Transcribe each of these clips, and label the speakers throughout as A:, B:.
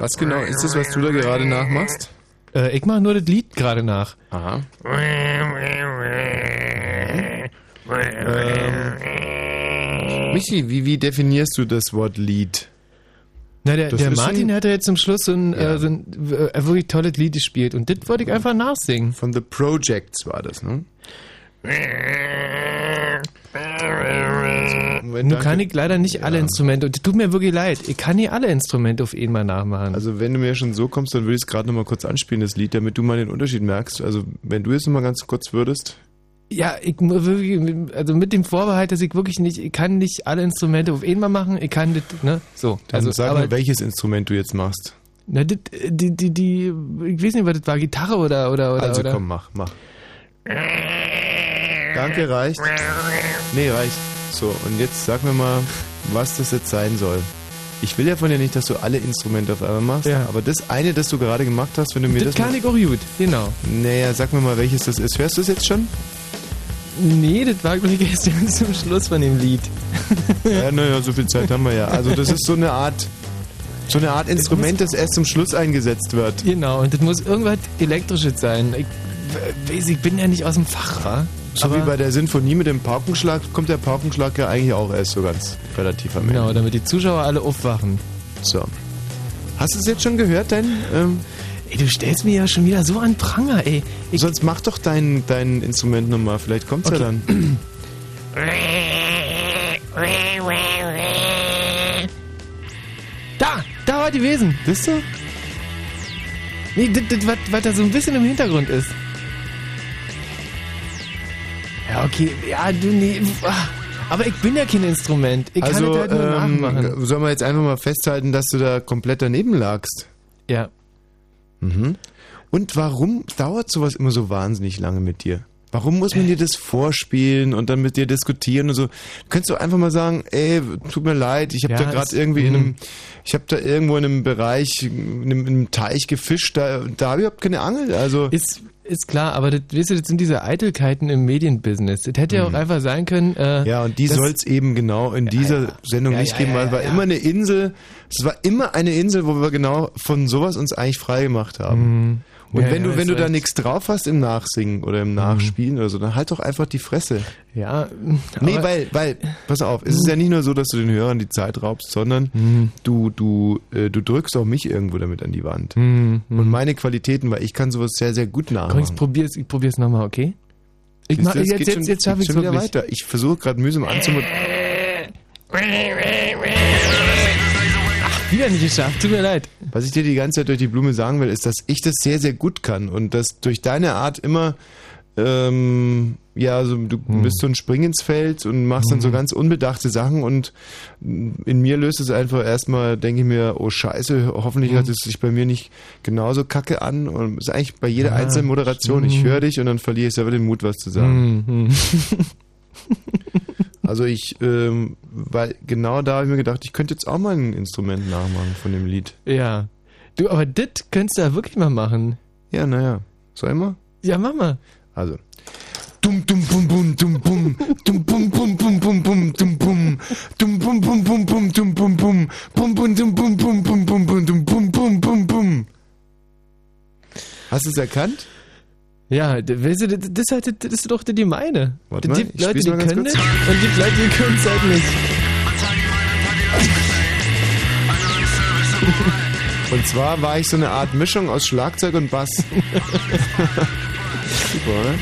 A: Was genau ist das, was du da gerade nachmachst?
B: Äh, ich mache nur das Lied gerade nach.
A: Aha. Ähm, Michi, wie, wie definierst du das Wort Lied?
B: Na, der, der Martin hat ja jetzt zum Schluss so ein,
A: Ja.
B: äh, so ein äh, wirklich tolles Lied gespielt und das wollte ich einfach nachsingen.
A: Von The Projects war das, ne? Moment,
B: Nun kann ich leider nicht alle Instrumente und es tut mir wirklich leid. Ich kann nie alle Instrumente auf einmal nachmachen.
A: Also wenn du mir schon so kommst, dann würde ich es gerade nochmal kurz anspielen, das Lied, damit du mal den Unterschied merkst. Also wenn du jetzt nochmal ganz kurz würdest.
B: Ja, ich mu- wirklich, also mit dem Vorbehalt, dass ich wirklich nicht, ich kann nicht alle Instrumente auf einmal machen, ich kann das, ne, so.
A: Dann
B: Also,
A: sag mal, welches Instrument du jetzt machst.
B: na, das, die, die, die, ich weiß nicht, was das war, Gitarre oder, oder, oder,
A: also
B: oder.
A: komm, mach, mach. Danke, reicht. Nee, reicht. So, und jetzt sag mir mal, was das jetzt sein soll. Ich will ja von dir nicht, dass du alle Instrumente auf einmal machst,
B: Ja.
A: aber das eine, das du gerade gemacht hast, wenn du mir
B: Das
A: das...
B: kann ich auch gut, genau.
A: Naja, sag mir mal, welches das ist. Hörst du es jetzt schon?
B: Nee, das war, glaube ich, erst ganz zum Schluss von dem Lied.
A: Ja, naja, so viel Zeit haben wir ja. Also das ist so eine Art, so eine Art Instrument, das erst zum Schluss eingesetzt wird.
B: Genau, und das muss irgendwas Elektrisches sein. Ich weiß, ich bin ja nicht aus dem Fach, wa?
A: So
B: Aber-
A: wie bei der Sinfonie mit dem Paukenschlag, kommt der Paukenschlag ja eigentlich auch erst so ganz relativ am Ende.
B: Genau, damit die Zuschauer alle aufwachen.
A: So. Hast du es jetzt schon gehört, dein... Ähm,
B: Ey, du stellst mir ja schon wieder so an Pranger, ey. Ich,
A: sonst mach doch dein, dein Instrument nochmal, vielleicht kommt's ja dann.
B: da, da war die Wesen.
A: Wisst ihr?
B: Nee, das, was, was da so ein bisschen im Hintergrund ist. Ja, okay, ja, du, nee. Aber ich bin ja kein Instrument. Ich kann
A: Also,
B: das halt nur nachmachen.
A: ähm, sollen wir jetzt einfach mal festhalten, dass du da komplett daneben lagst?
B: Ja.
A: Mhm. Und warum dauert sowas immer so wahnsinnig lange mit dir? Warum muss man dir das vorspielen und dann mit dir diskutieren und so? Du könntest doch einfach mal sagen, ey, tut mir leid, ich habe
B: Ja,
A: da gerade irgendwie in
B: mhm.
A: einem, ich habe da irgendwo in einem Bereich, in einem, in einem Teich gefischt, da, da habe ich überhaupt keine Angel. Also
B: Ist, ist klar, aber das, weißt du, das sind diese Eitelkeiten im Medienbusiness. Das hätte ja auch einfach sein können. Äh,
A: Mhm. ja, und die soll es eben genau in dieser
B: ja.
A: Sendung
B: Ja,
A: nicht
B: ja,
A: geben,
B: ja,
A: weil es war
B: ja.
A: immer eine Insel, es war immer eine Insel, wo wir genau von sowas uns eigentlich frei gemacht haben.
B: Mhm.
A: Und
B: Ja,
A: wenn
B: ja,
A: du, wenn du da nichts drauf hast im Nachsingen oder im Nachspielen oder so, dann halt doch einfach die Fresse.
B: Ja,
A: Nee,
B: aber-
A: weil, weil, pass auf, es ist ja nicht nur so, dass du den Hörern die Zeit raubst, sondern du, du, äh, du drückst auch mich irgendwo damit an die Wand.
B: Mhm, mhm.
A: Und meine Qualitäten, weil ich kann sowas sehr, sehr gut
B: Komm, ich
A: nachmachen.
B: probier's, ich probier's nochmal, okay? Ich mach, jetzt,
A: geht
B: jetzt,
A: schon-
B: jetzt schaffe
A: schon wieder weiter. Ich versuche gerade mühsam anzumut.
B: Wieder nicht geschafft, tut mir leid.
A: Was ich dir die ganze Zeit durch die Blume sagen will, ist, dass ich das sehr, sehr gut kann und dass durch deine Art immer, ähm, ja, so, du
B: Hm.
A: bist so ein Spring ins Feld und machst dann so ganz unbedachte Sachen und in mir löst es einfach erstmal, denke ich mir, oh Scheiße, hoffentlich
B: Hm.
A: hört es sich bei mir nicht genauso kacke an und es ist eigentlich bei jeder
B: Ja,
A: einzelnen Moderation, ich
B: stimmt.
A: höre dich und dann verliere ich selber den Mut, was zu sagen.
B: Mhm.
A: Also ich, ähm, weil genau da habe ich mir gedacht, ich könnte jetzt auch mal ein Instrument nachmachen von dem Lied.
B: Ja. Du, aber das könntest du ja wirklich mal machen.
A: Ja, naja. Soll ich mal?
B: Ja, mach mal.
A: Also. Dum dum bum bum dum bum dum bum bum bum bum bum dum bum dum bum bum bum bum dum bum bum bum bum dum bum bum bum bum bum dum bum bum bum bum. Hast du es erkannt?
B: Ja, weißt du, das, das, ist halt- das ist doch die meine.
A: Warte
B: Es gibt
A: ich
B: Leute, die können das und es gibt Leute, die können es halt nicht.
A: Und zwar war ich so eine Art Mischung aus Schlagzeug und Bass. Super, oder?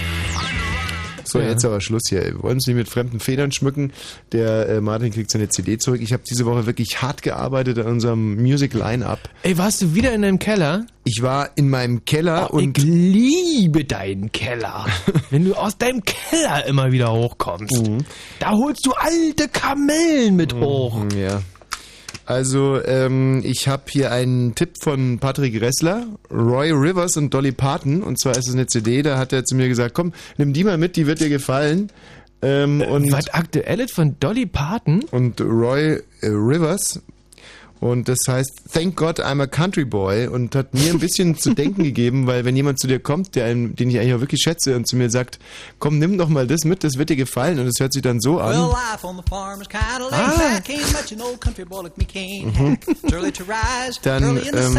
A: So,
B: Ja.
A: jetzt aber Schluss hier. Wir wollen nicht mit fremden Federn schmücken. Der äh, Martin kriegt seine CD zurück. Ich habe diese Woche wirklich hart gearbeitet an unserem Music Line-Up.
B: Ey, warst du wieder in deinem Keller?
A: Ich war in meinem Keller
B: Oh,
A: und
B: ich liebe deinen Keller. Wenn du aus deinem Keller immer wieder hochkommst,
A: Mhm.
B: da holst du alte Kamellen mit hoch.
A: Ja. Also, ähm, ich habe hier einen Tipp von Patrick Ressler, Roy Rivers und Dolly Parton. Und zwar ist es eine CD, da hat er zu mir gesagt, komm, nimm die mal mit, die wird dir gefallen. Ähm, und,
B: Was aktuelles von Dolly Parton?
A: und Roy äh, Rivers. Und das heißt, thank God I'm a country boy und hat mir ein bisschen zu denken gegeben, weil wenn jemand zu dir kommt, der einen, den ich eigentlich auch wirklich schätze und zu mir sagt, komm, nimm doch mal das mit, das wird dir gefallen und es hört sich dann so an.
C: Well,
A: Ah.
C: rise,
A: Dann ähm,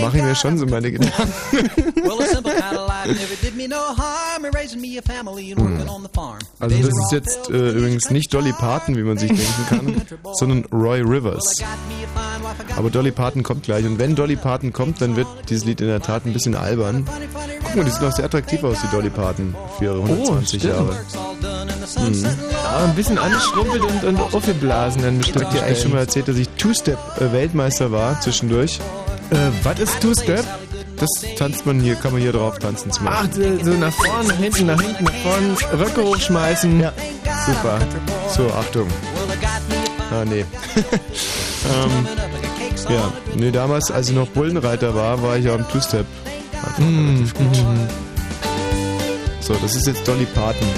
A: mache ich mir schon so meine Gedanken.
C: farm.
A: Also das ist jetzt äh, übrigens nicht Dolly. Parton, wie man sich denken kann, sondern Roy Rivers. Aber Dolly Parton kommt gleich und wenn Dolly Parton kommt, dann wird dieses Lied in der Tat ein bisschen albern. Guck mal, die sieht noch sehr attraktiv aus, die Dolly Parton, für ihre 120
B: stimmt.
A: Jahre. Mhm.
B: Aber ein bisschen angeschrumpelt und, und aufgeblasen dann
A: Ich
B: bestimmt.
A: hab dir eigentlich schon mal erzählt, dass ich Two-Step-Weltmeister war zwischendurch.
B: Äh, was ist Two-Step?
A: Das tanzt man hier, kann man hier drauf tanzen. zum
B: Ach,
A: Beispiel.
B: so so nach vorne, nach hinten, nach hinten, nach vorne, Röcke hochschmeißen.
A: Ja, super. So, Achtung. Ah, nee. ähm, ja, nee, damals, als ich noch Bullenreiter war, war ich auch im Two-Step. Relativ gut. So, das ist jetzt Dolly Parton.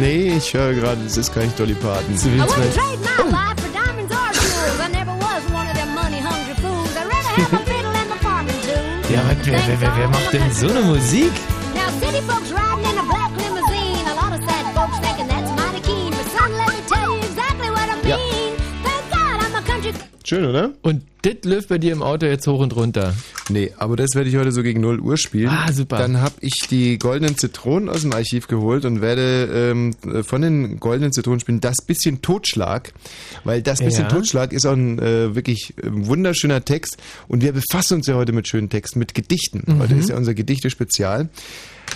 A: Nee, ich höre gerade, das ist gar nicht Dolly Parton.
D: My farming tools.
B: Ja, wer, wer, wer, wer macht denn so eine Musik?
A: Schön, oder?
B: Und das läuft bei dir im Auto jetzt hoch und runter.
A: Nee, aber das werde ich heute so gegen 0 Uhr spielen.
B: Ah, super.
A: Dann habe ich die goldenen Zitronen aus dem Archiv geholt und werde ähm, von den goldenen Zitronen spielen das bisschen Totschlag, weil das bisschen
B: Ja.
A: Totschlag ist auch ein äh, wirklich äh, wunderschöner Text und wir befassen uns ja heute mit schönen Texten, mit Gedichten.
B: Mhm.
A: Heute ist ja unser Gedichte-Spezial.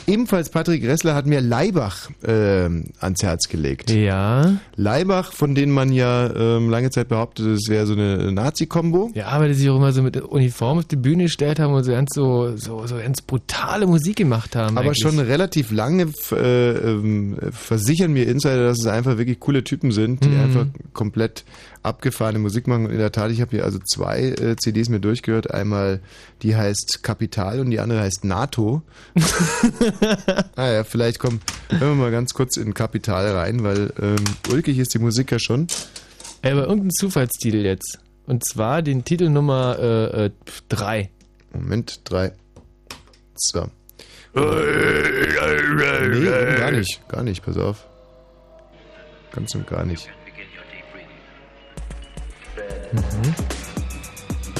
A: Ebenfalls Patrick Ressler hat mir Leibach ähm, ans Herz gelegt.
B: Ja.
A: Leibach, von denen man ja ähm, lange Zeit behauptet, es wäre so eine Nazi-Kombo.
B: Ja, aber die sich auch immer so mit Uniform auf die Bühne gestellt haben und so ganz so, so, so ganz brutale Musik gemacht haben.
A: Aber
B: eigentlich.
A: schon relativ lange äh, ähm, versichern mir Insider, dass es einfach wirklich coole Typen sind, die
B: Mhm.
A: einfach komplett abgefahrene Musik machen. Und in der Tat, ich habe hier also zwei äh, CDs mir durchgehört. Einmal die heißt Kapital und die andere heißt NATO. ah ja, vielleicht kommen, hören wir mal ganz kurz in Kapital rein, weil ähm, ulkig ist die Musik ja schon.
B: Ey, aber irgendein Zufallstitel jetzt. Und zwar den Titel Nummer 3. Äh, drei.
A: Moment, drei. So. Nee, gar nicht, gar nicht, pass auf. Ganz und gar nicht.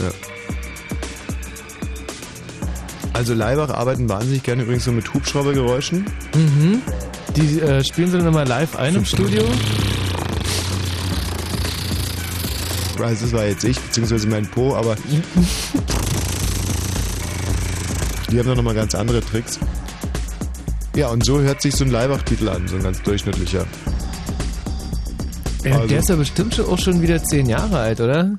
A: Ja. Also Leibach arbeiten wahnsinnig gerne übrigens so mit Hubschraubergeräuschen.
B: Mhm. Die äh, spielen sie dann nochmal live ein im Studio.
A: Also das war jetzt ich, beziehungsweise mein Po, aber die haben dann nochmal ganz andere Tricks. Ja, und so hört sich so ein Leibach-Titel an, so ein ganz durchschnittlicher.
B: Ja,
A: Also-
B: der ist ja bestimmt schon, auch schon wieder zehn Jahre alt, oder?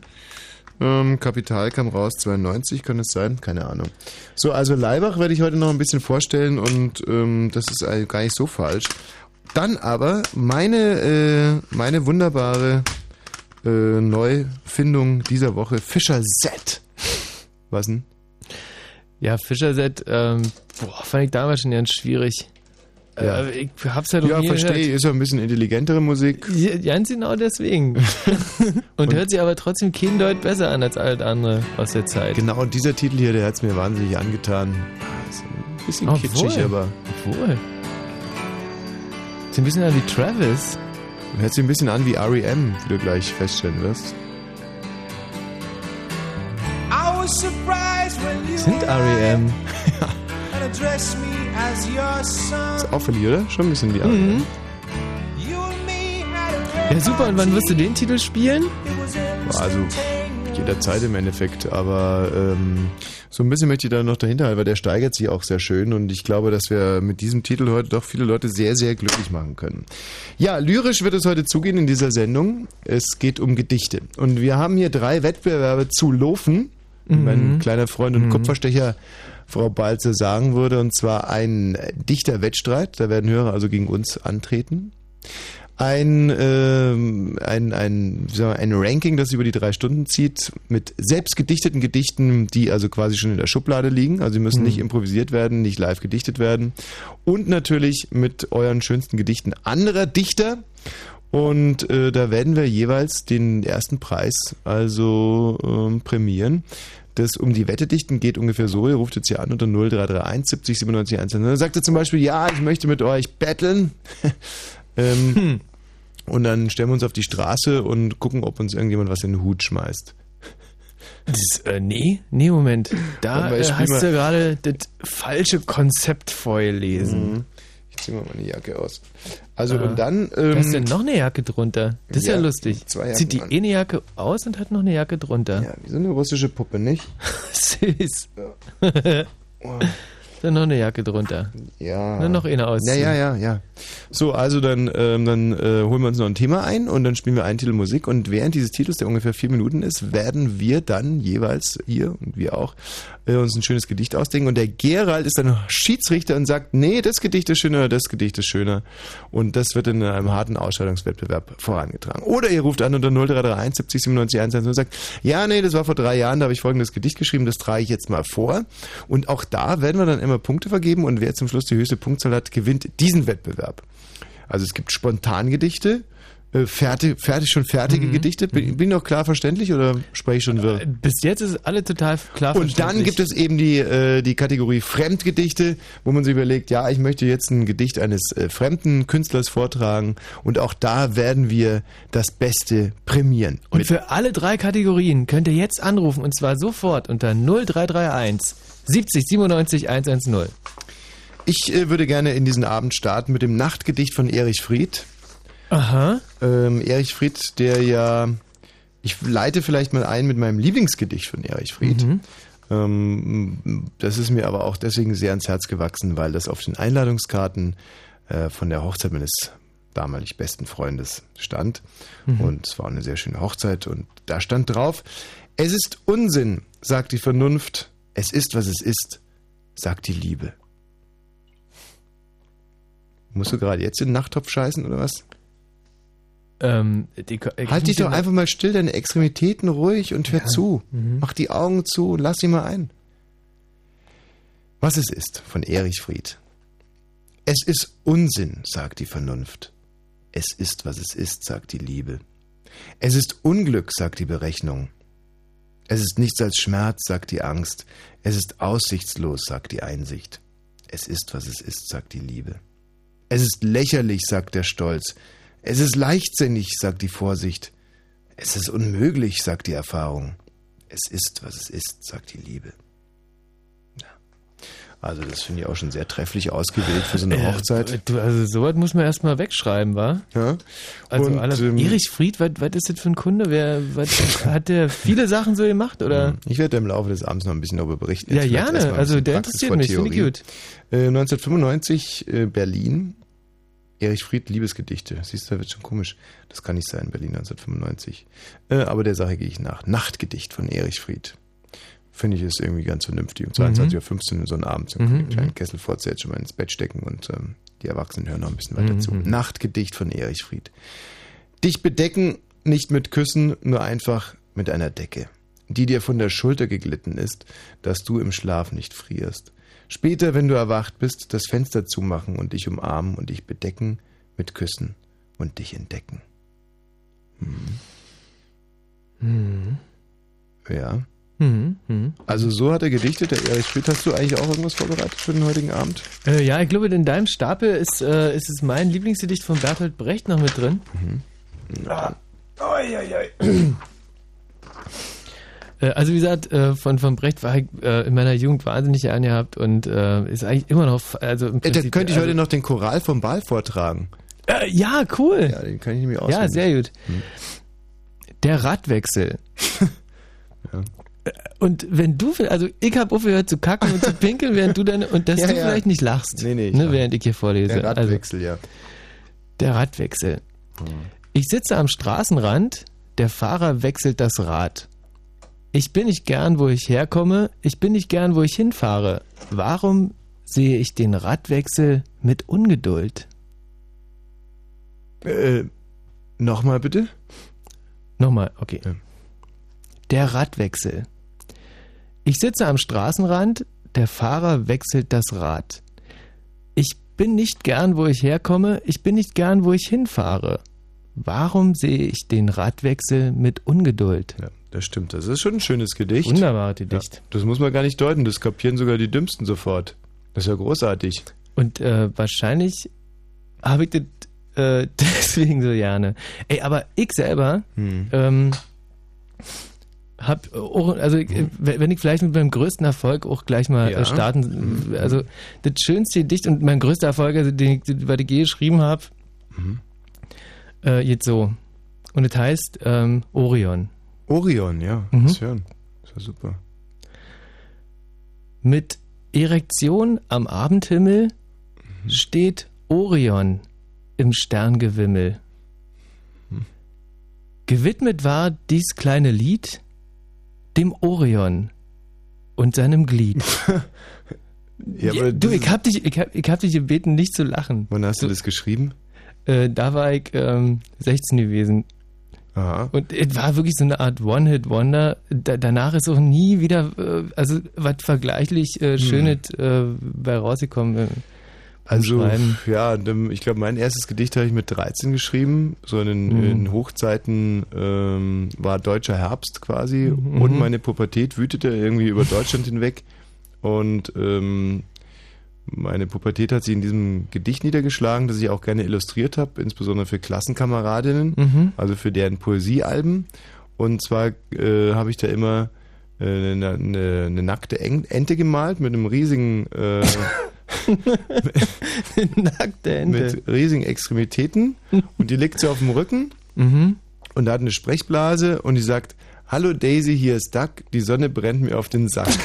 A: Ähm, Kapital kam raus, 92, kann es sein? Keine Ahnung. So, also Leibach werde ich heute noch ein bisschen vorstellen und ähm, das ist eigentlich gar nicht so falsch. Dann aber meine, äh, meine wunderbare äh, Neufindung dieser Woche, Fischer Z. Was denn?
B: Ja, Fischer-Set, ähm, boah, fand ich damals schon ganz schwierig.
A: Ja.
B: Äh, ich hab's halt noch
A: Ja,
B: nie
A: verstehe,
B: gehört.
A: ist ja ein bisschen intelligentere Musik.
B: Ja, Ganz genau deswegen. und, hört sich aber trotzdem kein Deut besser an als alles andere aus der Zeit.
A: Genau, und dieser Titel hier, der hat es mir wahnsinnig angetan. Ist ein bisschen
B: Obwohl.
A: kitschig, aber
B: Obwohl. Sieht ein bisschen an wie Travis.
A: hört sich ein bisschen an wie R.E.M., wie du gleich feststellen wirst.
E: I was surprised when you
B: Sind R.E.M.
A: Ist auffällig, oder? Schon ein bisschen wie.
B: Mhm.
E: You and me had a
B: Ja, super. Und wann wirst du den Titel spielen?
A: Also jederzeit im Endeffekt, aber ähm, so ein bisschen möchte ich da noch dahinter halten, weil der steigert sich auch sehr schön und ich glaube, dass wir mit diesem Titel heute doch viele Leute sehr, sehr glücklich machen können. Ja, lyrisch wird es heute zugehen in dieser Sendung. Es geht um Gedichte und wir haben hier drei Wettbewerbe zu laufen, wie mein kleiner Freund und Kupferstecher Frau Balze sagen würde, und zwar ein Dichterwettstreit, da werden Hörer also gegen uns antreten ein, ähm, ein, ein, wir, ein Ranking, das über die drei Stunden zieht, mit selbst gedichteten Gedichten, die also quasi schon in der Schublade liegen. Also sie müssen nicht improvisiert werden, nicht live gedichtet werden. Und natürlich mit euren schönsten Gedichten anderer Dichter. Und äh, da werden wir jeweils den ersten Preis also ähm, prämieren. Das um die Wette dichten geht ungefähr so. Ihr ruft jetzt hier an unter 0331 70 97 1. Dann sagt er zum Beispiel, ja, ich möchte mit euch betteln. ähm, Und dann stellen wir uns auf die Straße und gucken, ob uns irgendjemand was in den Hut schmeißt.
B: Das, äh, nee, nee, Moment. Da äh, hast du gerade das falsche Konzept vorgelesen.
A: Mhm. Ich zieh mal meine Jacke aus. Also
B: Ah.
A: und dann...
B: Da ist ja
A: Ähm,
B: noch eine Jacke drunter. Das ist ja,
A: Ja,
B: lustig. Zieht die
A: an.
B: eine Jacke aus und hat noch eine Jacke drunter.
A: ja, wie so eine russische Puppe, nicht?
B: Süß.
A: Oh,
B: Dann noch eine Jacke drunter.
A: ja.
B: Dann noch eine
A: Ja,
B: ausziehen.
A: ja, ja, ja. So, also dann, ähm, dann äh, holen wir uns noch ein Thema ein und dann spielen wir einen Titel Musik und während dieses Titels, der ungefähr vier Minuten ist, werden wir dann jeweils, ihr und wir auch, äh, uns ein schönes Gedicht ausdenken und der Gerald ist dann Schiedsrichter und sagt, nee, das Gedicht ist schöner, das Gedicht ist schöner und das wird in einem harten Ausscheidungswettbewerb vorangetragen. Oder ihr ruft an unter 0331 70 97 110 und sagt, ja, nee, das war vor drei Jahren, da habe ich folgendes Gedicht geschrieben, das trage ich jetzt mal vor und auch da werden wir dann immer Punkte vergeben und wer zum Schluss die höchste Punktzahl hat, gewinnt diesen Wettbewerb. Also es gibt Spontangedichte, äh, fertig, fertig, schon fertige Gedichte. Bin, bin ich noch klar verständlich oder spreche ich schon wirr?
B: Äh, Bis jetzt ist alle total klar
A: Und dann gibt es eben die, äh, die Kategorie Fremdgedichte, wo man sich überlegt, ja, ich möchte jetzt ein Gedicht eines äh, fremden Künstlers vortragen und auch da werden wir das Beste prämieren.
B: Und für alle drei Kategorien könnt ihr jetzt anrufen und zwar sofort unter 0331 70 97 110.
A: Ich äh, würde gerne in diesen Abend starten mit dem Nachtgedicht von Erich Fried.
B: Aha.
A: Ähm, Erich Fried, der ja, ich leite vielleicht mal ein mit meinem Lieblingsgedicht von Erich Fried. Ähm, das ist mir aber auch deswegen sehr ans Herz gewachsen, weil das auf den Einladungskarten äh, von der Hochzeit meines damalig besten Freundes stand. Und es war eine sehr schöne Hochzeit und da stand drauf, es ist Unsinn, sagt die Vernunft, es ist, was es ist, sagt die Liebe. Musst du gerade jetzt in den Nachttopf scheißen oder was?
B: Ähm, die,
A: Halt dich doch einfach mal still, deine Extremitäten ruhig und hör zu.
B: Mhm.
A: Mach die Augen zu und lass sie mal ein. Was es ist von Erich Fried. Es ist Unsinn, sagt die Vernunft. Es ist, was es ist, sagt die Liebe. Es ist Unglück, sagt die Berechnung. Es ist nichts als Schmerz, sagt die Angst. Es ist aussichtslos, sagt die Einsicht. Es ist, was es ist, sagt die Liebe. Es ist lächerlich, sagt der Stolz. Es ist leichtsinnig, sagt die Vorsicht. Es ist unmöglich, sagt die Erfahrung. Es ist, was es ist, sagt die Liebe. Ja. Also das finde ich auch schon sehr trefflich ausgewählt für so eine
B: Äh,
A: Hochzeit.
B: Du, also sowas muss man erstmal wegschreiben, wa?
A: Ja.
B: Also
A: Und,
B: alle,
A: ähm,
B: Erich Fried, was, ist das für ein Kunde? Wer, was, hat der viele Sachen so gemacht oder?
A: Ich werde im Laufe des Abends noch ein bisschen darüber berichten.
B: Ja,
A: Jetzt
B: gerne. Also der interessiert mich, finde ich gut.
A: Äh, 1995 äh, Berlin. Erich Fried, Liebesgedichte. Siehst du, da wird schon komisch. Das kann nicht sein, Berlin 1995. Äh, aber der Sache gehe ich nach. Nachtgedicht von Erich Fried. Finde ich ist irgendwie ganz vernünftig. Um 22.15 Uhr so einen Abend, so
B: Mhm,
A: einen kleinen Kessel vorzählt, schon mal ins Bett stecken und ähm, die Erwachsenen hören noch ein bisschen weiter
B: Mhm,
A: zu.
B: mhm.
A: Nachtgedicht von Erich Fried. Dich bedecken nicht mit Küssen, nur einfach mit einer Decke, die dir von der Schulter geglitten ist, dass du im Schlaf nicht frierst. Später, wenn du erwacht bist, das Fenster zumachen und dich umarmen und dich bedecken mit Küssen und dich entdecken.
B: Mhm.
A: Ja.
B: Mhm. Mhm.
A: Also so hat er gedichtet, der Erich Fried. Hast du eigentlich auch irgendwas vorbereitet für den heutigen Abend?
B: Äh, ja, ich glaube, in deinem Stapel ist, äh, ist es mein Lieblingsgedicht von Bertolt Brecht noch mit drin. Ah. Oi, oi, oi. Äh, Also wie gesagt, äh, von, von Brecht war ich äh, in meiner Jugend wahnsinnig angehabt und ist eigentlich immer noch, also im
A: Äh, da
B: Prinzip,
A: könnte ich
B: also,
A: heute noch den Choral vom Ball vortragen.
B: Äh, ja, cool.
A: Ja, den kann ich nämlich
B: Ja,
A: auswendig.
B: sehr gut. Der Radwechsel. Äh, Und wenn du, also ich habe aufgehört zu kacken und zu pinkeln, während du dann, und dass
A: Ja,
B: du
A: ja.
B: vielleicht nicht lachst,
A: Nee, nee, ich
B: ne, während ich hier vorlese.
A: Der Radwechsel, ja.
B: Also, der Radwechsel. Ich sitze am Straßenrand, der Fahrer wechselt das Rad. Ich bin nicht gern, wo ich herkomme, ich bin nicht gern, wo ich hinfahre. Warum sehe ich den Radwechsel mit Ungeduld?
A: Äh, nochmal bitte?
B: Nochmal, okay.
A: Ja.
B: Der Radwechsel. Ich sitze am Straßenrand, der Fahrer wechselt das Rad. Ich bin nicht gern, wo ich herkomme, ich bin nicht gern, wo ich hinfahre. Warum sehe ich den Radwechsel mit Ungeduld?
A: Ja, das stimmt. Das ist schon ein schönes Gedicht.
B: Wunderbar, Gedicht.
A: Ja, das muss man gar nicht deuten. Das kapieren sogar die Dümmsten sofort. Das ist ja großartig.
B: Und äh, wahrscheinlich habe ich das äh, deswegen so gerne. Ey, aber ich selber
A: Hm.
B: ähm, hab auch, also ich, äh, wenn ich vielleicht mit meinem größten Erfolg auch gleich mal
A: Ja.
B: äh, starten, also das schönste Gedicht und mein größter Erfolg, also den ich über die G geschrieben habe, äh, jetzt so. Und es heißt ähm, Orion.
A: Orion, ja.
B: Mhm.
A: Das hören. Das ja super.
B: Mit Erektion am Abendhimmel steht Orion im Sterngewimmel. Gewidmet war dies kleine Lied dem Orion und seinem Glied.
A: Ja,
B: Ja, du, ich hab, dich, ich, hab, ich hab dich gebeten, nicht zu lachen.
A: Wann hast du das geschrieben?
B: Äh, da war ich ähm, 16 gewesen.
A: Aha.
B: Und es war wirklich so eine Art One-Hit-Wonder. Da, danach ist auch nie wieder, äh, also was vergleichlich äh, Schönes äh, bei rausgekommen. Äh,
A: Also,
B: Schreiben.
A: ja, ich glaube, mein erstes Gedicht habe ich mit 13 geschrieben. So in, den-
B: Mhm.
A: in Hochzeiten ähm, war deutscher Herbst quasi
B: Mhm.
A: und meine Pubertät wütete irgendwie über Deutschland hinweg. Und ähm, meine Pubertät hat sich in diesem Gedicht niedergeschlagen, das ich auch gerne illustriert habe, insbesondere für Klassenkameradinnen,
B: Mhm.
A: also für deren Poesiealben. Und zwar äh, habe ich da immer äh, eine, eine, eine nackte Eng- Ente gemalt mit einem riesigen äh,
B: Nackte Ente.
A: mit riesigen Extremitäten und die liegt so auf dem Rücken
B: Mhm.
A: und hat eine Sprechblase und die sagt, Hallo Daisy, hier ist Duck, die Sonne brennt mir auf den Sack.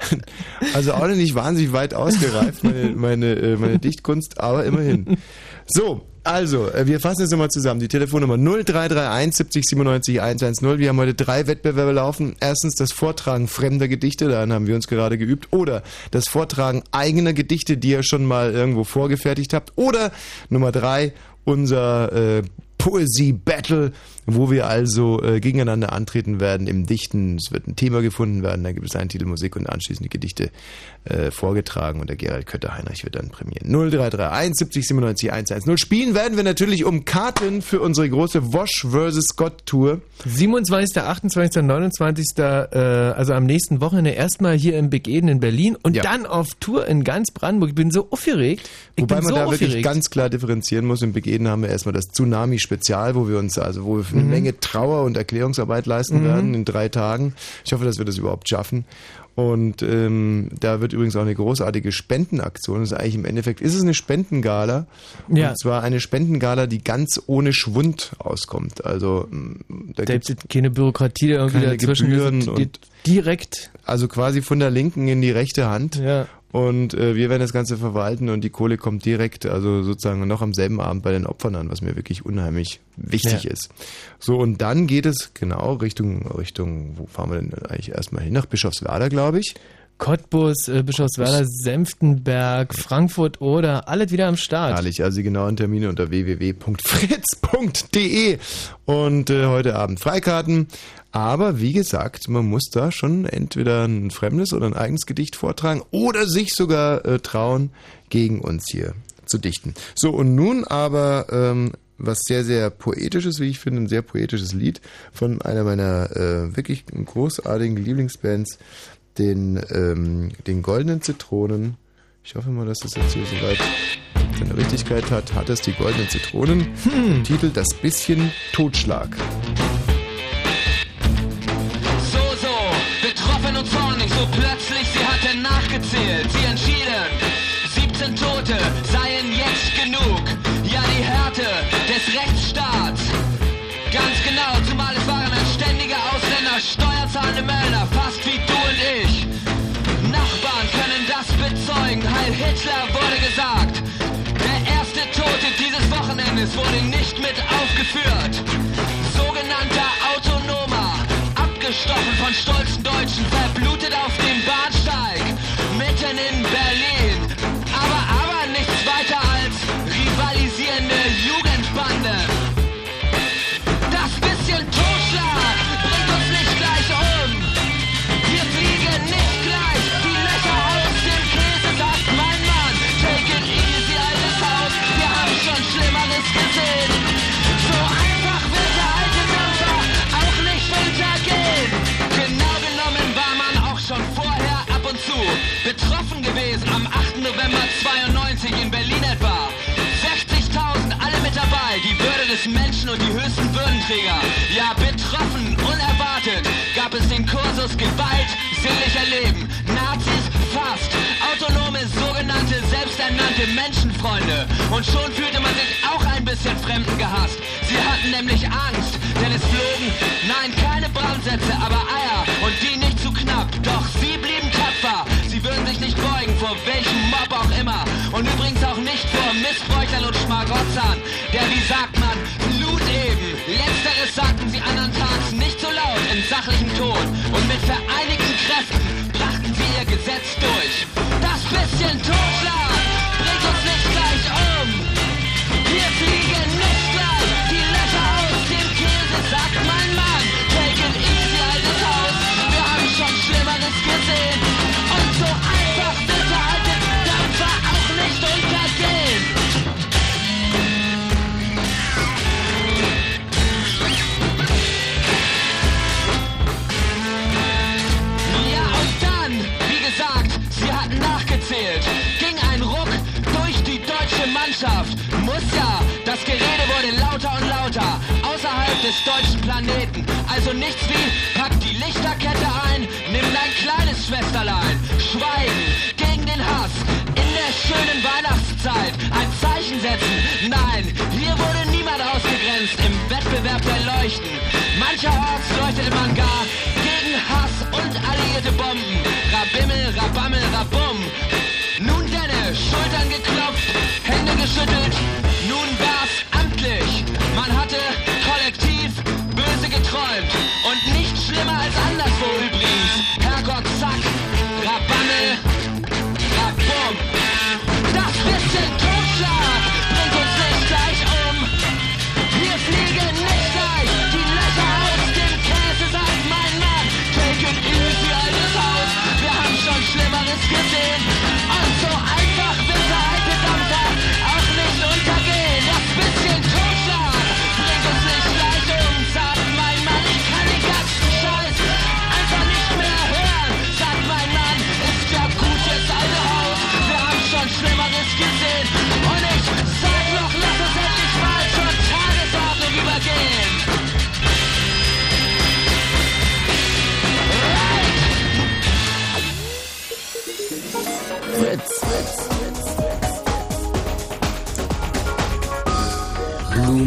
A: also auch nicht wahnsinnig weit ausgereift, meine, meine, äh, meine Dichtkunst, aber immerhin. So, also, äh, wir fassen jetzt nochmal zusammen. Die Telefonnummer 0331 70 97 110. Wir haben heute drei Wettbewerbe laufen. Erstens das Vortragen fremder Gedichte, daran haben wir uns gerade geübt. Oder das Vortragen eigener Gedichte, die ihr schon mal irgendwo vorgefertigt habt. Oder Nummer drei, unser äh, Poesie-Battle, wo wir also äh, gegeneinander antreten werden im Dichten. Es wird ein Thema gefunden werden, da gibt es einen Titel Musik und anschließend die Gedichte äh, vorgetragen und der Gerald Kötter-Heinrich wird dann prämieren. 0331 70 97 110. Spielen werden wir natürlich um Karten für unsere große Wosch vs. Scott Tour.
B: 27., 28., 29., äh, also am nächsten Wochenende erstmal hier im Big Eden in Berlin und
A: Ja.
B: dann auf Tour in ganz Brandenburg. Ich bin so aufgeregt. Ich
A: Wobei man
B: so
A: da wirklich
B: aufgeregt.
A: ganz klar differenzieren muss. Im Begehen haben wir erstmal das Tsunami-Spezial, wo wir uns also wo wir eine Menge Trauer und Erklärungsarbeit leisten werden in drei Tagen. Ich hoffe, dass wir das überhaupt schaffen. Und ähm, da wird übrigens auch eine großartige Spendenaktion. Das ist eigentlich im Endeffekt ist es eine Spendengala.
B: Ja.
A: Und zwar eine Spendengala, die ganz ohne Schwund auskommt. Also ähm, da
B: Da gibt es keine Bürokratie da irgendwie
A: keine
B: dazwischen.
A: Gebühren und-
B: direkt.
A: also quasi von der linken in die rechte Hand.
B: Ja.
A: Und äh, wir werden das Ganze verwalten und die Kohle kommt direkt, also sozusagen noch am selben Abend bei den Opfern an, was mir wirklich unheimlich wichtig
B: Ja.
A: ist. So, und dann geht es genau Richtung, Richtung, wo fahren wir denn eigentlich erstmal hin? Nach Bischofswerda, glaube ich.
B: Cottbus, äh, Bischofswerda, Senftenberg, Frankfurt oder alles wieder am Start.
A: Herrlich, also die genauen Termine unter www.fritz.de und äh, heute Abend Freikarten. Aber wie gesagt, man muss da schon entweder ein fremdes oder ein eigenes Gedicht vortragen oder sich sogar äh, trauen, gegen uns hier zu dichten. So, und nun aber ähm, was sehr, sehr poetisches, wie ich finde, ein sehr poetisches Lied von einer meiner äh, wirklich großartigen Lieblingsbands, den, ähm, den Goldenen Zitronen. Ich hoffe mal, dass das jetzt hier soweit seine Richtigkeit hat. Hat es die Goldenen Zitronen? Titel Das bisschen Totschlag.
F: So, so, betroffen und zornig, so plötzlich, sie hatte nachgezählt. Sie entschieden, 17 Tote Hitler wurde gesagt. Der erste Tote dieses Wochenendes wurde nicht mit aufgeführt. Sogenannter Autonomer, abgestochen von stolzen Deutschen, verblutet auf dem Bahnsteig, mitten in Berlin. Bedenkenträger. Ja, betroffen, unerwartet gab es den Kursus Gewalt, sinnlich erleben. Nazis fast, autonome, sogenannte, selbsternannte Menschenfreunde. Und schon fühlte man sich auch ein bisschen Fremden gehasst. Sie hatten nämlich Angst, denn es flogen, nein, keine Brandsätze, aber Eier. Und die nicht zu knapp, doch sie blieben tapfer. Sie würden sich nicht beugen, vor welchem Mob auch immer. Und übrigens auch nicht vor Missbräuchlern und Schmarotzern. Ton. Und mit vereinigten Kräften brachten sie ihr Gesetz durch. Das bisschen Totschlag des deutschen Planeten. Also nichts wie, pack die Lichterkette ein, nimm dein kleines Schwesterlein. Schweigen gegen den Hass. In der schönen Weihnachtszeit ein Zeichen setzen. Nein, hier wurde niemand ausgegrenzt im Wettbewerb der Leuchten. Mancherorts leuchtete man gar gegen Hass und alliierte Bomben. Rabimmel, Rabammel, Rabum. Nun denne, Schultern geklopft, Hände geschüttelt.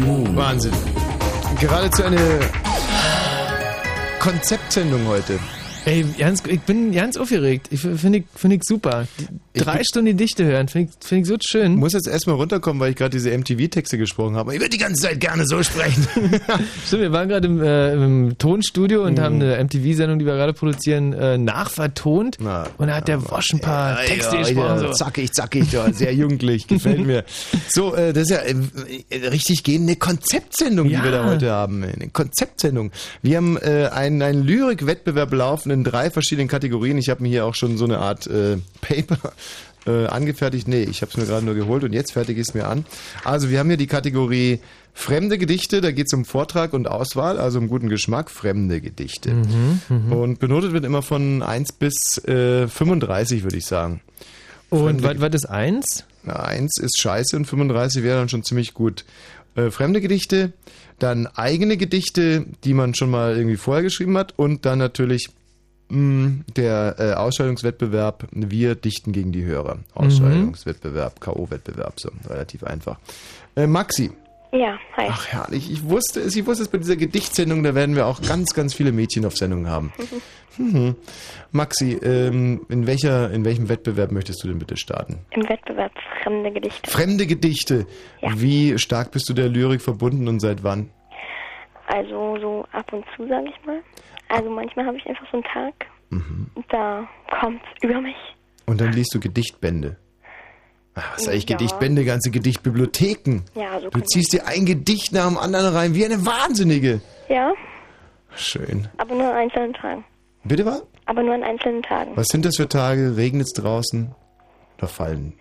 A: Moon. Wahnsinn. Geradezu eine Konzeptsendung heute.
B: Ey, ganz, ich bin ganz aufgeregt. Ich finde ich, find ich super. Drei
A: bin-
B: Stunden die Dichte hören, finde ich, find ich so schön.
A: Muss jetzt erstmal runterkommen, weil ich gerade diese MTV-Texte gesprochen habe. Ich würde die ganze Zeit gerne so sprechen.
B: Stimmt, wir waren gerade im, äh, im Tonstudio
A: Mhm.
B: und haben eine MTV-Sendung, die wir gerade produzieren, äh, nachvertont.
A: Na,
B: und da hat der Wosch ein paar
A: Ja,
B: Texte
A: ja,
B: gesprochen.
A: ja,
B: So.
A: Zackig, zackig, ja, sehr jugendlich, gefällt mir. So, äh, das ist ja äh, äh, richtig gehende Konzeptsendung, die wir da heute haben. Eine Konzeptsendung. Wir haben äh, einen, einen Lyrikwettbewerb laufen in drei verschiedenen Kategorien. Ich habe mir hier auch schon so eine Art äh, Paper äh, angefertigt. Nee, ich habe es mir gerade nur geholt und jetzt fertig ist mir an. Also wir haben hier die Kategorie Fremde Gedichte, da geht es um Vortrag und Auswahl, also um guten Geschmack, fremde Gedichte. Und benotet wird immer von 1 bis äh, 35, würde ich sagen.
B: Und was war das eins?
A: Na, 1 ist scheiße und 35 wäre dann schon ziemlich gut. Äh, fremde Gedichte, dann eigene Gedichte, die man schon mal irgendwie vorher geschrieben hat und dann natürlich mh, der äh, Ausscheidungswettbewerb Wir dichten gegen die Hörer. Ausscheidungswettbewerb, K.O.-Wettbewerb, so relativ einfach. Äh, Maxi,
G: Ja, hi.
A: ach herrlich, ich wusste es, ich wusste es bei dieser Gedichtsendung, da werden wir auch ganz, ganz viele Mädchen auf Sendung haben. Mhm. Maxi, ähm, in, welcher, in welchem Wettbewerb möchtest du denn bitte starten?
G: Im Wettbewerb fremde Gedichte.
A: Fremde Gedichte.
G: Ja.
A: Wie stark bist du der Lyrik verbunden und seit wann?
G: Also so ab und zu, sage ich mal. Also manchmal habe ich einfach so einen Tag,
A: Mhm.
G: da kommt's über mich.
A: Und dann liest du Gedichtbände. Ach, was sag ich,
G: Ja.
A: Gedichtbände, ganze Gedichtbibliotheken.
G: Ja, so
A: Du ziehst dir ein Gedicht nach dem anderen rein, wie eine Wahnsinnige.
G: Ja,
A: Schön.
G: aber nur an einzelnen Tagen.
A: Bitte was?
G: Aber nur an einzelnen Tagen.
A: Was sind das für Tage? Regnet es draußen? Da fallen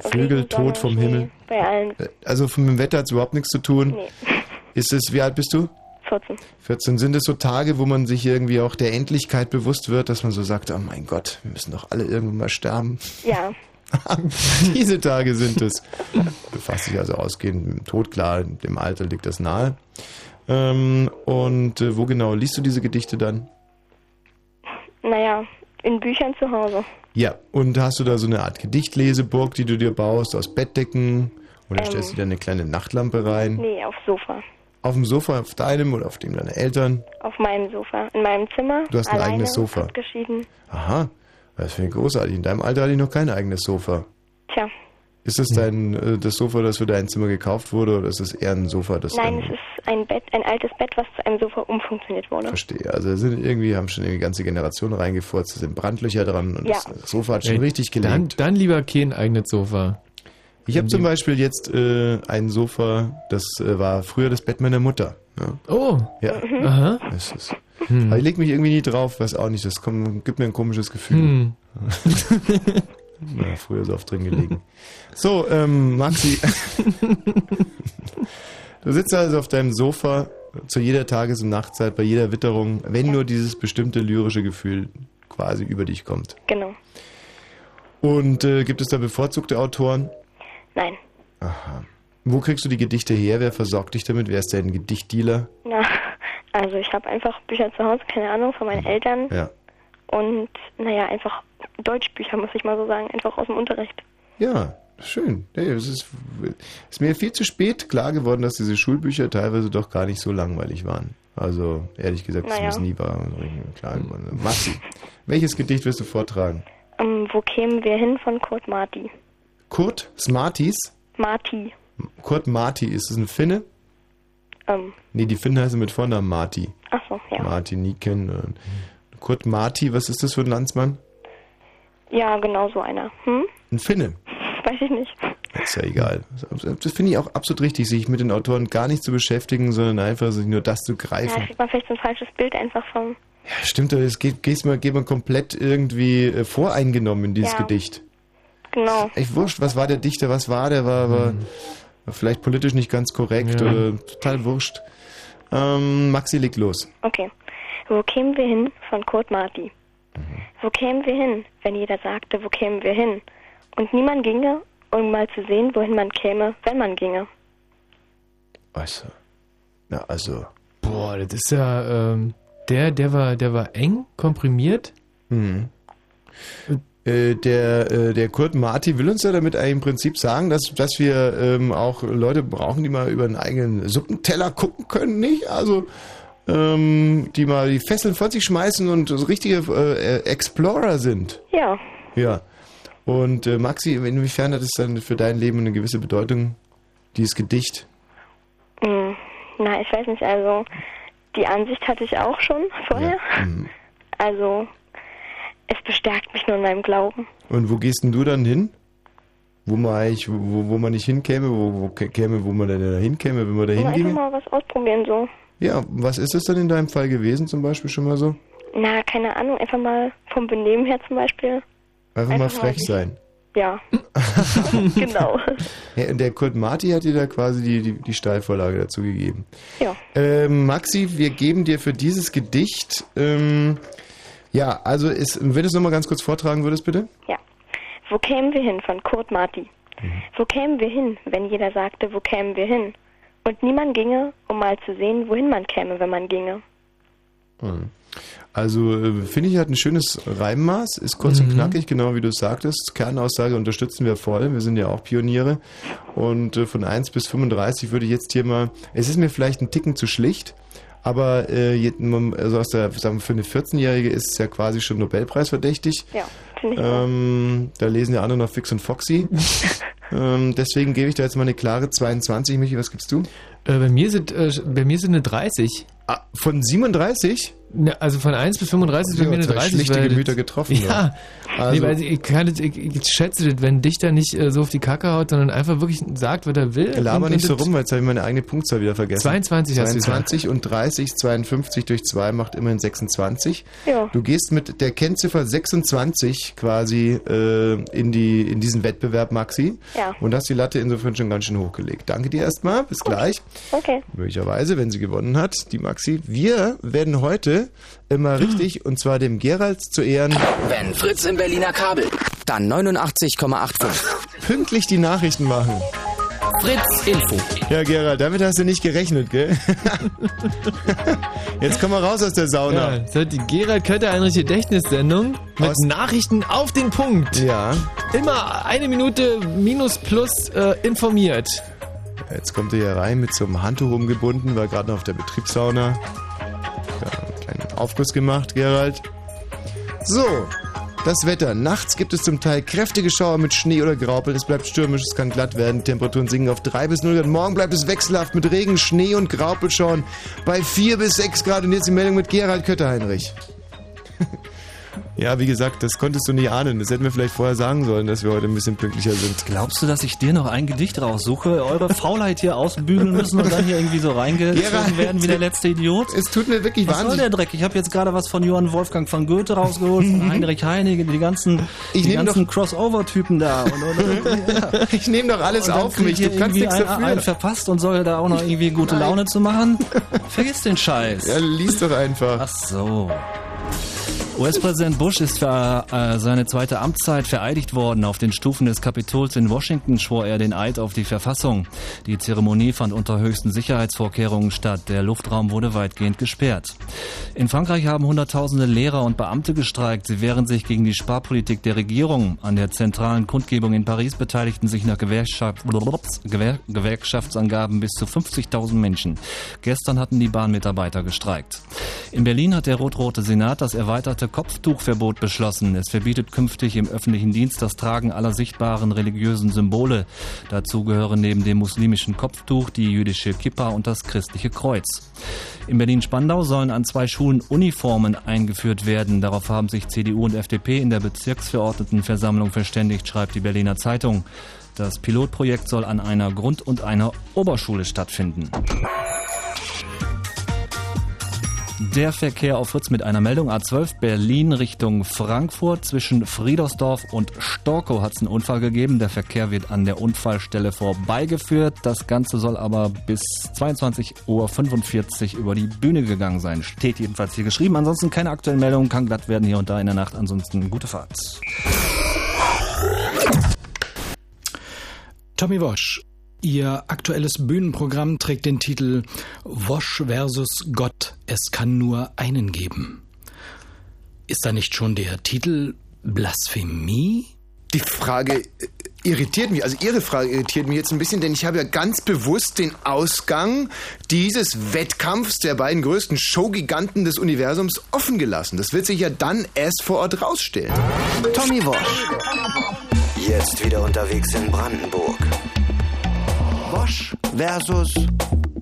A: Vögel
G: Regen,
A: tot vom Himmel.
G: Bei allen.
A: Äh, Also vom Wetter hat es überhaupt nichts zu tun.
G: Nee,
A: Ist es, wie alt bist du?
G: 14.
A: 14. Sind es so Tage, wo man sich irgendwie auch der Endlichkeit bewusst wird, dass man so sagt, oh mein Gott, wir müssen doch alle irgendwann mal sterben.
G: Ja,
A: Diese Tage sind es. Befasst sich also ausgehend mit dem Tod, klar, dem Alter liegt das nahe. Ähm, und äh, wo genau liest du diese Gedichte dann?
G: Naja, in Büchern zu Hause.
A: Ja, und hast du da so eine Art Gedichtleseburg, die du dir baust aus Bettdecken? Oder
G: Ähm.
A: stellst du dir eine kleine Nachtlampe rein?
G: Nee, aufs Sofa.
A: Auf dem Sofa, auf deinem oder auf dem deiner Eltern?
G: Auf meinem Sofa. In meinem Zimmer.
A: Du hast ein
G: alleine,
A: eigenes Sofa.
G: Abgeschieden.
A: Aha, das finde ich großartig. In deinem Alter hatte ich noch kein eigenes Sofa.
G: Tja,
A: Ist das dein äh, das Sofa, das für dein Zimmer gekauft wurde, oder ist das eher ein Sofa, das
G: nein,
A: dann
G: es ist ein Bett, ein altes Bett, was zu einem Sofa umfunktioniert wurde.
A: verstehe? Also sind irgendwie haben schon irgendwie ganze Generationen reingefurzt, da sind Brandlöcher dran und
G: Ja.
A: das Sofa hat schon
B: Ey,
A: richtig
B: Dann,
A: gelebt.
B: dann lieber kein eigenes Sofa.
A: Ich habe zum Beispiel jetzt äh, ein Sofa, das äh, war früher das Bett meiner Mutter. Ja.
B: Oh,
A: ja.
B: aha.
A: Das ist, Aber ich leg mich irgendwie nie drauf, weiß auch nicht, das kommt, gibt mir ein komisches Gefühl.
B: Hm.
A: Na, früher so oft drin gelegen. So, ähm, Maxi. du sitzt also auf deinem Sofa zu jeder Tages- und Nachtzeit, bei jeder Witterung, wenn nur dieses bestimmte lyrische Gefühl quasi über dich kommt.
G: Genau.
A: Und äh, gibt es da bevorzugte Autoren?
G: Nein.
A: Aha. Wo kriegst du die Gedichte her? Wer versorgt dich damit? Wer ist dein Gedichtdealer?
G: Na, also ich habe einfach Bücher zu Hause, keine Ahnung, von meinen Eltern.
A: Ja.
G: Und naja, einfach Deutschbücher, muss ich mal so sagen, einfach aus dem Unterricht.
A: Ja, schön. Hey, es ist, ist mir viel zu spät klar geworden, dass diese Schulbücher teilweise doch gar nicht so langweilig waren. Also, ehrlich gesagt, ist mir
G: Naja.
A: das nie war so richtig klar geworden. Maxi, welches Gedicht wirst du vortragen?
G: Ähm, wo kämen wir hin von Kurt Marti?
A: Kurt Smarties?
G: Marti.
A: Kurt Marti, ist das ein Finne?
G: Ähm,
A: Nee, die Finnen heißen mit Vornamen Marti.
G: ach so, ja.
A: Marti Niken. äh, Kurt Marti, was ist das für ein Landsmann?
G: Ja, genau so einer. Hm?
A: Ein Finne.
G: Weiß ich nicht.
A: Ist ja egal. Das finde ich auch absolut richtig, sich mit den Autoren gar nicht zu beschäftigen, sondern einfach sich nur das zu
G: Ja,
A: greifen.
G: kriegt man vielleicht so ein falsches Bild einfach vom.
A: Ja, stimmt, das geht, geht, mal, geht man komplett irgendwie äh, voreingenommen in dieses
G: Ja.
A: Gedicht.
G: Genau.
A: Echt wurscht, was war der Dichter, was war der, war, war, war vielleicht politisch nicht ganz korrekt
B: Ja.
A: oder total wurscht. Ähm, Maxi, leg los.
G: Okay. Wo kämen wir hin von Kurt Marti? Wo kämen wir hin, wenn jeder sagte, wo kämen wir hin? Und niemand ginge, um mal zu sehen, wohin man käme, wenn man ginge.
A: Also, na, also,
B: Boah, das ist ja, ähm, der, der war, der war eng, komprimiert.
A: hm. Äh, der, äh, der Kurt Marti will uns ja damit eigentlich im Prinzip sagen, dass, dass wir ähm, auch Leute brauchen, die mal über einen eigenen Suppenteller gucken können, nicht? Also, ähm, die mal die Fesseln vor sich schmeißen und so richtige äh, Explorer sind.
G: Ja.
A: Ja. Und äh, Maxi, inwiefern hat es dann für dein Leben eine gewisse Bedeutung, dieses Gedicht?
G: Hm. Na, ich weiß nicht, also die Ansicht hatte ich auch schon vorher.
A: Mhm.
G: Also es bestärkt mich nur in meinem Glauben.
A: Und wo gehst denn du dann hin? Wo man eigentlich, wo, wo man nicht hinkäme, wo, wo kä- käme, wo man denn da hinkäme, wenn man da
G: Nur einfach mal was ausprobieren so.
A: Ja, was ist es dann in deinem Fall gewesen, zum Beispiel schon mal so?
G: Na, keine Ahnung, einfach mal vom Benehmen her zum Beispiel.
A: Einfach, mal
G: Einfach mal
A: frech
G: nicht.
A: sein.
G: Ja. genau.
A: Ja, und der Kurt Marti hat dir da quasi die, die, die Steilvorlage dazu gegeben.
G: Ja.
A: Ähm, Maxi, wir geben dir für dieses Gedicht, ähm, ja, also ist, wenn du es nochmal ganz kurz vortragen würdest, bitte?
G: Ja. Wo kämen wir hin von Kurt Marti?
A: Mhm.
G: Wo kämen wir hin, wenn jeder sagte, wo kämen wir hin? Und niemand ginge, um mal zu sehen, wohin man käme, wenn man ginge.
A: Hm. Also äh, finde ich hat ein schönes Reimmaß, ist kurz und knackig, genau wie du es sagtest. Kernaussage unterstützen wir voll, wir sind ja auch Pioniere. Und äh, von 1 bis 35 würde ich jetzt hier mal, es ist mir vielleicht ein Ticken zu schlicht, aber äh, also aus der, sagen wir, für eine 14-Jährige ist es ja quasi schon Nobelpreis verdächtig.
G: Ja, finde ich auch.
A: Ähm, da lesen ja andere noch Fix und Foxy. ähm, deswegen gebe ich da jetzt mal eine klare 22. Michi, was gibst du?
B: Äh, bei, mir sind, äh, bei mir sind eine 30.
A: Ah, von 37?
B: Ne, also von 1 bis 35 ist bei mir eine
A: zwei
B: 30.
A: schlichte
B: weil
A: Gemüter getroffen,
B: Ja.
A: ja. Also-
B: nee, weil ich, kann das, ich, ich schätze das, wenn Dichter nicht äh, so auf die Kacke haut, sondern einfach wirklich sagt, was er will.
A: Laber nicht so rum, weil jetzt habe ich meine eigene Punktzahl wieder vergessen.
B: 22 hast du
A: 22 und 30, 52 durch 2 macht immerhin 26.
G: Ja.
A: Du gehst mit der Kennziffer 26 quasi äh, in, die, in diesen Wettbewerb, Maxi.
G: Ja.
A: Und hast die Latte insofern schon ganz schön hochgelegt. Danke dir erstmal, bis gleich.
G: Okay.
A: Möglicherweise, wenn sie gewonnen hat, die Maxi. Wir werden heute immer richtig, und zwar dem Gerald zu Ehren,
H: Wenn Fritz im Berliner Kabel, dann 89,85.
A: pünktlich die Nachrichten machen.
H: Fritz Info.
A: Ja, Gerald, damit hast du nicht gerechnet, gell? Jetzt komm mal raus aus der Sauna.
B: Ja, so die Gerald Kötter-Heinrich Gedächtnissendung mit
A: Aus-
B: Nachrichten auf den Punkt.
A: Ja.
B: Immer eine Minute minus plus äh, informiert.
A: Jetzt kommt er hier rein mit so einem Handtuch umgebunden, war gerade noch auf der Betriebssauna. Ja, einen Aufguss gemacht, Gerald. So, das Wetter. Nachts gibt es zum Teil kräftige Schauer mit Schnee oder Graupel. Es bleibt stürmisch, es kann glatt werden. Temperaturen sinken auf 3 bis 0 Grad. Morgen bleibt es wechselhaft mit Regen, Schnee und Graupelschauern bei 4 bis 6 Grad. Und jetzt die Meldung mit Gerald Kötterheinrich. Ja, wie gesagt, das konntest du nicht ahnen. Das hätten wir vielleicht vorher sagen sollen, dass wir heute ein bisschen pünktlicher sind.
I: Glaubst du, dass ich dir noch ein Gedicht raussuche, eure Faulheit hier ausbügeln müssen und dann hier irgendwie so reingezogen werden wie der letzte Idiot?
A: Es tut mir wirklich
I: Was soll
A: wahnsinnig.
I: der Dreck? Ich habe jetzt gerade was von Johann Wolfgang von Goethe rausgeholt, von Heinrich Heine, die ganzen,
A: Ich
I: die
A: nehm
I: ganzen Crossover-Typen da. Und, und, und,
A: Ich nehme doch alles auf mich.
I: ich
A: Du kannst
I: irgendwie
A: nichts
I: einen, einen
A: dafür.
I: verpasst und soll da auch noch irgendwie gute Laune zu machen. Vergiss den Scheiß.
A: Ja, lies doch einfach.
I: Ach so. US-Präsident Bush ist für äh, seine zweite Amtszeit vereidigt worden. Auf den Stufen des Kapitols in Washington schwor er den Eid auf die Verfassung. Die Zeremonie fand unter höchsten Sicherheitsvorkehrungen statt. Der Luftraum wurde weitgehend gesperrt. In Frankreich haben Hunderttausende Lehrer und Beamte gestreikt. Sie wehren sich gegen die Sparpolitik der Regierung. An der zentralen Kundgebung in Paris beteiligten sich nach Gewerkschaft, Gewer, Gewerkschaftsangaben bis zu 50.000 Menschen. Gestern hatten die Bahnmitarbeiter gestreikt. In Berlin hat der rot-rote Senat das erweiterte Kopftuchverbot beschlossen. Es verbietet künftig im öffentlichen Dienst das Tragen aller sichtbaren religiösen Symbole. Dazu gehören neben dem muslimischen Kopftuch die jüdische Kippa und das christliche Kreuz. In Berlin-Spandau sollen an zwei Schulen Uniformen eingeführt werden. Darauf haben sich CDU und FDP in der Bezirksverordnetenversammlung verständigt, schreibt die Berliner Zeitung. Das Pilotprojekt soll an einer Grund- und einer Oberschule stattfinden. Der Verkehr auf Fritz mit einer Meldung A12 Berlin Richtung Frankfurt zwischen Friedersdorf und Storkow hat es einen Unfall gegeben. Der Verkehr wird an der Unfallstelle vorbeigeführt. Das Ganze soll aber bis 22.45 Uhr über die Bühne gegangen sein. Steht jedenfalls hier geschrieben. Ansonsten keine aktuellen Meldungen, kann glatt werden hier und da in der Nacht. Ansonsten gute Fahrt.
J: Tommy Wosch. Ihr aktuelles Bühnenprogramm trägt den Titel Wosch versus Gott. Es kann nur einen geben. Ist da nicht schon der Titel Blasphemie?
A: Die Frage äh, irritiert mich, also Ihre Frage irritiert mich jetzt ein bisschen, denn ich habe ja ganz bewusst den Ausgang dieses Wettkampfs der beiden größten Showgiganten des Universums offen gelassen. Das wird sich ja dann erst vor Ort rausstellen.
K: Tommy Wosch. Jetzt wieder unterwegs in Brandenburg. Wosch versus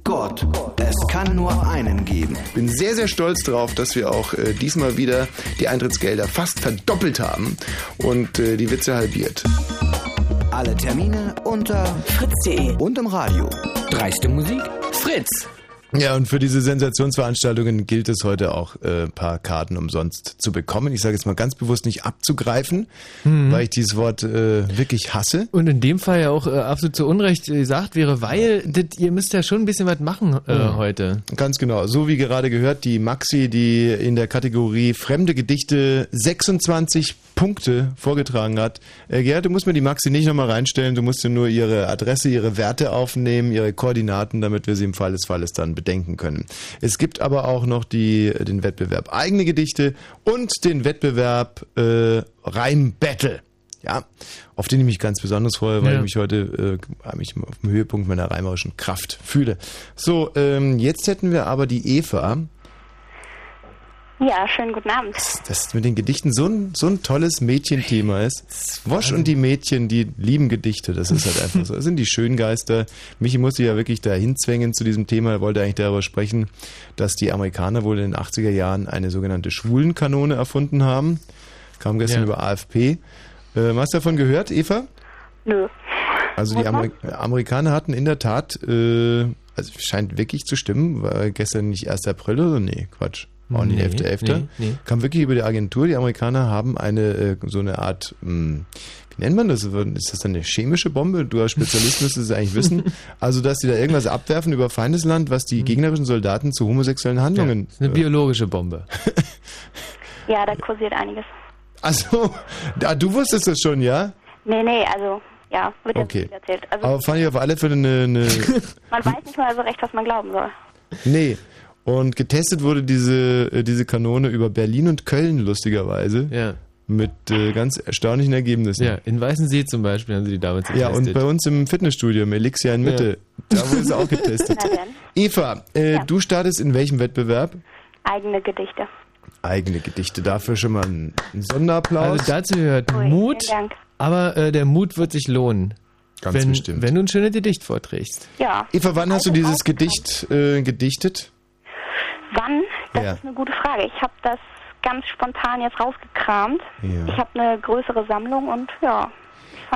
K: Gott. Es kann nur einen geben.
A: Bin sehr, sehr stolz drauf, dass wir auch äh, diesmal wieder die Eintrittsgelder fast verdoppelt haben und äh, die Witze halbiert.
K: Alle Termine unter fritz.de und im Radio.
H: Dreiste Musik. Fritz.
A: Ja, und für diese Sensationsveranstaltungen gilt es heute auch, äh, ein paar Karten umsonst zu bekommen. Ich sage jetzt mal ganz bewusst nicht abzugreifen, weil ich dieses Wort äh, wirklich hasse.
B: Und in dem Fall ja auch äh, absolut zu Unrecht gesagt wäre, weil das, ihr müsst ja schon ein bisschen was machen äh,
A: Mhm.
B: heute.
A: Ganz genau. So wie gerade gehört, die Maxi, die in der Kategorie Fremde Gedichte 26 Punkte vorgetragen hat. Äh, Gerhard, du musst mir die Maxi nicht nochmal reinstellen, du musst dir nur ihre Adresse, ihre Werte aufnehmen, ihre Koordinaten, damit wir sie im Fall des Falles dann bedenken können. Es gibt aber auch noch die, den Wettbewerb eigene Gedichte und den Wettbewerb äh, Reim-Battle. Ja, auf den ich mich ganz besonders freue, weil
B: Ja.
A: ich mich heute äh, mich auf dem Höhepunkt meiner reimerischen Kraft fühle. So, ähm, jetzt hätten wir aber die Eva.
G: Ja, schönen guten Abend.
A: Das mit den Gedichten so ein, so ein tolles Mädchenthema ist. Wosch und die Mädchen, die lieben Gedichte. Das ist halt einfach so. Das sind die Schöngeister. Michi musste ja wirklich dahin zwängen zu diesem Thema. Er wollte eigentlich darüber sprechen, dass die Amerikaner wohl in den 80er Jahren eine sogenannte Schwulenkanone erfunden haben. Kam gestern
B: Ja.
A: über AFP. Ähm, hast du davon gehört, Eva?
G: Nö.
A: Also die Ameri Amerikaner hatten in der Tat, äh, also scheint wirklich zu stimmen, war gestern nicht 1. April oder? Nee, Quatsch. Auch nicht
B: Nee,
A: 11.11.
B: nee, nee.
A: Kam wirklich über die Agentur. Die Amerikaner haben eine, äh, so eine Art, mh, wie nennt man das? Ist das eine chemische Bombe? Du als Spezialist müsstest es eigentlich wissen. Also, dass die da irgendwas abwerfen über Feindesland, was die gegnerischen Soldaten zu homosexuellen Handlungen.
B: Ist eine biologische Bombe.
G: Ja, da kursiert einiges.
A: Also, da, du wusstest das schon, ja?
G: Nee, nee, also
L: Ja, wird ja
A: Okay.
L: viel erzählt. Also
A: Aber fand ich auf alle Fälle eine, eine
L: man weiß nicht mal so recht, was man glauben soll.
A: Nee. Und getestet wurde diese, äh, diese Kanone über Berlin und Köln, lustigerweise.
B: Ja.
A: Mit äh, ganz erstaunlichen Ergebnissen.
B: Ja, in Weißensee zum Beispiel haben sie die damals
A: Ja,
B: getestet.
A: und bei uns im Fitnessstudio, im Elixir in Mitte, da wurde es auch getestet. Eva, äh,
L: Ja.
A: du startest in welchem Wettbewerb?
L: eigene Gedichte.
A: Eigene Gedichte. Dafür schon mal ein, ein Sonderapplaus.
B: Also dazu gehört
L: Ui,
B: Mut, aber äh, der Mut wird sich lohnen.
A: Ganz
B: wenn,
A: bestimmt.
B: Wenn du ein schönes Gedicht vorträgst.
L: Ja.
A: Eva, wann hast du dieses Gedicht äh, gedichtet?
L: Wann? Das
A: Ja.
L: ist eine gute Frage. Ich habe das ganz spontan jetzt rausgekramt.
A: Ja.
L: Ich habe eine größere Sammlung und ja.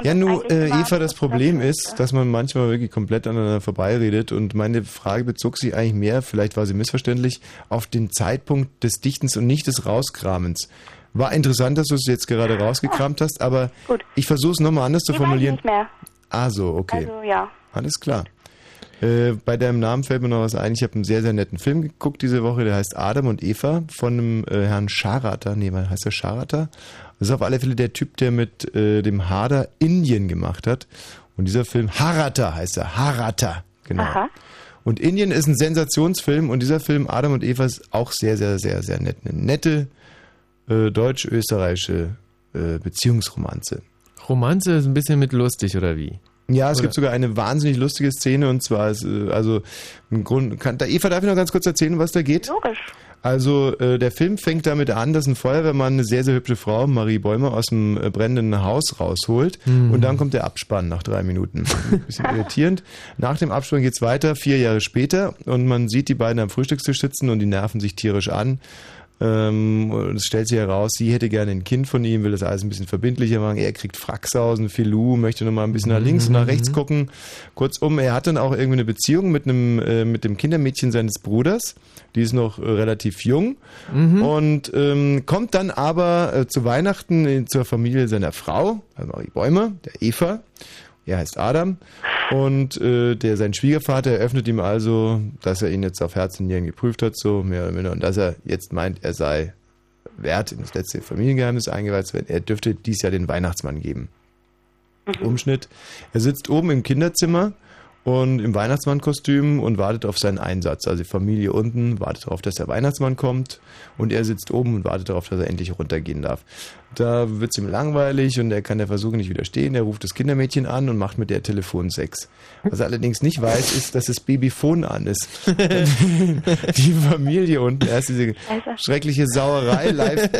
A: Ja,
L: eigentlich
A: äh, Eva, das Problem ist, dass man manchmal wirklich komplett aneinander vorbeiredet und meine Frage bezog sich eigentlich mehr, vielleicht war sie missverständlich, auf den Zeitpunkt des Dichtens und nicht des Rauskramens. War interessant, dass du es jetzt gerade rausgekramt hast, aber
L: Gut.
A: ich versuche es nochmal anders zu
L: weiß ich
A: formulieren.
L: nicht mehr.
A: Ah so, okay.
L: Also ja.
A: Alles klar. Äh, bei deinem Namen fällt mir noch was ein. Ich habe einen sehr, sehr netten Film geguckt diese Woche, der heißt Adam und Eva von einem äh, Herrn Scharata. Nee, was heißt der Scharata? Das ist auf alle Fälle der Typ, der mit äh, dem Hader Indien gemacht hat. Und dieser Film, Harata heißt er. Harata, genau.
L: Aha.
A: Und Indien ist ein Sensationsfilm und dieser Film Adam und Eva ist auch sehr, sehr, sehr, sehr nett. Eine nette äh, deutsch-österreichische äh, Beziehungsromanze.
B: Romanze ist ein bisschen mit lustig, oder wie?
A: Ja, es
B: Oder-
A: gibt sogar eine wahnsinnig lustige Szene und zwar ist, äh, also im Grunde kann da Eva darf ich noch ganz kurz erzählen, was da geht?
L: Logisch.
A: Also äh, der Film fängt damit an, dass ein Feuerwehrmann eine sehr sehr hübsche Frau Marie Bäumer aus dem äh, brennenden Haus rausholt
B: Mhm.
A: und dann kommt der Abspann nach drei Minuten. Ein bisschen irritierend. Nach dem Abspann geht's weiter, vier Jahre später und man sieht die beiden am Frühstückstisch sitzen und die nerven sich tierisch an. Ähm, und es stellt sich heraus, sie hätte gerne ein Kind von ihm, will das alles ein bisschen verbindlicher machen. Er kriegt Fracksausen, Filou, möchte nochmal ein bisschen nach links und nach rechts gucken. Kurzum, er hat dann auch irgendwie eine Beziehung mit einem, äh, mit dem Kindermädchen seines Bruders. Die ist noch äh, relativ jung und ähm, kommt dann aber äh, zu Weihnachten in, zur Familie seiner Frau, also Marie Bäumer, der Eva. Er heißt Adam und äh, der sein Schwiegervater eröffnet ihm also, dass er ihn jetzt auf Herz und Nieren geprüft hat, so mehr oder minder, und dass er jetzt meint, er sei wert, in das letzte Familiengeheimnis eingeweiht zu werden. Er dürfte dies Jahr den Weihnachtsmann geben. Umschnitt. Er sitzt oben im Kinderzimmer und im Weihnachtsmannkostüm und wartet auf seinen Einsatz. Also die Familie unten wartet darauf, dass der Weihnachtsmann kommt und er sitzt oben und wartet darauf, dass er endlich runtergehen darf. Da wird es ihm langweilig und er kann der Versuchung nicht widerstehen. Er ruft das Kindermädchen an und macht mit der Telefonsex. Was er allerdings nicht weiß, ist, dass das Babyphone an ist. die Familie unten erst diese schreckliche Sauerei live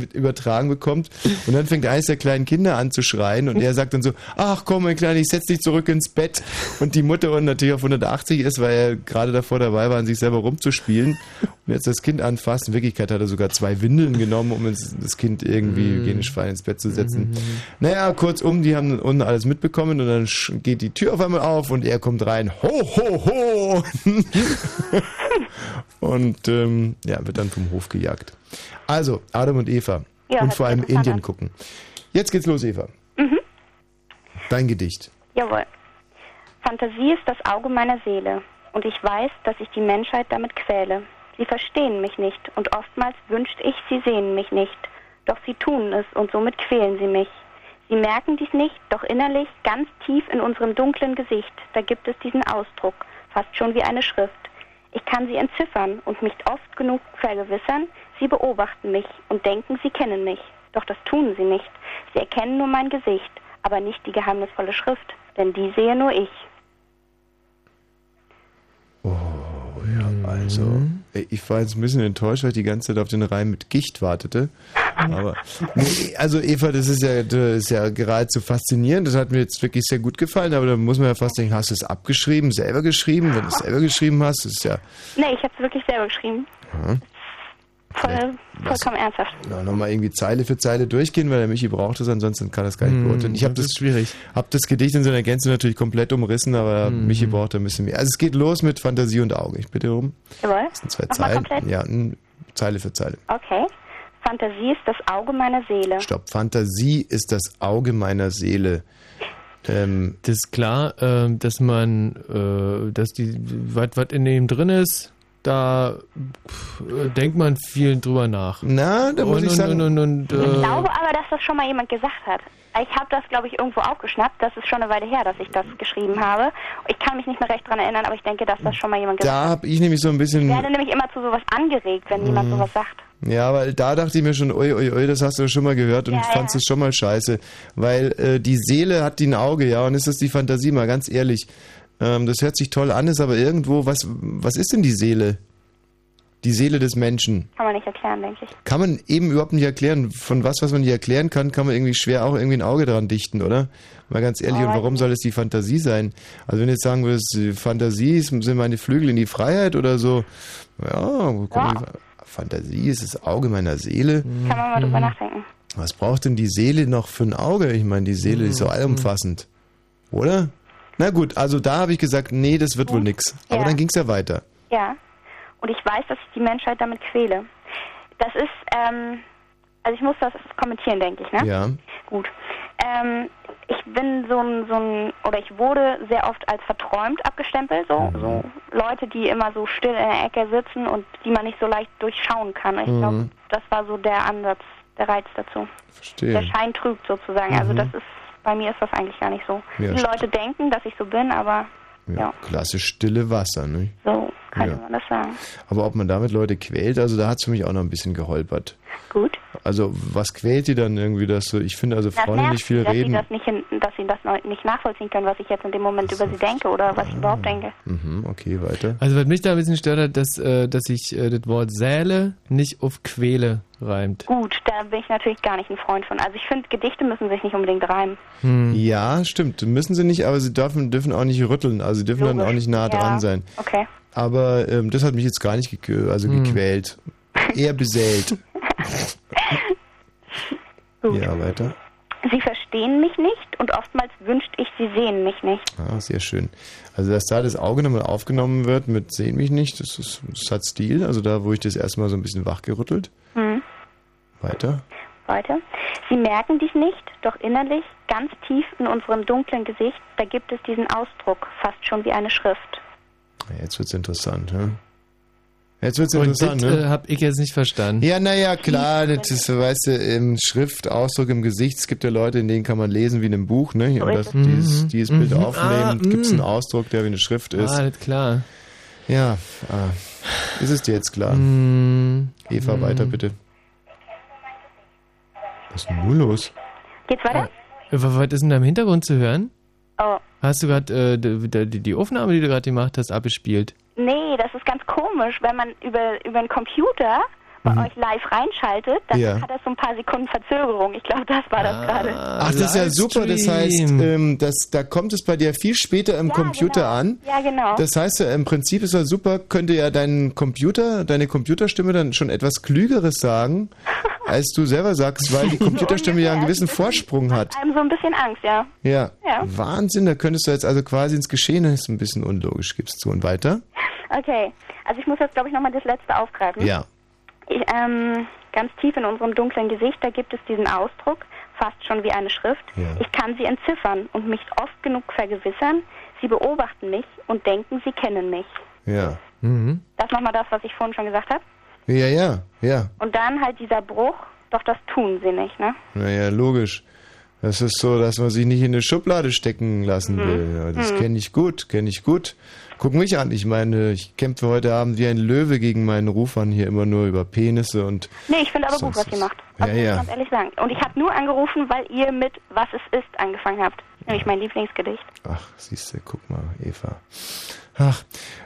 A: mit übertragen bekommt und dann fängt eines der kleinen Kinder an zu schreien und er sagt dann so, ach komm mein Kleiner, ich setz dich zurück ins Bett und die Mutter unten natürlich auf 180 ist, weil er gerade davor dabei war, an sich selber rumzuspielen und jetzt das Kind anfasst. In Wirklichkeit hat er sogar zwei Windeln genommen, um das Kind irgendwie hygienisch frei ins Bett zu setzen. Naja, kurzum, die haben unten alles mitbekommen und dann geht die Tür auf einmal auf und er kommt rein, ho, ho, ho! und ähm, ja, wird dann vom Hof gejagt. Also, Adam und Eva.
L: Ja,
A: und vor allem Indien gucken. Jetzt geht's los, Eva.
L: Mhm.
A: Dein Gedicht.
L: Jawohl. Fantasie ist das Auge meiner Seele. Und ich weiß, dass ich die Menschheit damit quäle. Sie verstehen mich nicht und oftmals wünscht ich, sie sehen mich nicht. Doch sie tun es und somit quälen sie mich. Sie merken dies nicht, doch innerlich, ganz tief in unserem dunklen Gesicht, da gibt es diesen Ausdruck, fast schon wie eine Schrift. Ich kann sie entziffern und mich oft genug vergewissern, sie beobachten mich und denken, sie kennen mich. Doch das tun sie nicht. Sie erkennen nur mein Gesicht, aber nicht die geheimnisvolle Schrift, denn die sehe nur ich.
A: Ja, also, ey, ich war jetzt ein bisschen enttäuscht, weil ich die ganze Zeit auf den Reim mit Gicht wartete. Aber, nee, also Eva, das ist ja, das ist ja geradezu faszinierend. Das hat mir jetzt wirklich sehr gut gefallen, aber da muss man ja fast denken, hast du es abgeschrieben, selber geschrieben? Wenn du es selber geschrieben hast, ist ja,
L: Nee, ich habe es wirklich selber geschrieben.
A: ja.
L: Voll, vollkommen ernsthaft.
A: Ja, nochmal irgendwie Zeile für Zeile durchgehen, weil der Michi braucht es, ansonsten kann das gar nicht
B: Hm,
A: beurteilen. Ich habe
B: das
A: das,
B: schwierig.
A: hab das Gedicht in seiner Gänze natürlich komplett umrissen, aber
B: Hm.
A: Michi braucht da ein bisschen mehr. Also es geht los mit Fantasie und Auge. Ich bitte um.
L: Jawohl.
A: Das sind zwei
L: Nochmal
A: Zeilen.
L: komplett?
A: Ja, n- Zeile für Zeile.
L: Okay. Fantasie ist das Auge meiner Seele.
A: Stopp. Fantasie ist das Auge meiner Seele. Ähm,
B: Das ist klar, ähm, dass man, äh, dass die, was was in dem drin ist, da pff, äh, denkt man viel drüber nach.
A: Na, da muss
B: und,
A: ich sagen-
B: Und, und, und,
L: Ich
B: äh,
L: glaube aber, dass das schon mal jemand gesagt hat. Ich habe das, glaube ich, irgendwo aufgeschnappt. Das ist schon eine Weile her, dass ich das geschrieben habe. Ich kann mich nicht mehr recht dran erinnern, aber ich denke, dass das schon mal jemand gesagt
A: Da
L: hat.
A: habe ich nämlich so ein
L: Ich
A: bisschen.
L: werde nämlich immer zu sowas angeregt, wenn jemand
A: Mhm.
L: sowas sagt.
A: Ja, weil da dachte ich mir schon, ui, ui, ui, das hast du schon mal gehört und
L: Ja,
A: fandst
L: ja.
A: es schon mal scheiße. Weil äh, die Seele hat die ein Auge, ja, und ist das die Fantasie, mal ganz ehrlich. Ähm, das hört sich toll an, ist aber irgendwo, was, was ist denn die Seele? Die Seele des Menschen.
L: Kann man nicht erklären, denke ich.
A: Kann man eben überhaupt nicht erklären. Von was, was man nicht erklären kann, kann man irgendwie schwer auch irgendwie ein Auge dran dichten, oder? Mal ganz ehrlich, und warum soll es die Fantasie sein? Also wenn du jetzt sagen würdest, die Fantasie ist- sind meine Flügel in die Freiheit oder so, ja, die Fantasie ist das Auge meiner Seele.
L: Kann man mal drüber nachdenken.
A: Was braucht denn die Seele noch für ein Auge? Ich meine, die Seele ist so allumfassend. Oder? Na gut, also da habe ich gesagt, nee, das wird wohl nix. Aber
L: Ja.
A: dann ging es ja weiter.
L: Ja. Und ich weiß, dass ich die Menschheit damit quäle. Das ist, ähm, also ich muss das kommentieren, denke ich, ne?
A: Ja.
L: Gut. Ähm, ich bin so ein, so ein, oder ich wurde sehr oft als verträumt abgestempelt, so, so Leute, die immer so still in der Ecke sitzen und die man nicht so leicht durchschauen kann. Ich glaube,
A: Mhm.
L: das war so der Ansatz, der Reiz dazu.
A: Verstehe.
L: Der Schein trügt sozusagen. Also
A: Mhm.
L: das ist, bei mir ist das eigentlich gar nicht so.
A: Ja,
L: die Leute denken, dass ich so bin, aber ja,
A: Klassisch stille Wasser, ne?
L: so könnte
A: Ja.
L: man das sagen.
A: Aber ob man damit Leute quält, also da hat es für mich auch noch ein bisschen geholpert.
L: Gut.
A: Also was quält die dann irgendwie, dass so, ich finde also
L: Das
A: Frauen,
L: nervt
A: nicht viel
L: dass
A: reden.
L: Sie das nicht dass sie das nicht nachvollziehen können, was ich jetzt in dem Moment über sie denke oder was ich überhaupt denke.
A: Mhm, okay, weiter.
B: Also was mich da ein bisschen stört hat, dass, äh, dass sich äh, das Wort Säle nicht auf Quäle reimt.
L: Gut, da bin ich natürlich gar nicht ein Freund von. Also ich finde, Gedichte müssen sich nicht unbedingt reimen.
A: Hm. Ja, stimmt. Müssen sie nicht, aber sie dürfen, dürfen auch nicht rütteln. Also sie dürfen dann auch nicht nah
L: Ja,
A: dran sein.
L: Okay.
A: Aber ähm, das hat mich jetzt gar nicht gekö also
B: Hm.
A: gequält. Eher beseelt. ja, weiter.
L: Sie verstehen mich nicht und oftmals wünscht ich, sie sehen mich nicht.
A: Ah, sehr schön. Also, dass da das Auge nochmal aufgenommen wird mit Sehen mich nicht, das, ist, das hat Stil. Also da, wo ich das erstmal so ein bisschen wachgerüttelt.
L: Hm.
A: Weiter.
L: Weiter. Sie merken dies nicht, doch innerlich, ganz tief in unserem dunklen Gesicht, da gibt es diesen Ausdruck, fast schon wie eine Schrift.
A: Ja, Jetzt wird's interessant, ja? Jetzt wird's
B: Und
A: interessant,
B: das
A: ne?
B: äh, habe ich jetzt nicht verstanden.
A: Ja, naja, klar, das ist, weißt du, im Schrift, Ausdruck im Gesicht, es gibt ja Leute, in denen kann man lesen wie in einem Buch, ne? Und das,
B: Mhm.
A: dieses, dieses Bild
B: Mhm.
A: aufnehmen,
B: Ah,
A: gibt es einen
B: mhm.
A: Ausdruck, der wie eine Schrift ist.
B: Ah, alles klar.
A: Ja, ah, ist es dir jetzt klar?
B: Mhm.
A: Eva,
B: Mhm.
A: weiter bitte. Was ist denn nun los?
L: Geht's weiter?
B: Was was ist denn da im Hintergrund zu hören?
L: Oh.
B: Hast du gerade äh, die, die, Aufnahme, die du gerade gemacht hast, abgespielt?
L: Nee, das ist ganz komisch, wenn man über, über einen Computer bei euch live reinschaltet, dann
A: Mhm. Ja.
L: hat das so ein paar Sekunden Verzögerung. Ich glaube, das war das gerade.
A: Ach, das ist ja super. Das heißt, ähm, das, da kommt es bei dir viel später im Computer an.
L: Ja, genau.
A: Das heißt ja, im Prinzip ist ja super, könnte ja dein Computer, deine Computerstimme dann schon etwas Klügeres sagen, als du selber sagst, weil die Computerstimme ja einen gewissen Vorsprung hat.
L: Einem so ein bisschen Angst, ja.
A: Ja.
L: Ja.
A: Wahnsinn, da könntest du jetzt also quasi ins Geschehen, das ist ein bisschen unlogisch, gibst du. Und weiter?
L: Okay, also ich muss jetzt, glaube ich, nochmal das letzte aufgreifen.
A: Ja.
L: Ähm, ganz tief in unserem dunklen Gesicht, da gibt es diesen Ausdruck, fast schon wie eine Schrift.
A: Ja.
L: Ich kann sie entziffern und mich oft genug vergewissern. Sie beobachten mich und denken, sie kennen mich.
A: Ja.
B: Mhm.
L: Das nochmal das, was ich vorhin schon gesagt habe.
A: Ja, ja, ja.
L: Und dann halt dieser Bruch, doch das tun sie nicht, ne?
A: Naja, logisch. Das ist so, dass man sich nicht in eine Schublade stecken lassen
L: Mhm.
A: will. Das
L: Mhm.
A: kenne ich gut, kenne ich gut. Guck mich an, ich meine, ich kämpfe heute Abend wie ein Löwe gegen meinen Ruf an, hier immer nur über Penisse und...
L: Nee, ich finde aber gut, was ihr macht.
A: Ja,
L: Also, ich
A: ja.
L: ganz ehrlich sagen. Und ich habe nur angerufen, weil ihr mit Was es ist angefangen habt. Nämlich mein Lieblingsgedicht.
A: Ach, siehst du, guck mal, Eva. Ach,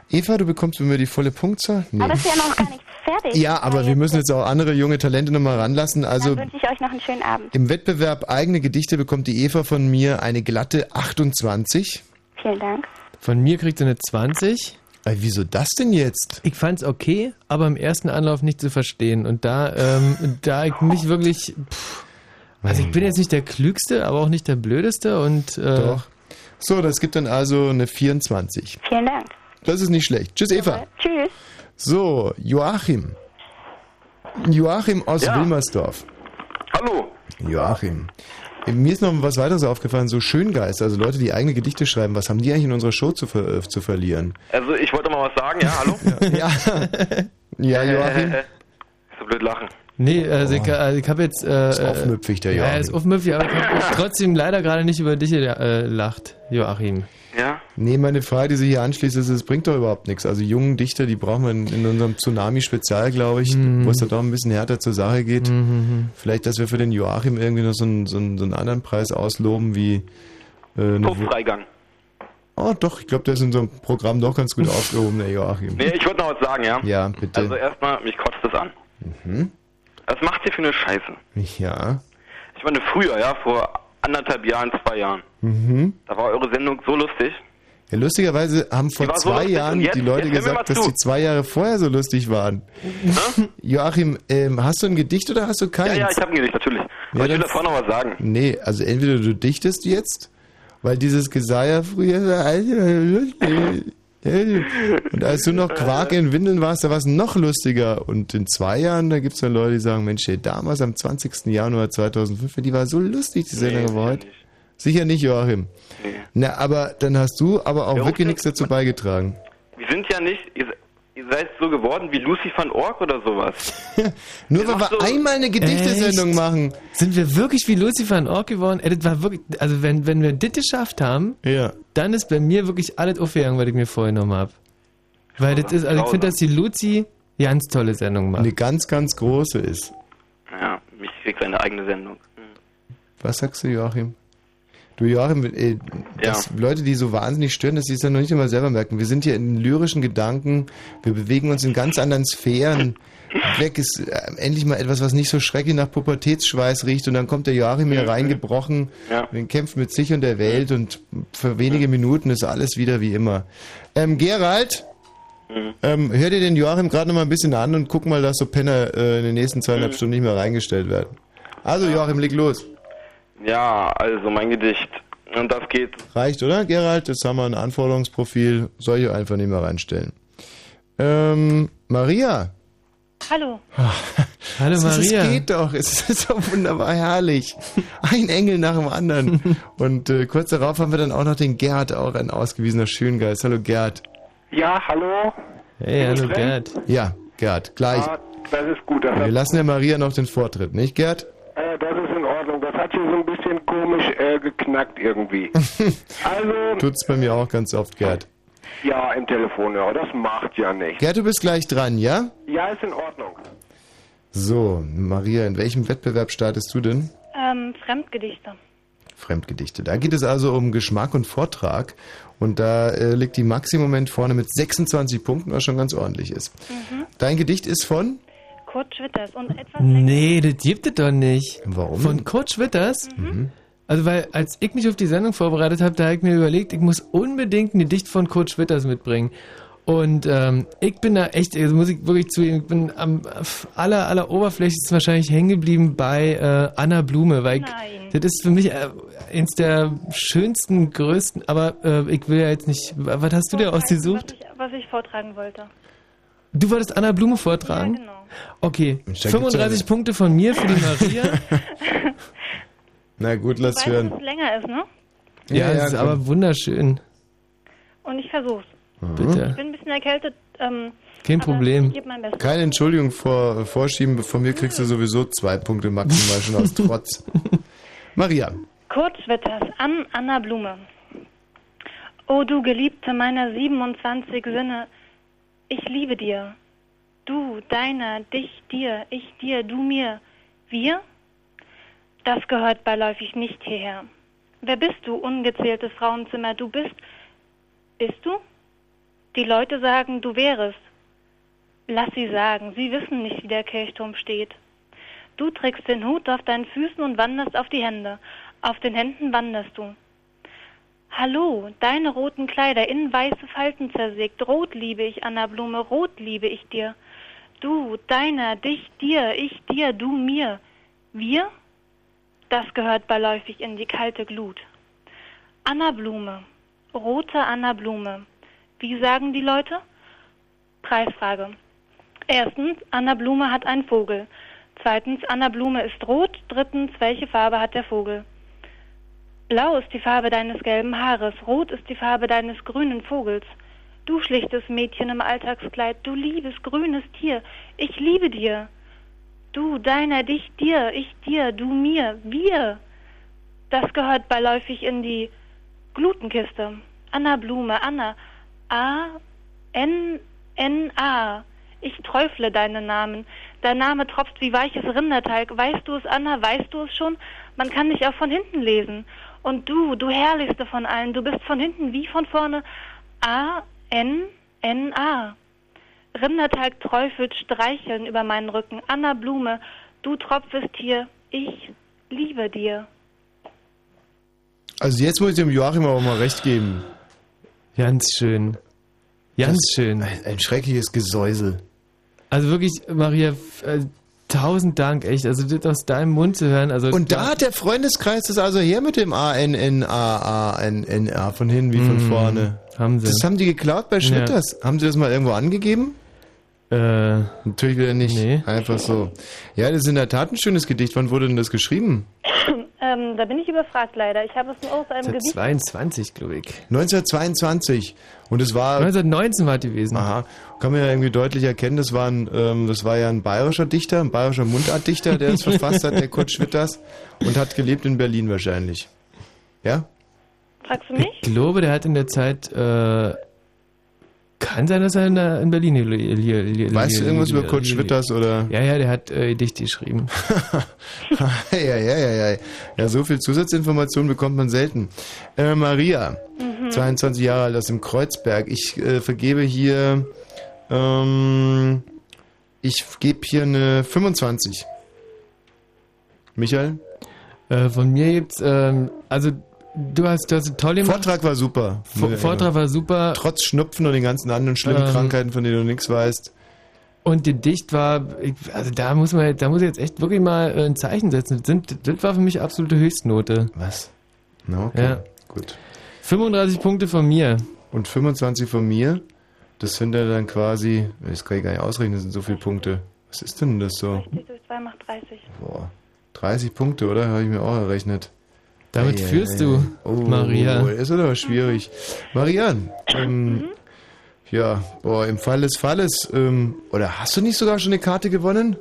A: Eva, du bekommst von mir die volle Punktzahl? Nee.
L: Aber es ist ja noch gar nicht fertig.
A: Ja, aber wir müssen jetzt auch andere junge Talente nochmal ranlassen. Also
L: Dann wünsche ich euch noch einen schönen Abend.
A: im Wettbewerb eigene Gedichte bekommt die Eva von mir eine glatte 28.
L: Vielen Dank.
B: Von mir kriegt sie eine 20.
A: Äh, wieso das denn jetzt?
B: Ich fand's okay, aber im ersten Anlauf nicht zu verstehen. Und da, ähm, da ich mich wirklich. Pff, also ich bin jetzt nicht der Klügste, aber auch nicht der Blödeste und. Äh,
A: Doch. So, das gibt dann also eine 24.
L: Vielen Dank.
A: Das ist nicht schlecht. Tschüss, Eva.
L: Tschüss.
A: So, Joachim. Joachim aus
M: Ja.
A: Wilmersdorf.
M: Hallo.
A: Joachim. Mir ist noch was weiteres aufgefallen, so Schöngeist, also Leute, die eigene Gedichte schreiben, was haben die eigentlich in unserer Show zu, ver äh, zu verlieren?
M: Also ich wollte mal was sagen, ja, hallo?
A: ja. Ja, Joachim?
M: Äh, so blöd lachen.
B: Nee, also ich, also ich habe jetzt... Äh,
A: Ist aufmüpfig, der
B: Ja,
A: Joachim.
B: er ist aufmüpfig, aber ich habe trotzdem leider gerade nicht über dich äh, lacht, Joachim.
M: Ja?
A: Nee, meine Frage, die sich hier anschließt, ist, es bringt doch überhaupt nichts. Also jungen Dichter, die brauchen wir in, in unserem Tsunami-Spezial, glaube ich,
B: Mhm.
A: wo es dann doch ein bisschen härter zur Sache geht. Vielleicht, dass wir für den Joachim irgendwie noch so einen, so einen, so einen anderen Preis ausloben wie... Äh, eine Wo-
M: Freigang.
A: Oh, doch, ich glaube, der ist in so einem Programm doch ganz gut aufgehoben, der Joachim.
M: Nee, ich wollte noch was sagen, ja?
A: Ja, bitte.
M: Also erstmal, mich kotzt das an.
A: Mhm.
M: Was macht ihr für eine Scheiße?
A: Ja.
M: Ich meine, früher, ja, vor anderthalb Jahren, zwei Jahren,
A: Mhm.
M: da war eure Sendung so lustig.
A: Ja, lustigerweise haben vor
M: so
A: zwei
M: lustig
A: Jahren
M: jetzt-
A: die Leute gesagt, dass die zwei Jahre vorher so lustig waren. Joachim, ähm, hast du ein Gedicht oder hast du keins?
M: Ja, ja, ich habe ein Gedicht, natürlich. Aber ich will davor noch was sagen.
A: Nee, also entweder du dichtest jetzt, weil dieses Geseier früher so lustig. Und als du noch Quark in Windeln warst, da war es noch lustiger. Und in zwei Jahren, da gibt es dann Leute, die sagen, Mensch, ey, damals am 20. Januar 2005, die war so lustig, die Sendung
M: Nee,
A: heute. Sicher nicht, Joachim. Na, aber dann hast du aber auch
M: Ja,
A: wirklich nichts dazu beigetragen.
M: Wir sind ja nicht, ihr, ihr seid so geworden wie Lucy van Ork oder sowas.
A: Nur weil wir einmal eine Gedichtesendung
B: Echt?
A: machen.
B: Sind wir wirklich wie Lucifer und Ork geworden? Ey, das war wirklich, also wenn, wenn wir das geschafft haben,
A: ja.
B: dann ist bei mir wirklich alles aufgegangen, was ich mir vorgenommen habe. Weil das ist, also ich finde, dass die Luzi ganz tolle Sendung macht.
A: Eine ganz, ganz große ist.
M: Ja, mich kriegt seine eigene Sendung.
A: Was sagst du, Joachim? Du, Joachim, äh, dass Leute, die so wahnsinnig stören, dass sie es dann noch nicht einmal selber merken. Wir sind hier in lyrischen Gedanken, wir bewegen uns in ganz anderen Sphären. Weg ist äh, endlich mal etwas, was nicht so schrecklich nach Pubertätsschweiß riecht und dann kommt der Joachim hier reingebrochen,
M: Ja.
A: kämpft mit sich und der Welt und für wenige Minuten ist alles wieder wie immer. Ähm, Gerald, ähm, hör dir den Joachim gerade noch mal ein bisschen an und guck mal, dass so Penner äh, in den nächsten zweieinhalb Stunden nicht mehr reingestellt werden. Also Joachim, leg los.
M: Ja, also mein Gedicht. Und das geht.
A: Reicht, oder, Gerald? Jetzt haben wir ein Anforderungsprofil. Soll ich einfach nicht mehr reinstellen. Ähm, Maria.
N: Hallo.
B: Hallo Maria.
A: es geht doch. Es ist so wunderbar herrlich. Ein Engel nach dem anderen. Und äh, kurz darauf haben wir dann auch noch den Gerd, auch ein ausgewiesener Schöngeist. Hallo Gerd.
O: Ja, hallo.
B: Hey, hallo? Gerd.
A: Ja, Gerd, gleich.
O: Ah, das ist gut. Das,
A: Wir lassen der Maria noch den Vortritt, nicht Gerd?
O: äh, das ist Ordnung. Das hat hier so ein bisschen komisch äh, geknackt irgendwie. also,
A: Tut's bei mir auch ganz oft, Gerd.
O: ja, im Telefonhörer. Das macht ja nichts.
A: Gerd, du bist gleich dran, ja?
O: Ja, ist in Ordnung.
A: So, Maria, in welchem Wettbewerb startest du denn?
N: Ähm, Fremdgedichte.
A: Fremdgedichte. Da geht es also um Geschmack und Vortrag. Und da äh, liegt die Maxi im Moment vorne mit 26 Punkten, was schon ganz ordentlich ist.
N: Mhm.
A: Dein Gedicht ist von?
N: Kurt Schwitters und etwas
B: Nee, das gibt es doch nicht.
A: Warum?
B: Von Kurt Schwitters?
A: Mhm.
B: Also, weil, als ich mich auf die Sendung vorbereitet habe, da habe ich mir überlegt, ich muss unbedingt ein Gedicht von Kurt Schwitters mitbringen. Und ähm, ich bin da echt, also muss ich wirklich zugeben, ich bin am aller, aller oberflächlichsten wahrscheinlich hängen geblieben bei äh, Anna Blume, weil ich, das ist für mich äh, eins der schönsten, größten, aber äh, ich will ja jetzt nicht, was hast du dir ausgesucht?
N: was ich vortragen wollte.
B: Du wolltest Anna Blume vortragen?
N: Ja, genau.
B: Okay,
A: da gibt's
B: 35
A: ja-
B: Punkte von mir für die Maria.
A: Na gut, lass
N: Weißt du,
A: hören.
N: dass es länger ist, ne?
B: ja,
A: Ja,
B: es
A: ja,
B: ist
A: komm.
B: aber wunderschön.
N: Und ich versuch's.
B: Bitte.
N: Ich bin ein bisschen erkältet. Ähm,
A: Kein Problem.
N: Ich gebe mein Bestes.
A: Keine Entschuldigung vor, vorschieben, von mir kriegst du sowieso zwei Punkte maximal schon aus Trotz. Maria.
N: Kurt Schwitters an Anna Blume. O du Geliebte meiner 27 Sinne, ich liebe dir. Du, deiner, dich, dir, ich dir, du mir. Wir? Das gehört beiläufig nicht hierher. Wer bist du, ungezähltes Frauenzimmer? Du bist. Bist du? Die Leute sagen, du wärest. Lass sie sagen, sie wissen nicht, wie der Kirchturm steht. Du trägst den Hut auf deinen Füßen und wanderst auf die Hände. Auf den Händen wanderst du. Hallo, deine roten Kleider in weiße Falten zersägt. Rot liebe ich, Anna Blume, rot liebe ich dir. Du, deiner, dich, dir, ich dir, du mir. Wir? Das gehört beiläufig in die kalte Glut. Anna Blume, rote Anna Blume. Wie sagen die Leute? Preisfrage. Erstens, Anna Blume hat einen Vogel. Zweitens, Anna Blume ist rot. Drittens, welche Farbe hat der Vogel? Blau ist die Farbe deines gelben Haares, rot ist die Farbe deines grünen Vogels. Du schlichtes Mädchen im Alltagskleid, du liebes grünes Tier, ich liebe dir. Du, deiner, dich, dir, ich dir, du mir, wir. Das gehört beiläufig in die Glutenkiste. Anna Blume, Anna. A, N, N, A. Ich träufle deinen Namen. Dein Name tropft wie weiches Rinderteig. Weißt du es, Anna? Weißt du es schon? Man kann dich auch von hinten lesen. Und du, du herrlichste von allen, du bist von hinten wie von vorne. A, N, N, A. Rinderteig träufelt streicheln über meinen Rücken. Anna Blume, du tropfest hier. Ich liebe dir.
A: Also jetzt muss ich dem Joachim aber mal recht geben.
B: Ganz schön. Ganz
A: Das-
B: schön.
A: Ein, ein schreckliches Gesäusel.
B: Also wirklich, Maria, f- äh, tausend Dank, echt. Also das aus deinem Mund zu hören. Also
A: Und da hat der Freundeskreis das also her mit dem A-N-N-A-A-N-N-A von hinten wie von
B: Mhm.
A: vorne.
B: Haben sie.
A: Das haben die geklaut bei Schnitters. Haben sie das mal irgendwo angegeben?
B: Äh,
A: Natürlich wieder nicht. Einfach so. Ja, das ist in der Tat ein schönes Gedicht. Wann wurde denn das geschrieben?
N: ähm, da bin ich überfragt leider. Ich habe es nur aus einem Gebiet.
B: 22, glaube ich.
A: 1922. Und es war.
B: 1919 war die gewesen.
A: Aha. Kann man ja irgendwie deutlich erkennen, das war, ein, ähm, das war ja ein bayerischer Dichter, ein bayerischer Mundartdichter, der es verfasst hat, der Kurt Schwitters. Und hat gelebt in Berlin wahrscheinlich. Ja?
N: Fragst du mich?
B: Ich glaube, der hat in der Zeit. Äh, kann sein, dass er in, der, in Berlin.
A: Weißt du irgendwas über Kurt Schwitters oder?
B: Ja, ja, der hat äh, Gedichte geschrieben.
A: ja, ja, ja, ja. Ja, so viel Zusatzinformation bekommt man selten. Äh, Maria,
N: Mhm.
A: 22 Jahre alt aus dem Kreuzberg. Ich äh, vergebe hier, ähm, ich gebe hier eine 25. Michael?
B: Äh, von mir gibt's, ähm, also du hast, du hast eine tolle
A: Vortrag war super.
B: Vor- Vortrag war super.
A: Trotz Schnupfen und den ganzen anderen schlimmen
B: Ähm,
A: Krankheiten, von denen du nichts weißt.
B: Und Gedicht war, ich, also da muss man, da muss ich jetzt echt wirklich mal äh, ein Zeichen setzen. Das, sind, das war für mich absolute Höchstnote.
A: Was? Na, okay.
B: Ja.
A: Gut.
B: 35 Punkte von mir.
A: Und 25 von mir. Das sind ja dann quasi, das kann ich gar nicht ausrechnen, das sind so viele Punkte. Was ist denn das so?
N: 60 durch 2 macht 30.
A: Boah, 30 Punkte, oder? Habe ich mir auch errechnet.
B: Damit führst du,
A: oh,
B: Maria.
A: Oh, ist aber schwierig. Marianne, ähm, ja, boah, im Fall des Falles, ähm, oder hast du nicht sogar schon eine Karte gewonnen?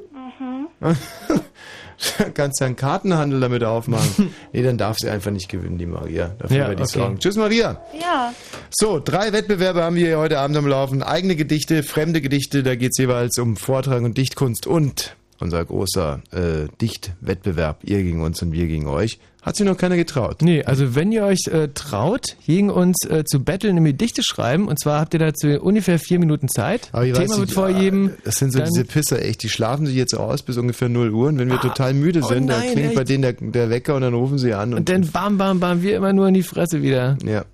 N: Mhm.
A: Kannst du einen Kartenhandel damit aufmachen? nee, dann darf sie einfach nicht gewinnen, die Maria. Dafür
B: Ja,
A: werde ich
B: okay.
A: sorgen. Tschüss, Maria.
N: Ja.
A: So, drei Wettbewerbe haben wir hier heute Abend am Laufen. Eigene Gedichte, fremde Gedichte, da geht es jeweils um Vortrag und Dichtkunst und unser großer äh, Dichtwettbewerb, ihr gegen uns und wir gegen euch. Hat sich noch keiner getraut.
B: Nee, also wenn ihr euch äh, traut, gegen uns äh, zu betteln, nämlich Gedichte schreiben, und zwar habt ihr dazu ungefähr vier Minuten Zeit.
A: Aber ich
B: Thema
A: weiß
B: wird
A: ja, Das sind so
B: dann-
A: diese Pisser, echt, die schlafen sich jetzt aus bis ungefähr 0 Uhr und wenn wir total müde
B: oh
A: sind, dann
B: nein,
A: klingelt bei
B: echt?
A: denen der, der Wecker und dann rufen sie an.
B: Und dann bam, bam, bam, wir immer nur in die Fresse wieder.
A: Ja.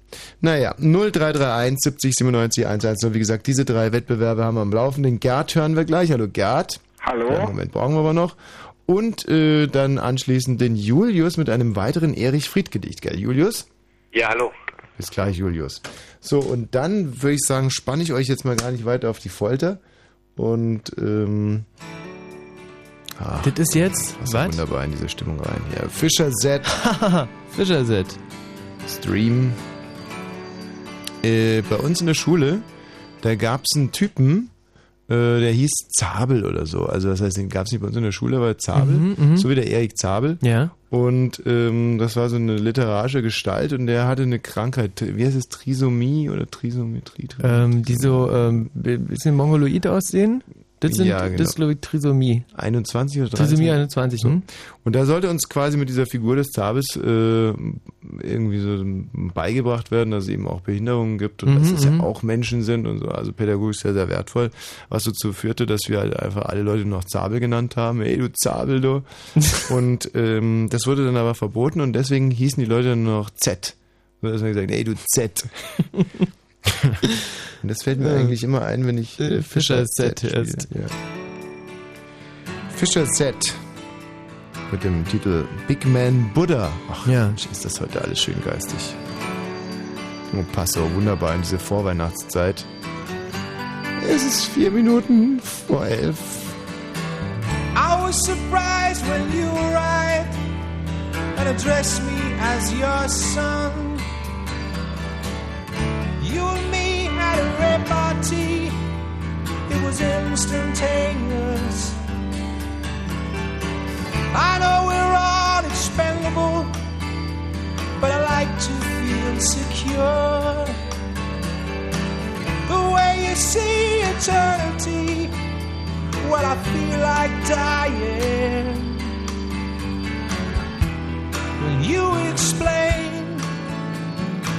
A: Naja, 0331 70 97 110. Wie gesagt, diese drei Wettbewerbe haben wir am Laufen. Den Gerd hören wir gleich. Hallo Gerd.
O: Hallo.
A: Kleinen Moment brauchen wir aber noch. Und äh, dann anschließend den Julius mit einem weiteren Erich Fried Gedicht, gell Julius?
M: Ja, hallo.
A: Bis gleich, Julius. So, und dann würde ich sagen, spanne ich euch jetzt mal gar nicht weiter auf die Folter. Und ähm, ah,
B: Das ist jetzt,
A: passt
B: was?
A: wunderbar in diese Stimmung rein. Ja, Fischer Z.
B: Fischer Z.
A: Stream. Äh, bei uns in der Schule, da gab es einen Typen, äh, der hieß Zabel oder so. Also das heißt, den gab es nicht bei uns in der Schule, aber Zabel,
B: Mhm, mhm.
A: so wie der Erik Zabel.
B: Ja.
A: Und ähm, das war so eine literarische Gestalt und der hatte eine Krankheit, wie heißt es, Trisomie oder Trisomie? Tri, Tri,
B: Ähm, die so ähm, ein bisschen mongoloid aussehen. Das, sind,
A: Ja, genau.
B: das ist, glaube ich, Trisomie.
A: 21 oder 13?
B: Trisomie 21, hm?
A: Und da sollte uns quasi mit dieser Figur des Zabels äh, irgendwie so beigebracht werden, dass es eben auch Behinderungen gibt und
B: Mhm,
A: dass es ja
B: mhm.
A: auch Menschen sind und so. Also pädagogisch sehr, sehr wertvoll. Was dazu führte, dass wir halt einfach alle Leute noch Zabel genannt haben. Ey, du Zabel, du. und ähm, das wurde dann aber verboten und deswegen hießen die Leute dann nur noch Z. So dass man gesagt, ey, du Z. und das fällt mir
B: Ja.
A: eigentlich immer ein, wenn ich
B: Äh, Fischer Z
A: spiele.
B: erst.
A: Ja. Fischer Z mit dem Titel Big Man Buddha. Ach,
B: Ja.
A: Mensch, ist das heute alles schön geistig. Und passt auch wunderbar in diese Vorweihnachtszeit. Es ist vier Minuten vor elf.
E: I was surprised when you arrived and addressed me as your son. You and me had a repartee, it was instantaneous. I know we're all expendable, but I like to feel secure. The way you see eternity, well, I feel like dying. When you explain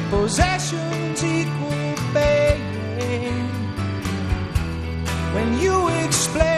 E: possessions equal paying, when you explain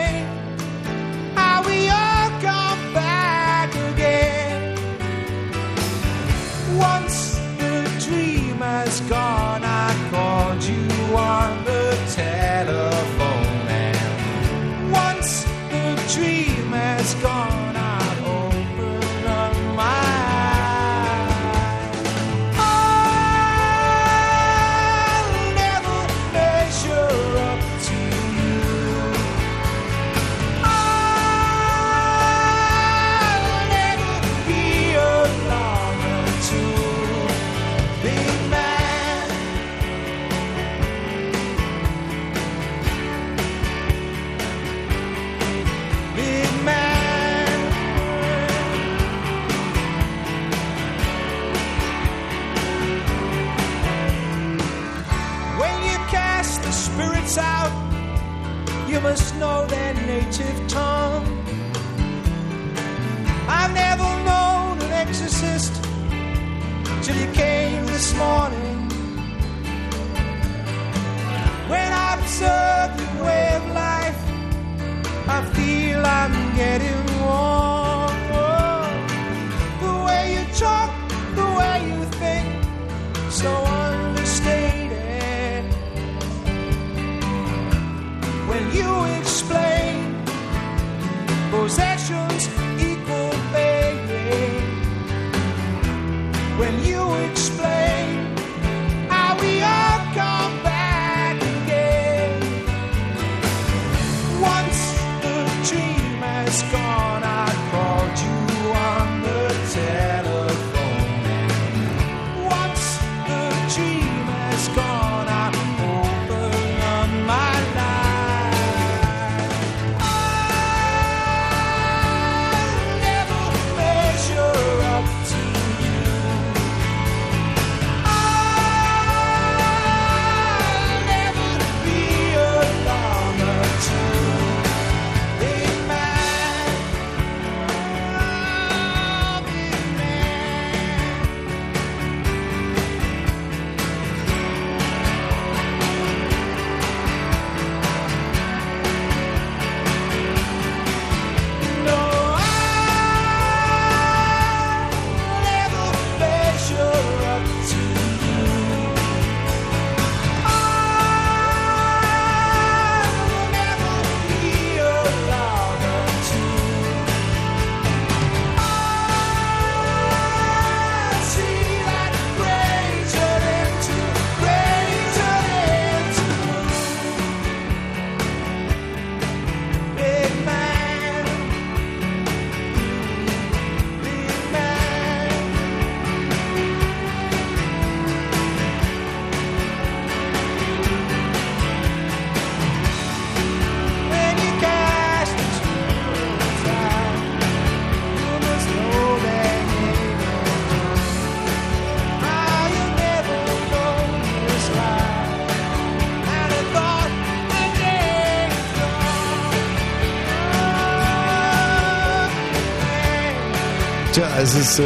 A: es ist äh,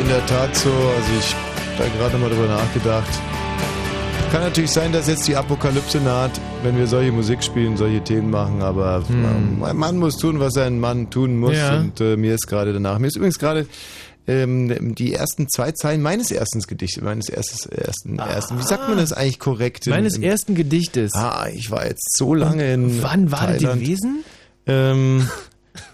A: in der Tat so, also ich habe da gerade mal drüber nachgedacht. Kann natürlich sein, dass jetzt die Apokalypse naht, wenn wir solche Musik spielen, solche Themen machen, aber
B: Hm.
A: ein Mann muss tun, was ein Mann tun muss
B: Ja.
A: und äh, mir ist gerade danach. Mir ist übrigens gerade ähm, die ersten zwei Zeilen meines ersten Gedichtes, meines erstes, ersten, ersten, wie sagt man das eigentlich korrekt? in-
B: Meines
A: im-
B: ersten Gedichtes.
A: Ah, ich war jetzt so lange in
B: Wann war das
A: Thailand.
B: gewesen?
A: Ähm,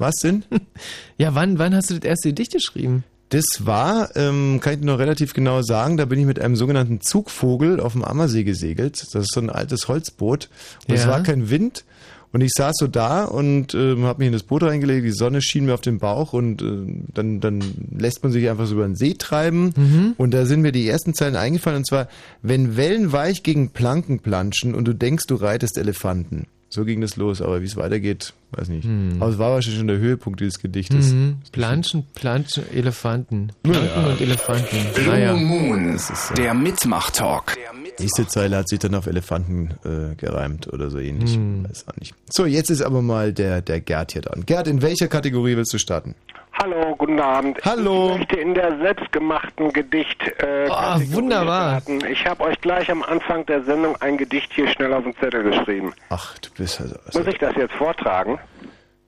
A: was denn?
B: Ja, wann, wann hast du das erste Gedicht geschrieben?
A: Das war, ähm, kann ich dir noch relativ genau sagen, da bin ich mit einem sogenannten Zugvogel auf dem Ammersee gesegelt. Das ist so ein altes Holzboot. Und es
B: Ja.
A: war kein Wind. Und ich saß so da und ähm, habe mich in das Boot reingelegt, die Sonne schien mir auf den Bauch und äh, dann, dann lässt man sich einfach so über den See treiben.
B: Mhm.
A: Und da sind mir die ersten Zeilen eingefallen und zwar, wenn Wellen weich gegen Planken planschen und du denkst, du reitest Elefanten. So ging das los, aber wie es weitergeht, weiß nicht. Aber es war wahrscheinlich schon der Höhepunkt dieses Gedichtes.
B: Mhm. Planschen, Planschen, Elefanten. Planken und Elefanten. Naja.
A: Das ist so.
K: Der Mitmach-Talk.
A: Nächste Zeile hat sich dann auf Elefanten äh, gereimt oder so ähnlich.
B: Hm.
A: Weiß auch nicht. So, jetzt ist aber mal der, der Gerd hier dran. Gerd, in welcher Kategorie willst du starten?
O: Hallo, guten Abend.
A: Hallo.
O: Ich möchte in der selbstgemachten Gedicht. Äh, Kategorie
B: wunderbar.
O: starten. Ich habe euch gleich am Anfang der Sendung ein Gedicht hier schnell auf den Zettel geschrieben.
A: Ach, du bist also.
O: Muss ich das jetzt vortragen?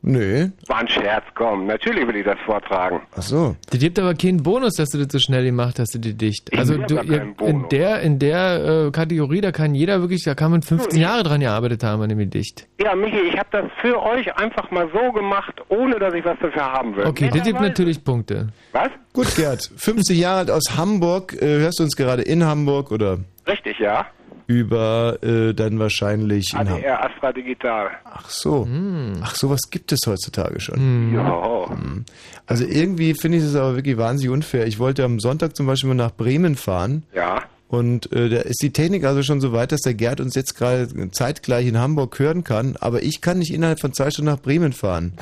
A: Nö.
O: War ein Scherz, komm. Natürlich will ich das vortragen.
A: Ach so.
B: Die gibt aber keinen Bonus, dass du das so schnell gemacht hast, die Dicht.
O: Ich
B: Also du, ihr, in der in der äh, Kategorie, da kann jeder wirklich, da kann man 15 Jahre dran gearbeitet haben an dem Gedicht.
O: Ja, Michi, ich habe das für euch einfach mal so gemacht, ohne dass ich was dafür haben will.
B: Okay, das gibt natürlich Punkte.
O: Was?
A: Gut, Gerd. 50 Jahre alt aus Hamburg. Äh, hörst du uns gerade in Hamburg oder
O: Richtig, ja.
A: Über äh, dann wahrscheinlich in Hamburg?
O: ADR Astra Digital.
A: Ach so. Ach, sowas gibt es heutzutage schon.
B: Hm.
O: Ja.
A: Also irgendwie finde ich es aber wirklich wahnsinnig unfair. Ich wollte am Sonntag zum Beispiel mal nach Bremen fahren.
O: Ja.
A: Und äh, da ist die Technik also schon so weit, dass der Gerd uns jetzt gerade zeitgleich in Hamburg hören kann, aber ich kann nicht innerhalb von zwei Stunden nach Bremen fahren.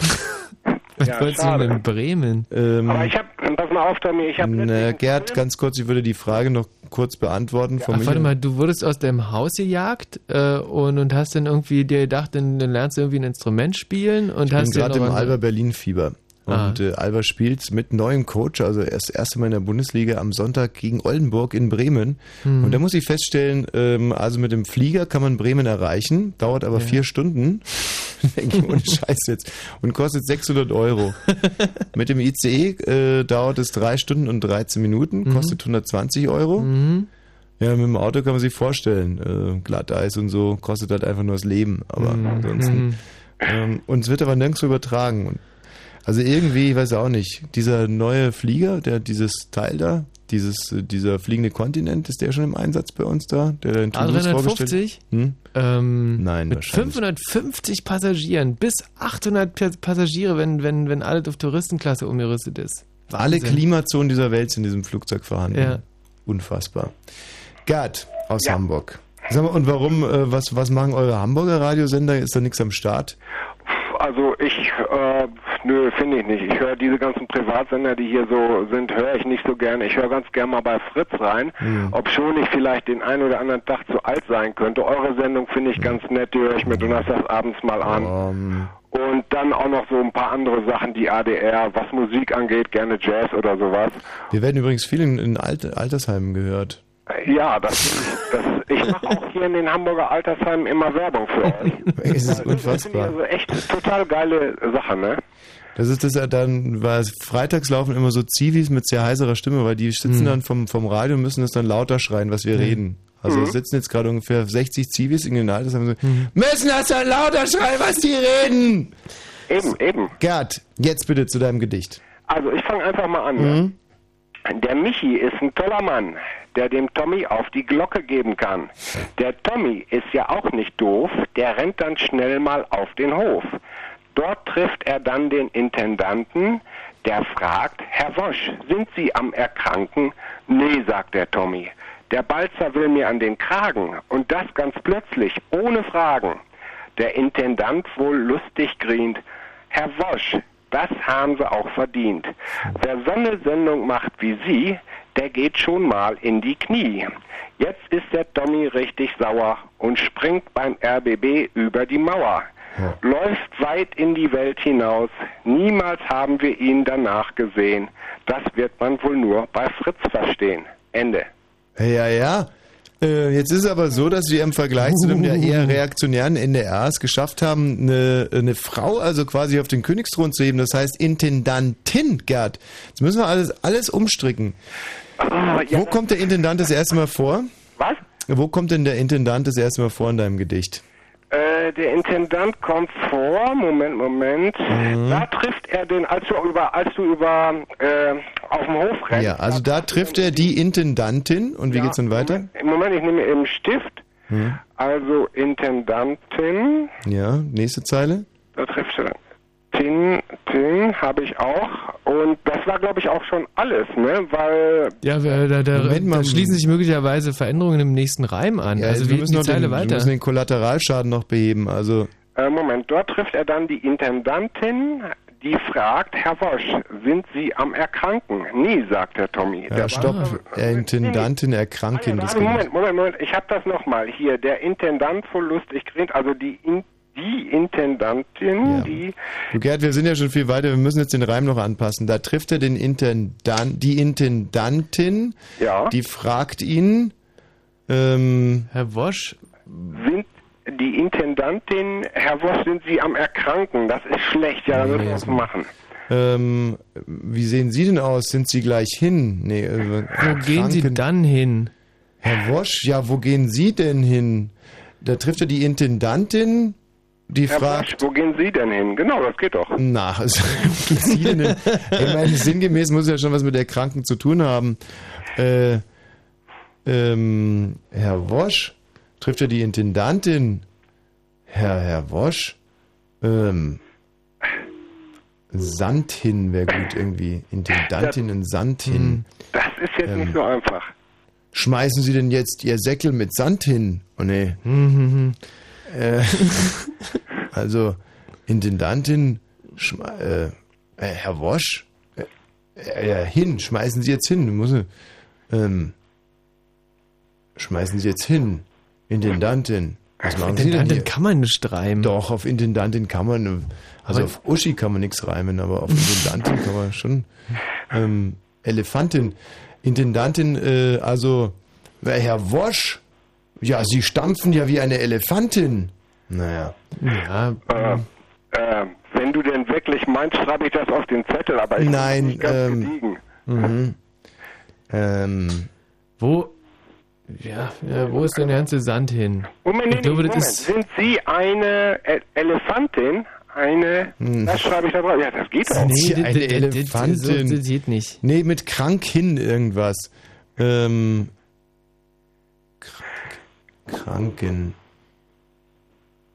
B: Was
O: Ja,
B: wolltest du denn in Bremen?
A: Ähm,
O: Aber ich habe, pass mal auf, Tommy, ich habe
A: na, Gerd, ganz kurz, ich würde die Frage noch kurz beantworten. von
B: Ach,
A: mir.
B: warte mal, du wurdest aus deinem Haus gejagt äh, und, und hast dann irgendwie dir gedacht, dann, dann lernst du irgendwie ein Instrument spielen und
A: Ich bin
B: hast dir
A: gerade
B: noch
A: im
B: was- Ah.
A: Und äh, Alba spielt mit neuem Coach, also erst das erste Mal in der Bundesliga am Sonntag gegen Oldenburg in Bremen.
B: Hm.
A: Und da muss ich feststellen, ähm, also mit dem Flieger kann man Bremen erreichen, dauert aber
B: Ja.
A: vier Stunden. Denke ich, ohne Scheiß jetzt. Und kostet 600 Euro. mit dem ICE äh, dauert es drei Stunden und 13 Minuten,
B: Mhm.
A: kostet 120 Euro. Ja, mit dem Auto kann man sich vorstellen. Äh, Glatteis und so kostet halt einfach nur das Leben. Aber
B: Mhm.
A: ansonsten. Ähm, und es wird aber nirgends übertragen. Und also irgendwie, ich weiß auch nicht, dieser neue Flieger, der dieses Teil da, dieses, äh, dieser fliegende Kontinent, ist der schon im Einsatz bei uns da? Der da in Toulouse vorgestellt
B: A350?
A: Hm?
B: Ähm,
A: Nein,
B: mit
A: wahrscheinlich.
B: 550 Passagieren, bis 800 Pa- Passagiere, wenn, wenn, wenn alles auf Touristenklasse umgerüstet ist.
A: Alle
B: Wahnsinn.
A: Klimazonen dieser Welt sind in diesem Flugzeug vorhanden.
B: Ja.
A: Unfassbar. Gerd aus Hamburg. Sag mal, und warum, äh, was, was machen eure Hamburger Radiosender? Ist da nichts am Start?
O: Also ich, äh, nö, finde ich nicht. Ich höre diese ganzen Privatsender, die hier so sind, höre ich nicht so gerne. Ich höre ganz gerne mal bei Fritz rein,
A: Hm.
O: ob schon ich vielleicht den einen oder anderen Tag zu alt sein könnte. Eure Sendung finde ich ganz nett, die höre ich mir donnerstags abends mal an.
A: Ähm,
O: Und dann auch noch so ein paar andere Sachen, die ADR, was Musik angeht, gerne Jazz oder sowas.
A: wir werden übrigens viel in, in Alt Altersheimen gehört.
O: Ja, das, das ich mache auch hier in den Hamburger Altersheimen immer Werbung für euch.
A: Es ist
O: Das ich
A: unfassbar.
O: also echt total geile Sache, ne?
A: Das ist das ja dann, weil freitags laufen immer so Zivis mit sehr heiserer Stimme, weil die sitzen
B: Mhm.
A: dann vom, vom Radio und müssen das dann lauter schreien, was wir
B: Mhm.
A: reden. Also
O: Mhm.
A: es sitzen jetzt gerade ungefähr 60 Zivis in den Altersheimen und so, müssen das dann lauter schreien, was die reden.
O: Eben, eben.
A: Gerd, jetzt bitte zu deinem Gedicht.
O: Also ich fange einfach mal an. Ne? Der Michi ist ein toller Mann, der dem Tommy auf die Glocke geben kann. Der Tommy ist ja auch nicht doof, der rennt dann schnell mal auf den Hof. Dort trifft er dann den Intendanten, der fragt, Herr Wosch, sind Sie am Erkranken? Nee, sagt der Tommy. Der Balzer will mir an den Kragen und das ganz plötzlich, ohne Fragen. Der Intendant wohl lustig grient. Herr Wosch, das haben Sie auch verdient. Wer so eine Sendung macht wie Sie, der geht schon mal in die Knie. Jetzt ist der Tommy richtig sauer und springt beim RBB über die Mauer. Läuft weit in die Welt hinaus. Niemals haben wir ihn danach gesehen. Das wird man wohl nur bei Fritz verstehen. Ende.
A: Ja, ja. Äh, jetzt ist es aber so, dass wir im Vergleich zu dem ja eher reaktionären NDR es geschafft haben, eine, eine Frau also quasi auf den Königsthron zu heben. Das heißt Intendantin, Gerd. Jetzt müssen wir alles, alles umstricken. Wo kommt der Intendant das erste Mal vor?
O: Was?
A: Wo kommt denn der Intendant das erste Mal vor in deinem Gedicht?
O: Äh, der Intendant kommt vor, Moment, Moment.
A: Mhm.
O: Da trifft er den, als du über, als du über, äh, auf dem Hof rennst.
A: Ja, also da trifft er die Intendantin und wie
O: Ja,
A: geht's dann weiter?
O: Im Moment, ich nehme eben Stift.
A: Hm.
O: Also Intendantin,
A: Ja, nächste Zeile.
O: da trifft er. Tin, Tin habe ich auch. Und das war, glaube ich, auch schon alles, ne? Weil
B: Ja, wir- da, da, da schließen sich möglicherweise Veränderungen im nächsten Reim an.
A: Ja,
B: also
A: wir müssen
B: die
A: noch
B: Zeile
A: den, Wir
B: weiter.
A: müssen den Kollateralschaden noch beheben. Also
O: Äh, Moment, dort trifft er dann die Intendantin, die fragt, Herr Wosch, sind Sie am Erkranken? Nie, sagt der Tommy.
A: ja,
O: der
A: stopp. Äh, Intendantin erkranken. Das
O: Ah,
A: geht
O: Moment, Moment, Moment, ich habe das nochmal. Hier, der Intendant so lustig grinst, also die, In die Intendantin, die...
A: Du Gerd, wir sind ja schon viel weiter, wir müssen jetzt den Reim noch anpassen. Da trifft er den Intendan die Intendantin,
O: Ja.
A: die fragt ihn, ähm,
B: Herr Wosch,
O: Sind die Intendantin, Herr Wosch, sind Sie am Erkranken? Das ist schlecht, ja, da müssen wir was machen.
A: ähm, wie sehen Sie denn aus? Sind Sie gleich hin? Nee, äh,
B: Wo gehen Sie dann hin?
A: Herr Wosch, ja, wo gehen Sie denn hin? Da trifft er die Intendantin, die
O: Herr
A: fragt,
O: Wosch, wo gehen Sie denn hin? Genau, das geht doch.
A: Na, also, sie denn hin? Ich meine, sinngemäß muss ja schon was mit der Kranken zu tun haben. Äh, ähm, Herr Wosch, trifft er die Intendantin? Herr, Herr Wosch? Ähm, Sandhin wäre gut irgendwie. Intendantin in Sandhin.
O: Das ist jetzt
A: Ähm.
O: nicht so einfach.
A: Schmeißen Sie denn jetzt Ihr Säckel mit Sand hin? Oh nee. Äh, also, Intendantin, äh, äh, Herr Wosch, äh, äh, hin, schmeißen Sie jetzt hin. Muss, ähm, schmeißen Sie jetzt hin. Intendantin. Was machen Sie denn
B: Intendantin kann man nicht reimen.
A: Doch, auf Intendantin kann man, also
B: Aber-
A: auf Uschi kann man nichts reimen, aber auf Intendantin kann man schon. Ähm, Elefantin. Intendantin, äh, also, Herr Wosch, ja, Sie stampfen ja wie eine Elefantin. Naja.
B: Ja.
O: Äh, äh, wenn du denn wirklich meinst, schreibe ich das auf den Zettel, aber ich
A: Nein,
O: bin nicht ganz
A: ähm,
O: gediegen.
A: Mhm. Ähm,
B: Wo, ja, ja, wo ist denn der ganze Sand hin?
O: Moment,
B: ich glaube, das
O: Moment.
B: ist.
O: Sind Sie eine E- Elefantin? Eine,
A: Hm.
O: das schreibe ich da drauf. Ja, das geht doch.
A: Nee,
B: das-
A: eine
B: das- das-
A: Elefantin.
B: das geht nicht.
A: Nee, mit krank hin irgendwas. Ähm, krank, kranken.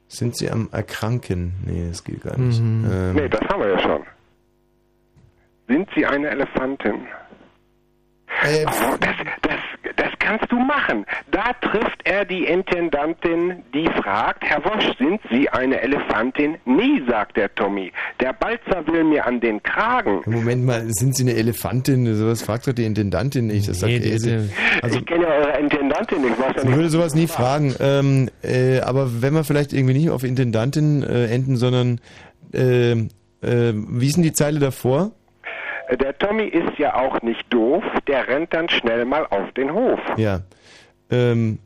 A: Sind Sie am Erkranken? Nee, das geht gar nicht.
B: Mhm.
A: Ähm,
O: Nee, das haben wir ja schon. Sind Sie eine Elefantin?
A: Äh,
O: Oh, das, das, das kannst du machen. Da trifft er die Intendantin, die fragt, Herr Wosch, sind Sie eine Elefantin? Nee, sagt der Tommy. Der Balzer will mir an den Kragen.
A: Moment mal, sind Sie eine Elefantin? Sowas fragt doch die Intendantin nicht. Das sagt
B: Nee, die-
A: Else. Also,
O: ich kenne ja eure Intendantin nicht. Was
A: ich würde sowas nie fragen. Ähm, äh, aber wenn wir vielleicht irgendwie nicht auf Intendantin äh, enden, sondern äh, äh, wie ist denn die Zeile davor?
O: Der Tommy ist ja auch nicht doof, der rennt dann schnell mal auf den Hof.
A: Ja. Ähm,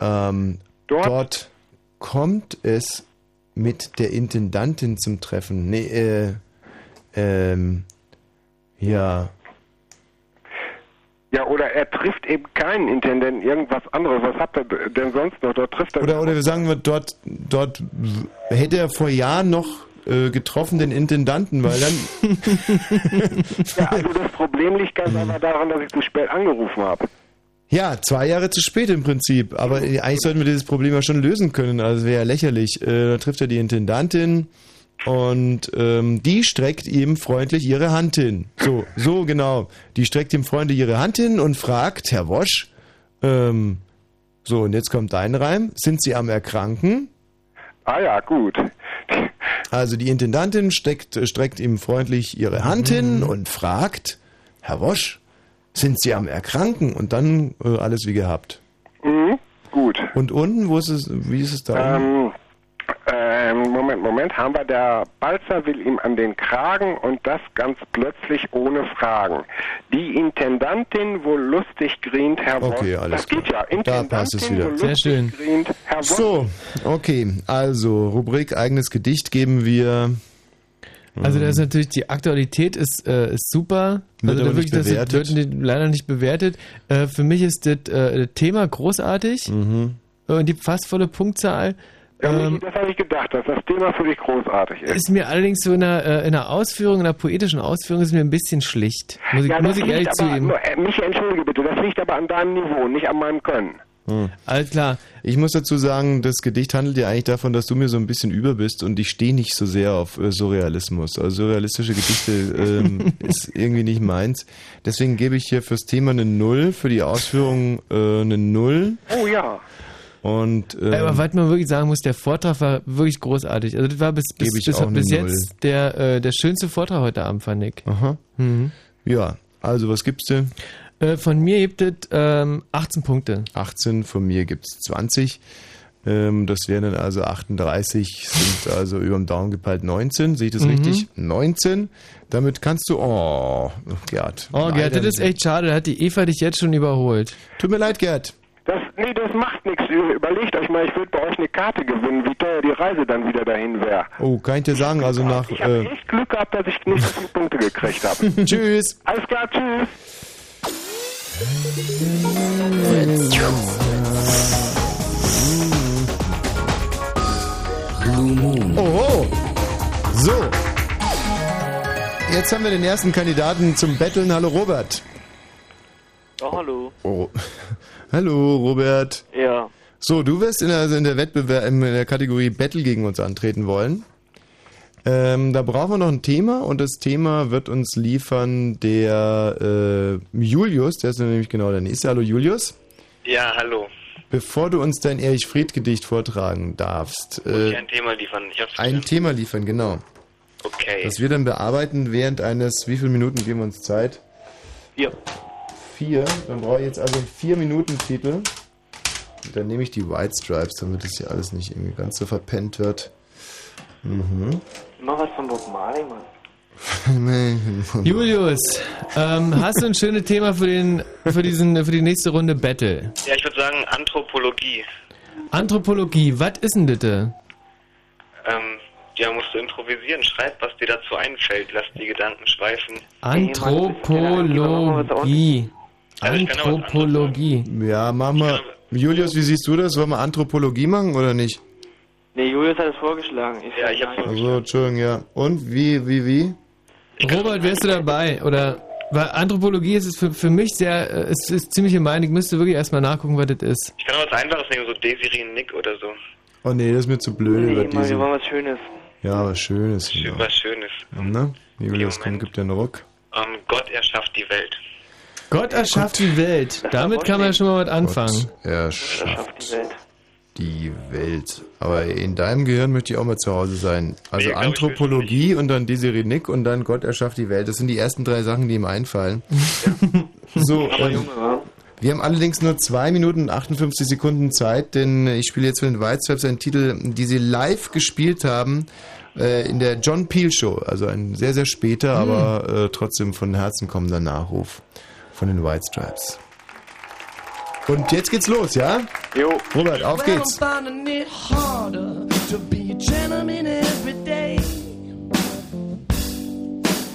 A: ähm, dort. kommt es mit der Intendantin zum Treffen. Nee, äh, ähm, ja.
O: Ja, oder er trifft eben keinen Intendenten, irgendwas anderes. Was habt ihr denn sonst noch? Dort trifft er.
A: Oder, oder wir sagen wir, dort, dort hätte er vor Jahren noch äh, getroffen den Intendanten, weil dann.
O: ja, also das Problem liegt ganz einfach daran, dass ich zu spät angerufen habe.
A: Ja, zwei Jahre zu spät im Prinzip. Aber äh, eigentlich sollten wir dieses Problem ja schon lösen können. Also wäre ja lächerlich. Äh, da trifft er die Intendantin und ähm, die streckt ihm freundlich ihre Hand hin. So, so genau. Die streckt ihm freundlich ihre Hand hin und fragt, Herr Wosch, ähm, so und jetzt kommt dein Reim. Sind Sie am Erkranken?
O: Ah ja, gut.
A: Also die Intendantin steckt, streckt ihm freundlich ihre Hand hin und fragt, Herr Wosch, sind Sie am Erkranken? Und dann äh, alles wie gehabt.
O: Mhm, gut.
A: Und unten, wo ist es, wie ist es da? unten?
O: Ähm, Moment, Moment, haben wir der Balzer will ihm an den Kragen und das ganz plötzlich ohne Fragen. Die Intendantin wohl lustig grient, Herr
A: Okay,
O: Wosch.
A: alles
O: Das geht ja.
A: Da
O: Intendantin
A: passt es wieder.
O: wohl lustig grient.
A: So, okay. Also, Rubrik eigenes Gedicht geben wir.
B: Also das ist natürlich, die Aktualität ist, äh, ist super.
A: Wird
B: also da wirklich, das
A: bewertet.
B: wird leider nicht bewertet. Äh, für mich ist das äh, Thema großartig.
A: Mhm.
B: Und die fast volle Punktzahl.
O: Michi,
B: Ähm,
O: das habe ich gedacht, dass das Thema für dich großartig ist.
B: ist mir allerdings so in einer, äh, in einer Ausführung, in einer poetischen Ausführung ist mir ein bisschen schlicht. Muss ich,
O: ja,
B: muss
O: das
B: ich ehrlich zugeben.
O: äh, Michi, entschuldige bitte, das liegt aber an deinem Niveau, nicht an meinem Können.
A: Hm.
B: Alles klar.
A: Ich muss dazu sagen, das Gedicht handelt ja eigentlich davon, dass du mir so ein bisschen über bist und ich stehe nicht so sehr auf äh, Surrealismus. Also surrealistische Gedichte ähm, ist irgendwie nicht meins. Deswegen gebe ich hier fürs Thema eine Null, für die Ausführung äh, eine Null.
O: Oh ja.
A: Und ähm,
B: Aber was man wirklich sagen muss, der Vortrag war wirklich großartig. Also das war bis, bis, bis, bis jetzt der, äh, der schönste Vortrag heute Abend, fand ich.
A: Aha.
B: Mhm.
A: Ja, also was gibt's denn?
B: Äh, von mir gibt es ähm, 18 Punkte.
A: 18, von mir gibt's 20. Ähm, das wären dann also 38, sind also über dem Daumen gepeilt 19. Sehe ich das
B: Mhm.
A: richtig? 19. Damit kannst du. Oh, Gerd.
B: Oh, Gerd, das ist echt schade. Da hat die Eva dich jetzt schon überholt.
A: Tut mir leid, Gerd.
O: Das, nee, das macht nichts. Überlegt euch mal, ich würde bei euch eine Karte gewinnen, wie teuer die Reise dann wieder dahin wäre.
A: Oh, kann ich dir sagen, also nach.
O: Ich habe
A: Äh,
O: echt Glück gehabt, dass ich nicht so viele Punkte gekriegt habe.
A: Tschüss.
O: Alles klar, tschüss.
K: Blue Moon.
A: Oho. So. Jetzt haben wir den ersten Kandidaten zum Betteln. Hallo, Robert.
P: Oh, hallo.
A: Oh. Hallo, Robert.
P: Ja.
A: So, du wirst in der, also in der Wettbewerb in der Kategorie Battle gegen uns antreten wollen. Ähm, da brauchen wir noch ein Thema und das Thema wird uns liefern der äh, Julius, der ist nämlich genau der nächste. Hallo Julius.
M: Ja, hallo.
A: Bevor du uns dein Erich Fried Gedicht vortragen darfst,
M: Muss ich
A: äh,
M: ein Thema liefern? Ich hab's
A: ein Thema liefern, genau.
M: Okay.
A: Das wir dann bearbeiten während eines, wie viele Minuten geben wir uns Zeit?
P: Ja.
A: Vier. Dann brauche ich jetzt also einen vier Minuten Titel. Und dann nehme ich die White Stripes, damit das hier alles nicht irgendwie ganz so verpennt wird. Mhm.
P: Mach was von Bob Marley, Mann.
B: Julius, ähm, hast du ein schönes Thema für, den, für, diesen, für die nächste Runde Battle?
M: Ja, ich würde sagen Anthropologie.
B: Anthropologie, was ist denn das?
M: Ähm, ja, musst du improvisieren. Schreib, was dir dazu einfällt. Lass die Gedanken schweifen.
B: Anthropologie.
M: Also auch was
B: Anthropologie.
A: Ja, machen wir. Julius, wie siehst du das? Wollen wir Anthropologie machen oder nicht?
P: Nee, Julius hat es vorgeschlagen. Ich
M: ja, ich hab's
A: Also, Entschuldigung, ja. Und wie, wie, wie?
B: Robert, wärst du dabei? Oder weil Anthropologie ist es für, für mich sehr, äh, es ist ziemlich gemein. Ich müsste wirklich erstmal nachgucken, was das ist.
M: Ich kann auch was Einfaches nehmen, so Desiree Nick oder so.
A: Oh nee, das ist mir zu blöd.
P: Nee,
A: über
P: Mann, wir wollen was Schönes.
A: ja, was Schönes.
M: Schön,
A: Ja.
M: was Schönes.
A: Ne? Julius, komm, gib dir einen Ruck.
M: Ähm, Gott erschafft die Welt.
B: Gott erschafft die Welt. Damit kann man schon mal was anfangen.
A: Gott erschafft
P: Die Welt.
A: die Welt. Aber in deinem Gehirn möchte ich auch mal zu Hause sein. Also
M: Nee,
A: Anthropologie und dann Desiree Nick und dann Gott erschafft die Welt. Das sind die ersten drei Sachen, die ihm einfallen. so,
P: Aber
A: ähm, wir haben allerdings nur 2 Minuten und 58 Sekunden Zeit, denn ich spiele jetzt für den White Stripes einen Titel, die sie live gespielt haben äh, in der John Peel Show. Also ein sehr, sehr später, aber äh, trotzdem von Herzen kommender Nachruf von den White Stripes. Und jetzt geht's los, ja?
O: Jo.
A: Robert, auf geht's.
F: I'm finding it harder to be a gentleman every day.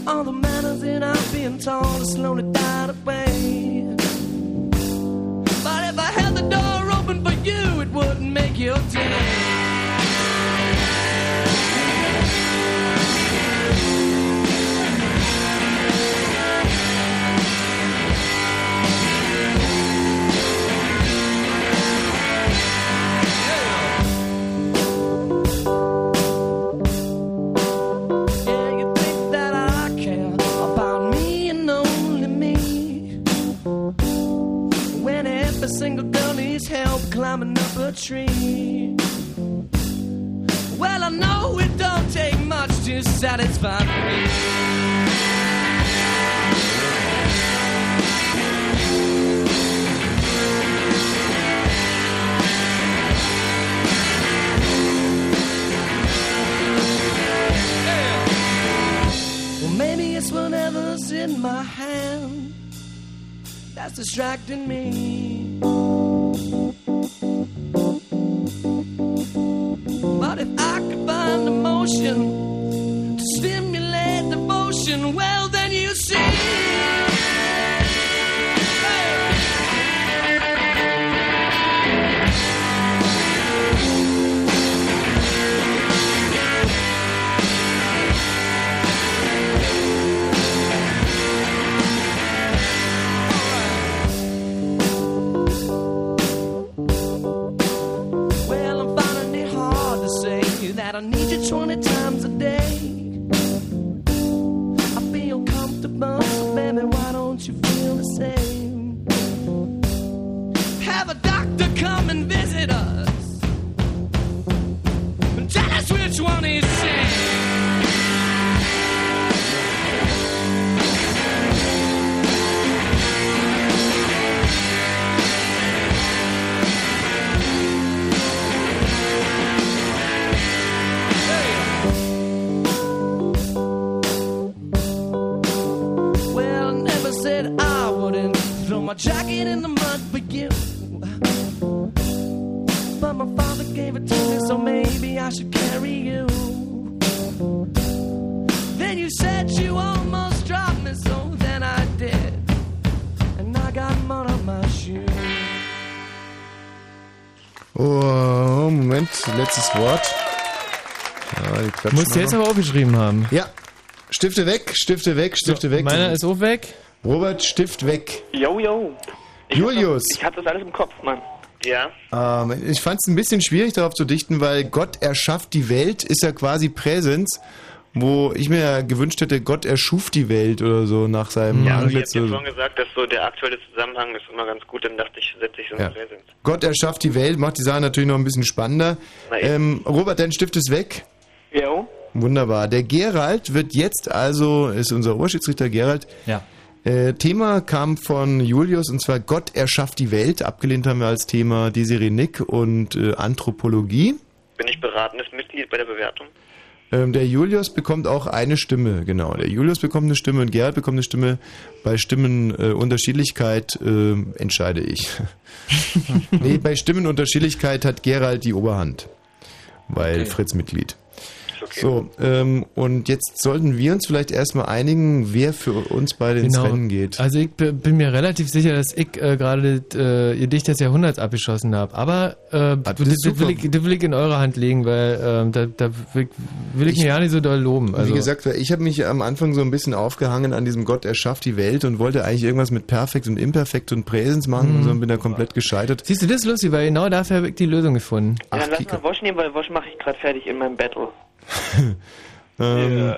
F: All the manners that I've been taught are slowly died away. But if I had the door open for you, it wouldn't make your day. Climbing up a tree. Well, I know it don't take much to satisfy me. Well, maybe it's whatever's in my hand that's distracting me. But if I could find emotion to stimulate devotion, well, then you see. that I need you 20 times a day. I feel comfortable, so baby, why don't you feel the same? Have a doctor come and visit us. And tell us which one is
Q: my jacket in the mud for you. But my father gave it to me, so maybe I should carry you. Then you said you almost dropped me, so then I did. And I got mud on my shoe.
A: Oh, Moment, letztes Wort. Ja,
B: Musst du jetzt aber aufgeschrieben haben.
A: Ja. Stifte weg, Stifte weg, Stifte weg.
B: Meiner ist auch weg.
A: Robert, Stift weg.
P: Yo, yo. Ich
A: Julius.
P: Hab, ich hab das alles im Kopf, Mann.
M: Ja.
A: Ähm, ich fand es ein bisschen schwierig darauf zu dichten, weil Gott erschafft die Welt ist ja quasi Präsens, wo ich mir ja gewünscht hätte, Gott erschuf die Welt oder so nach seinem
M: Ja, ich
A: Antlitz.
M: hab ja
A: oder so.
M: vorhin gesagt, dass so der aktuelle Zusammenhang ist immer ganz gut, dann dachte ich, setze ich so
A: Ja.
M: Präsens.
A: Gott erschafft die Welt, macht die Sache natürlich noch ein bisschen spannender. Ähm, Robert, dein Stift ist weg.
P: Jo.
A: Wunderbar. Der Gerald wird jetzt also, ist unser Oberschiedsrichter Gerald.
I: Ja.
A: Äh, Thema kam von Julius und zwar Gott erschafft die Welt. Abgelehnt haben wir als Thema Desiree Nick und äh, Anthropologie.
M: Bin ich beratendes Mitglied bei der Bewertung?
A: Ähm, der Julius bekommt auch eine Stimme, genau. Der Julius bekommt eine Stimme und Gerald bekommt eine Stimme. Bei Stimmenunterschiedlichkeit äh, Unterschiedlichkeit, äh, entscheide ich. nee, bei Stimmenunterschiedlichkeit hat Gerald die Oberhand, weil
B: Okay.
A: Fritz Mitglied. So, ähm, und jetzt sollten wir uns vielleicht erstmal einigen, wer für uns beide ins Rennen geht.
B: Also ich b- bin mir relativ sicher, dass ich äh, gerade äh, ihr Dicht des Jahrhunderts abgeschossen habe. Aber äh, das, das,
A: super.
B: will ich, das will ich in eure Hand legen, weil ähm, da, da will, will ich,
A: Ich-
B: mir ja nicht so doll loben. Also,
A: Wie gesagt, ich habe mich am Anfang so ein bisschen aufgehangen an diesem Gott erschafft die Welt und wollte eigentlich irgendwas mit Perfekt und Imperfekt und Präsens machen
B: Mhm.
A: und so und bin da komplett gescheitert.
B: Siehst du, das ist lustig, weil genau dafür habe ich die Lösung gefunden.
P: Ja, dann lass mal Wosch nehmen, weil Wosch mache ich gerade fertig in meinem Battle.
A: Ähm,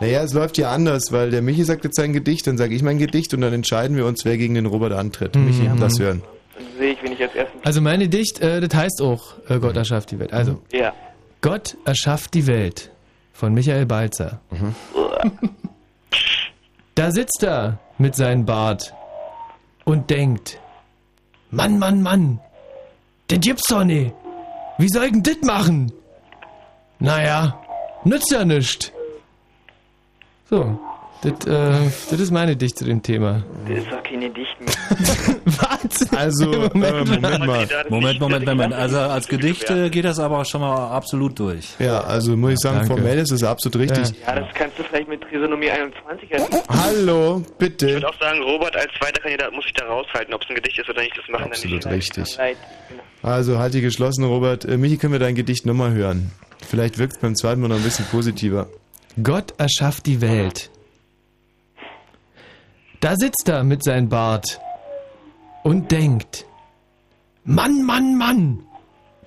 A: Naja, es läuft ja anders, weil der Michi sagt jetzt sein Gedicht, dann sage ich mein Gedicht und dann entscheiden wir uns, wer gegen den Robert antritt.
B: Mhm.
A: Michi, das hören.
P: Sehe ich, wen ich als erstes.
B: Also mein Gedicht, äh, das heißt auch äh, Gott erschafft die Welt. Also,
P: Ja.
B: Gott erschafft die Welt von Michael Balzer. Da sitzt er mit seinem Bart und denkt, Mann, Mann, Mann, das gibt's doch nicht. Wie soll ich denn das machen? Naja, nützt ja nichts. So, das, äh, das ist meine Dicht zu dem Thema.
P: Das ist doch keine Dicht mehr.
B: Was?
A: Also, äh, Moment mal.
I: Moment, Moment, Moment. Also als Gedicht äh, geht das aber schon mal absolut durch.
A: Ja, also muss ich sagen,
I: Danke.
A: formell ist es absolut richtig.
P: Ja, das kannst du vielleicht mit Trisonomie 21 erklären.
A: Hallo,
M: Ich
A: bitte.
M: würde auch sagen, Robert als zweiter Kandidat muss ich da raushalten, ob es ein Gedicht ist oder nicht, das machen
A: Absolut
M: dann nicht.
A: richtig.
P: Leid.
A: Also halt die geschlossen, Robert. Äh, Michi, können wir dein Gedicht nochmal hören? Vielleicht wirkt es beim zweiten Mal noch ein bisschen positiver.
B: Gott erschafft die Welt. Da sitzt er mit seinem Bart und denkt, Mann, Mann, Mann,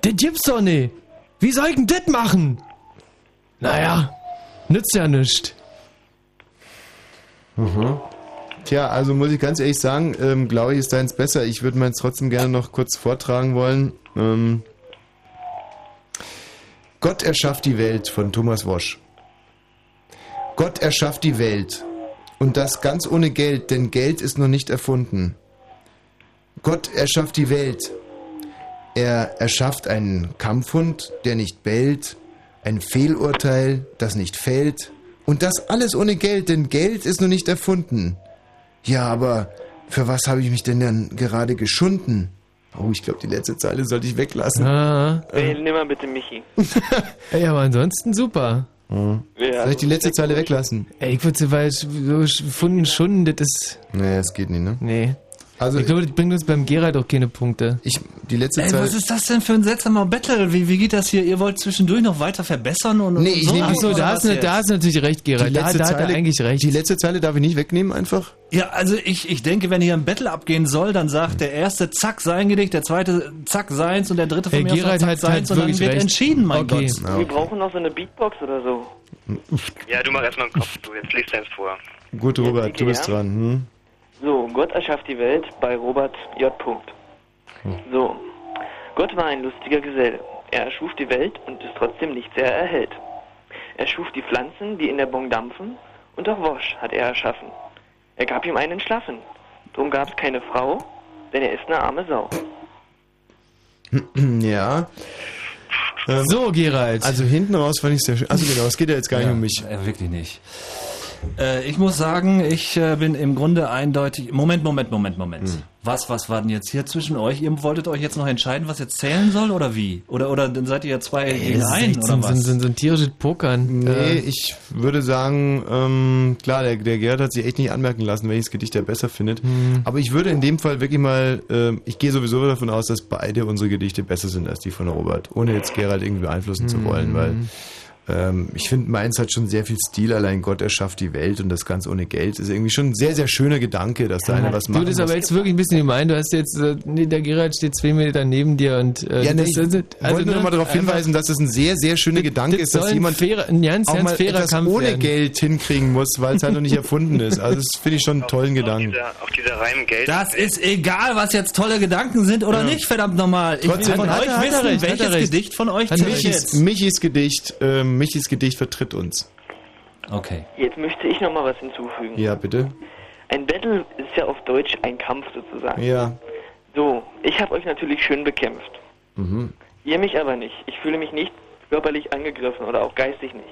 B: das gibt's doch nicht. Wie soll ich denn das machen? Naja, nützt ja nichts.
A: Mhm. Tja, also muss ich ganz ehrlich sagen, ähm, glaube ich, ist deins besser. Ich würde meins trotzdem gerne noch kurz vortragen wollen. Ähm, Gott erschafft die Welt von Thomas Wosch. Gott erschafft die Welt. Und das ganz ohne Geld, denn Geld ist noch nicht erfunden. Gott erschafft die Welt. Er erschafft einen Kampfhund, der nicht bellt, ein Fehlurteil, das nicht fällt. Und das alles ohne Geld, denn Geld ist noch nicht erfunden. Ja, aber für was habe ich mich denn dann gerade geschunden? Oh, ich glaube, die letzte Zeile sollte ich weglassen.
B: Ah.
P: Ey, nimm mal bitte Michi.
B: Ey, aber ansonsten super.
P: Ja,
A: Soll ich die letzte Zeile weglassen?
B: Ey, ich würde weil so gefunden Stunden, das ist.
A: Nee, das geht nicht, ne?
B: Nee.
A: Also
B: ich glaube, das bringt uns beim Gerald auch keine Punkte.
A: Ich, die letzte
I: Ey, was ist das denn für ein seltsamer Battle? Wie, wie geht das hier? Ihr wollt zwischendurch noch weiter verbessern und
A: Nee,
I: und
A: ich
I: so?
A: nehme
B: Ach so, da hast, du- da hast du natürlich recht,
A: Die
B: Gerald. Da,
A: letzte,
B: da hat er
A: Zeile,
B: eigentlich recht.
A: die letzte Zeile darf ich nicht wegnehmen, einfach?
I: Ja, also ich, ich denke, wenn hier ein Battle abgehen soll, dann sagt der erste zack sein Gedicht, der zweite zack seins und der dritte von
B: Ey,
I: mir
B: Gerald
I: zack
B: hat-
I: seins
B: hat
I: und dann wird
B: recht.
I: entschieden, mein
B: Okay.
I: Gott.
P: Wir brauchen noch so eine Beatbox oder so.
M: Ja, du mach erstmal einen Kopf, du, jetzt liest eins vor.
A: Gut, Robert, du bist dran. Hm?
P: So, Gott erschafft die Welt bei Robert J. Punkt. So, Gott war ein lustiger Gesell. Er erschuf die Welt und ist trotzdem nicht sehr erhellt. Er schuf die Pflanzen, die in der Bon dampfen, und auch Wosch hat er erschaffen. Er gab ihm einen Schlaffen. Drum gab's keine Frau, denn er ist eine arme Sau.
A: Ja. Ähm,
B: so, Gerald.
A: Also hinten raus fand ich sehr schön. Also genau, es geht ja jetzt gar nicht um mich.
I: Ja, wirklich nicht. Äh, ich muss sagen, ich äh, bin im Grunde eindeutig. Moment, Moment, Moment, Moment.
A: Hm.
I: Was, was war denn jetzt hier zwischen euch? Ihr wolltet euch jetzt noch entscheiden, was jetzt zählen soll oder wie? Oder, oder dann seid ihr ja zwei gegen
B: das ist
I: einen oder
B: ein-
I: was?
B: so, ein- so ein tierisches Pokern.
A: Nee,
B: Äh,
A: ich würde sagen, ähm, klar, der, der Gerhard hat sich echt nicht anmerken lassen, welches Gedicht er besser findet.
B: Hm.
A: Aber ich würde in dem Fall wirklich mal, ähm, ich gehe sowieso davon aus, dass beide unsere Gedichte besser sind als die von Robert, ohne jetzt Gerhard irgendwie beeinflussen zu wollen, weil ähm, ich finde, meins hat schon sehr viel Stil, allein Gott erschafft die Welt und das ganz ohne Geld. ist irgendwie schon ein sehr, sehr schöner Gedanke, dass da einer was
B: Du,
A: macht.
B: das ist aber jetzt wirklich ein bisschen gemein. Du hast jetzt, äh, nee, der Gerald steht zwei Meter neben dir und äh,
A: Ja, ne,
B: das-
A: ich
B: das-
A: wollte nur noch mal darauf hinweisen, dass es ein sehr, sehr schöner Gedanke
B: das
A: ist, dass jemand
B: fairer- ein ganz,
A: auch
B: ganz
A: mal
B: fairer
A: etwas
B: Kampf
A: ohne
B: werden.
A: Geld hinkriegen muss, weil es halt noch nicht erfunden ist. Also das finde ich schon einen tollen Gedanken.
M: Dieser, auch dieser Geld.
I: Das ist egal, was jetzt tolle Gedanken sind oder
A: Ja.
I: nicht, verdammt nochmal. Ich will
A: Trotzdem-
I: von
A: Hat
I: euch wissen, welches. Gedicht von euch
A: Michis. Michis Gedicht, ähm, Michis Gedicht vertritt uns.
I: Okay.
P: Jetzt möchte ich noch mal was hinzufügen.
A: Ja, bitte.
P: Ein Battle ist ja auf Deutsch ein Kampf sozusagen.
A: Ja.
P: So, ich habe euch natürlich schön bekämpft.
A: Mhm.
P: Ihr mich aber nicht. Ich fühle mich nicht körperlich angegriffen oder auch geistig nicht.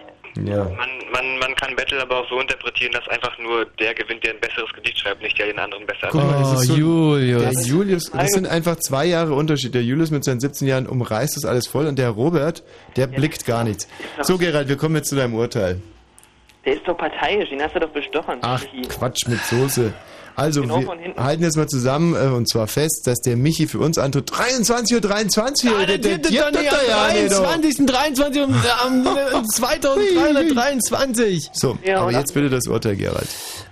A: Ja.
M: Man, man, man kann Battle aber auch so interpretieren, dass einfach nur der gewinnt, der ein besseres Gedicht schreibt, nicht der den anderen besser
A: Guck mal, es ist so,
B: Julius.
A: Der Julius, das sind einfach zwei Jahre Unterschied. Der Julius mit seinen 17 Jahren umreißt das alles voll und der Robert, der blickt gar nichts. So, Gerald, wir kommen jetzt zu deinem Urteil.
P: Der ist doch parteiisch, den hast du doch bestochen.
A: Ach. Quatsch mit Soße. Also,
P: Genau
A: wir halten jetzt mal zusammen äh, und zwar fest, dass der Michi für uns antritt. 23.23 Uhr, 23 Uhr. der, der,
B: Das ist doch nicht am 23. 23. um, am 2323.
A: So, aber jetzt bitte das Urteil, Gerald.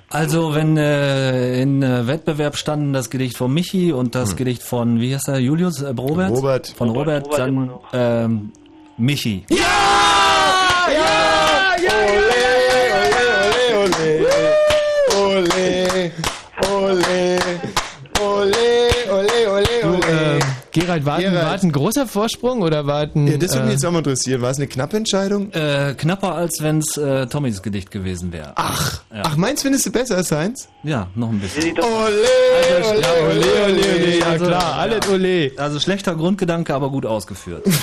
I: Also, wenn äh, in äh, Wettbewerb standen das Gedicht von Michi und das Gedicht von, wie heißt er, Julius? Äh, Robert?
A: Hm. Robert.
I: Von Robert, dann ähm, Michi.
B: Ja, ja, Gerald, war,
A: Gerald.
B: war es ein großer Vorsprung oder war es ein...
A: Ja, das würde
B: äh,
A: mich jetzt auch mal interessieren. War es eine knappe Entscheidung?
I: Äh, knapper als wenn es äh, Tommys Gedicht gewesen wäre.
A: Ach,
I: ja.
A: ach, meins findest du besser als seins?
I: Ja, noch ein bisschen.
A: Ole,
I: Also,
A: ole,
I: ja,
A: ole, ole, ole,
B: ja
I: Also,
B: klar, alles ole.
I: Also schlechter Grundgedanke, aber gut ausgeführt.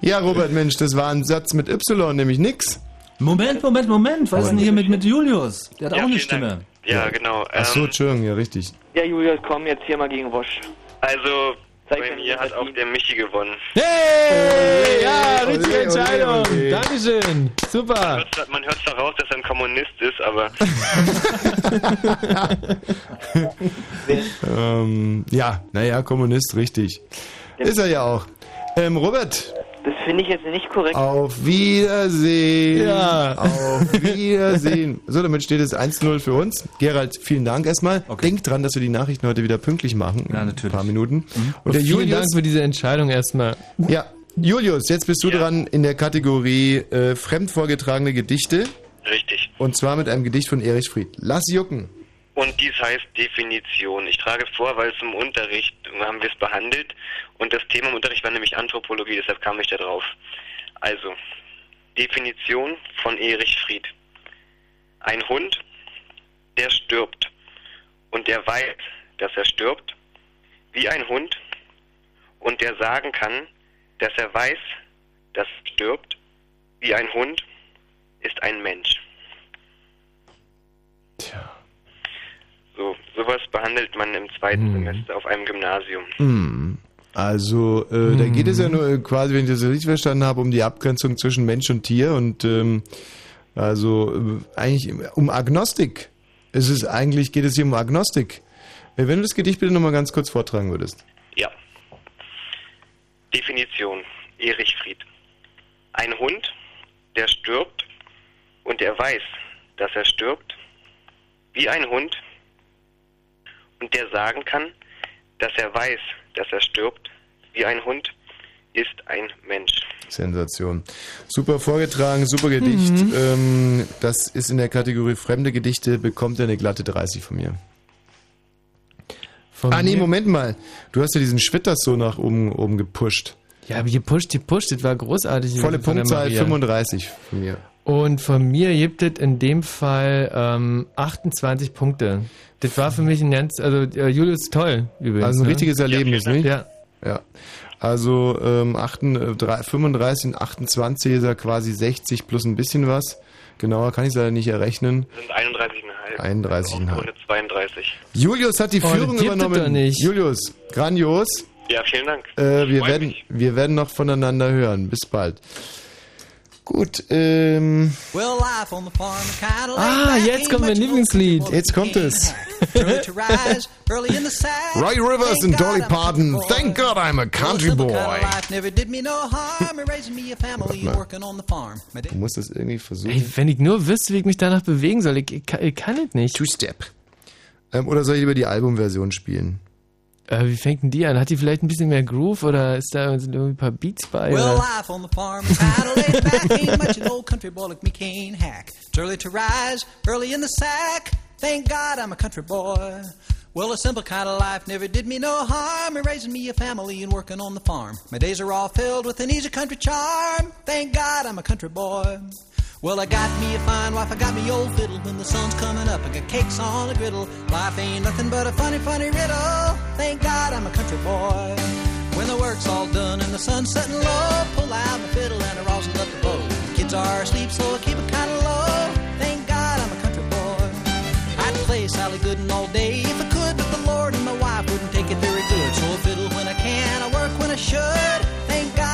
A: Ja, Robert, Mensch, das war ein Satz mit Y, nämlich nix.
I: Moment, Moment, Moment. Was ist denn hier mit, mit Julius? Der hat
M: Ja,
I: auch eine
M: vielen Dank.
I: Stimme.
M: Ja, genau.
A: Ach so,
M: Ähm,
A: Entschuldigung, ja, richtig.
P: Ja, Julius, komm jetzt hier mal gegen Wosch.
M: also, bei mir hat auch der Michi gewonnen.
B: Hey, ja,
A: Ole,
B: richtige
A: ole,
B: Entscheidung.
A: ole.
B: Dankeschön. Super.
M: Man hört zwar raus, dass er ein Kommunist ist, aber
A: ähm, ja, naja, Kommunist, richtig. Ist er ja auch. Ähm, Robert,
P: Das finde ich jetzt nicht korrekt.
A: auf Wiedersehen.
B: Ja.
A: Auf Wiedersehen. So, damit steht es 1-0 für uns. Gerald, vielen Dank erstmal. Denk dran, dass wir die Nachrichten heute wieder pünktlich machen. Ja, natürlich. Ein paar Minuten. Und der
B: Vielen Dank
A: Julius,
B: für diese Entscheidung erstmal.
A: ja, Julius, jetzt bist du dran in der Kategorie äh, fremd vorgetragene Gedichte.
M: richtig.
A: Und zwar mit einem Gedicht von Erich Fried. Lass jucken.
M: Und dies heißt Definition. Ich trage vor, weil es im Unterricht haben wir es behandelt und das Thema im Unterricht war nämlich Anthropologie, deshalb kam ich da drauf. Also, Definition von Erich Fried. Ein Hund, der stirbt und der weiß, dass er stirbt, wie ein Hund und der sagen kann, dass er weiß, dass er stirbt, wie ein Hund, ist ein Mensch. So, sowas behandelt man im zweiten Semester auf einem Gymnasium.
A: Hm. Also, äh, da geht es ja nur äh, quasi, wenn ich das richtig verstanden habe, um die Abgrenzung zwischen Mensch und Tier und ähm, also äh, eigentlich um Agnostik. Es ist eigentlich, geht es hier um Agnostik. Äh, Wenn du das Gedicht bitte nochmal ganz kurz vortragen würdest.
M: Ja. Definition. Erich Fried. Ein Hund, der stirbt und er weiß, dass er stirbt, wie ein Hund, und der sagen kann, dass er weiß, dass er stirbt, wie ein Hund, ist ein Mensch.
A: Sensation. Super vorgetragen, super Gedicht.
B: Mhm.
A: Ähm, das ist in der Kategorie fremde Gedichte, bekommt er eine glatte 30 von mir.
B: Von
A: ah, nee,
B: mir?
A: Moment mal. Du hast ja diesen Schwitters so nach oben, oben gepusht.
B: Ja, aber gepusht, gepusht, das war großartig.
A: Volle Punktzahl
B: Maria.
A: 35 von mir.
B: Und von mir gibt es in dem Fall ähm, 28 Punkte. Das war für mich ein ganz, also äh, Julius toll übrigens.
A: Also ein
B: ne?
A: richtiges Erlebnis, nicht?
B: Ja.
A: Ja. Also ähm, 8, äh, drei- 35 und 28 ist er quasi 60 plus ein bisschen was. Genauer kann ich es leider nicht errechnen.
M: sind 31,5.
A: 31,5.
M: Runde 32.
A: Julius hat die
B: Oh,
A: Führung
B: das gibt es
A: übernommen.
B: doch nicht.
A: Julius, grandios.
M: Ja, vielen Dank.
A: Äh, wir, werden, wir werden noch voneinander hören. Bis bald. Gut, ähm.
C: Well, life on the farm kind of
B: Ah, jetzt kommt mein Lieblingslied.
A: Jetzt kommt es.
C: early to rise, early in the sack.
A: Roy Rivers und Dolly Parton. Thank God I'm a country boy. Du musst das irgendwie versuchen.
B: Ey, wenn ich nur wüsste, wie ich mich danach bewegen soll, ich, ich, kann- ich kann es nicht.
A: Two-Step. Ähm, oder soll ich lieber die Albumversion spielen?
B: Äh, wie fängt denn die an? Hat die vielleicht ein bisschen mehr Groove oder ist da sind irgendwie ein paar Beats bei?
C: Well, life on the farm is kind of laid back. Ain't much an old country boy like me can't hack. It's early to rise, early in the sack. Thank God I'm a country boy. Well, a simple kind of life never did me no harm. Raising me a family and working on the farm. My days are all filled with an easy country charm. Thank God I'm a country boy. Well, I got me a fine wife, I got me old fiddle. When the sun's coming up, I got cakes on a griddle. Life ain't nothing but a funny, funny riddle. Thank God I'm a country boy. When the work's all done and the sun's setting low, pull out my fiddle and I rosin up the bow. Kids are asleep, so I keep it kind of low. Thank God I'm a country boy. I'd play Sally Gooden all day if I could, but the Lord and my wife wouldn't take it very good. So I fiddle when I can, I work when I should. Thank God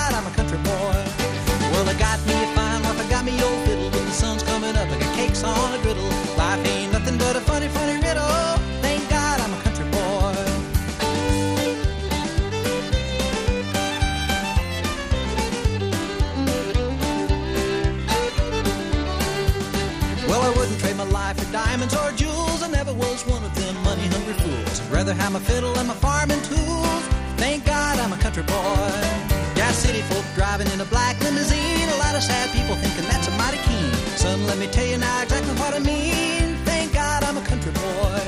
C: have my fiddle and my farming tools. Thank God I'm a country boy. Gas City folk driving in a black limousine. A lot of sad people thinking that's a mighty keen. Son, let me tell you now exactly what I mean. Thank God I'm a country boy.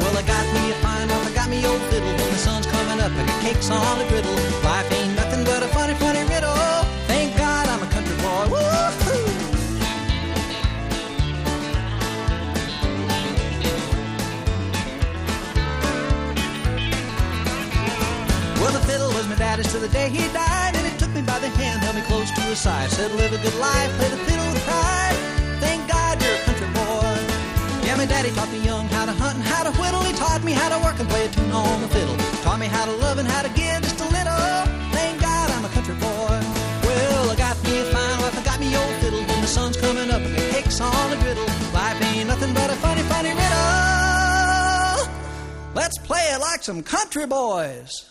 C: Well, I got me a fine wife, I got me old fiddle. When the sun's coming up, I got cakes on a griddle. Was till the day he died, and he took me by the hand, held me close to his side, said, "Live a good life, play the fiddle with pride. Thank God you're a country boy." Yeah, my daddy taught me young how to hunt and how to whittle. He taught me how to work and play a tune on the fiddle. Taught me how to love and how to give just a little. Thank God I'm a country boy. Well, I got me a fine wife, I got me old fiddle. When the sun's coming up, I got cakes on the griddle. Life ain't nothing but a funny, funny riddle. Let's play it like some country boys.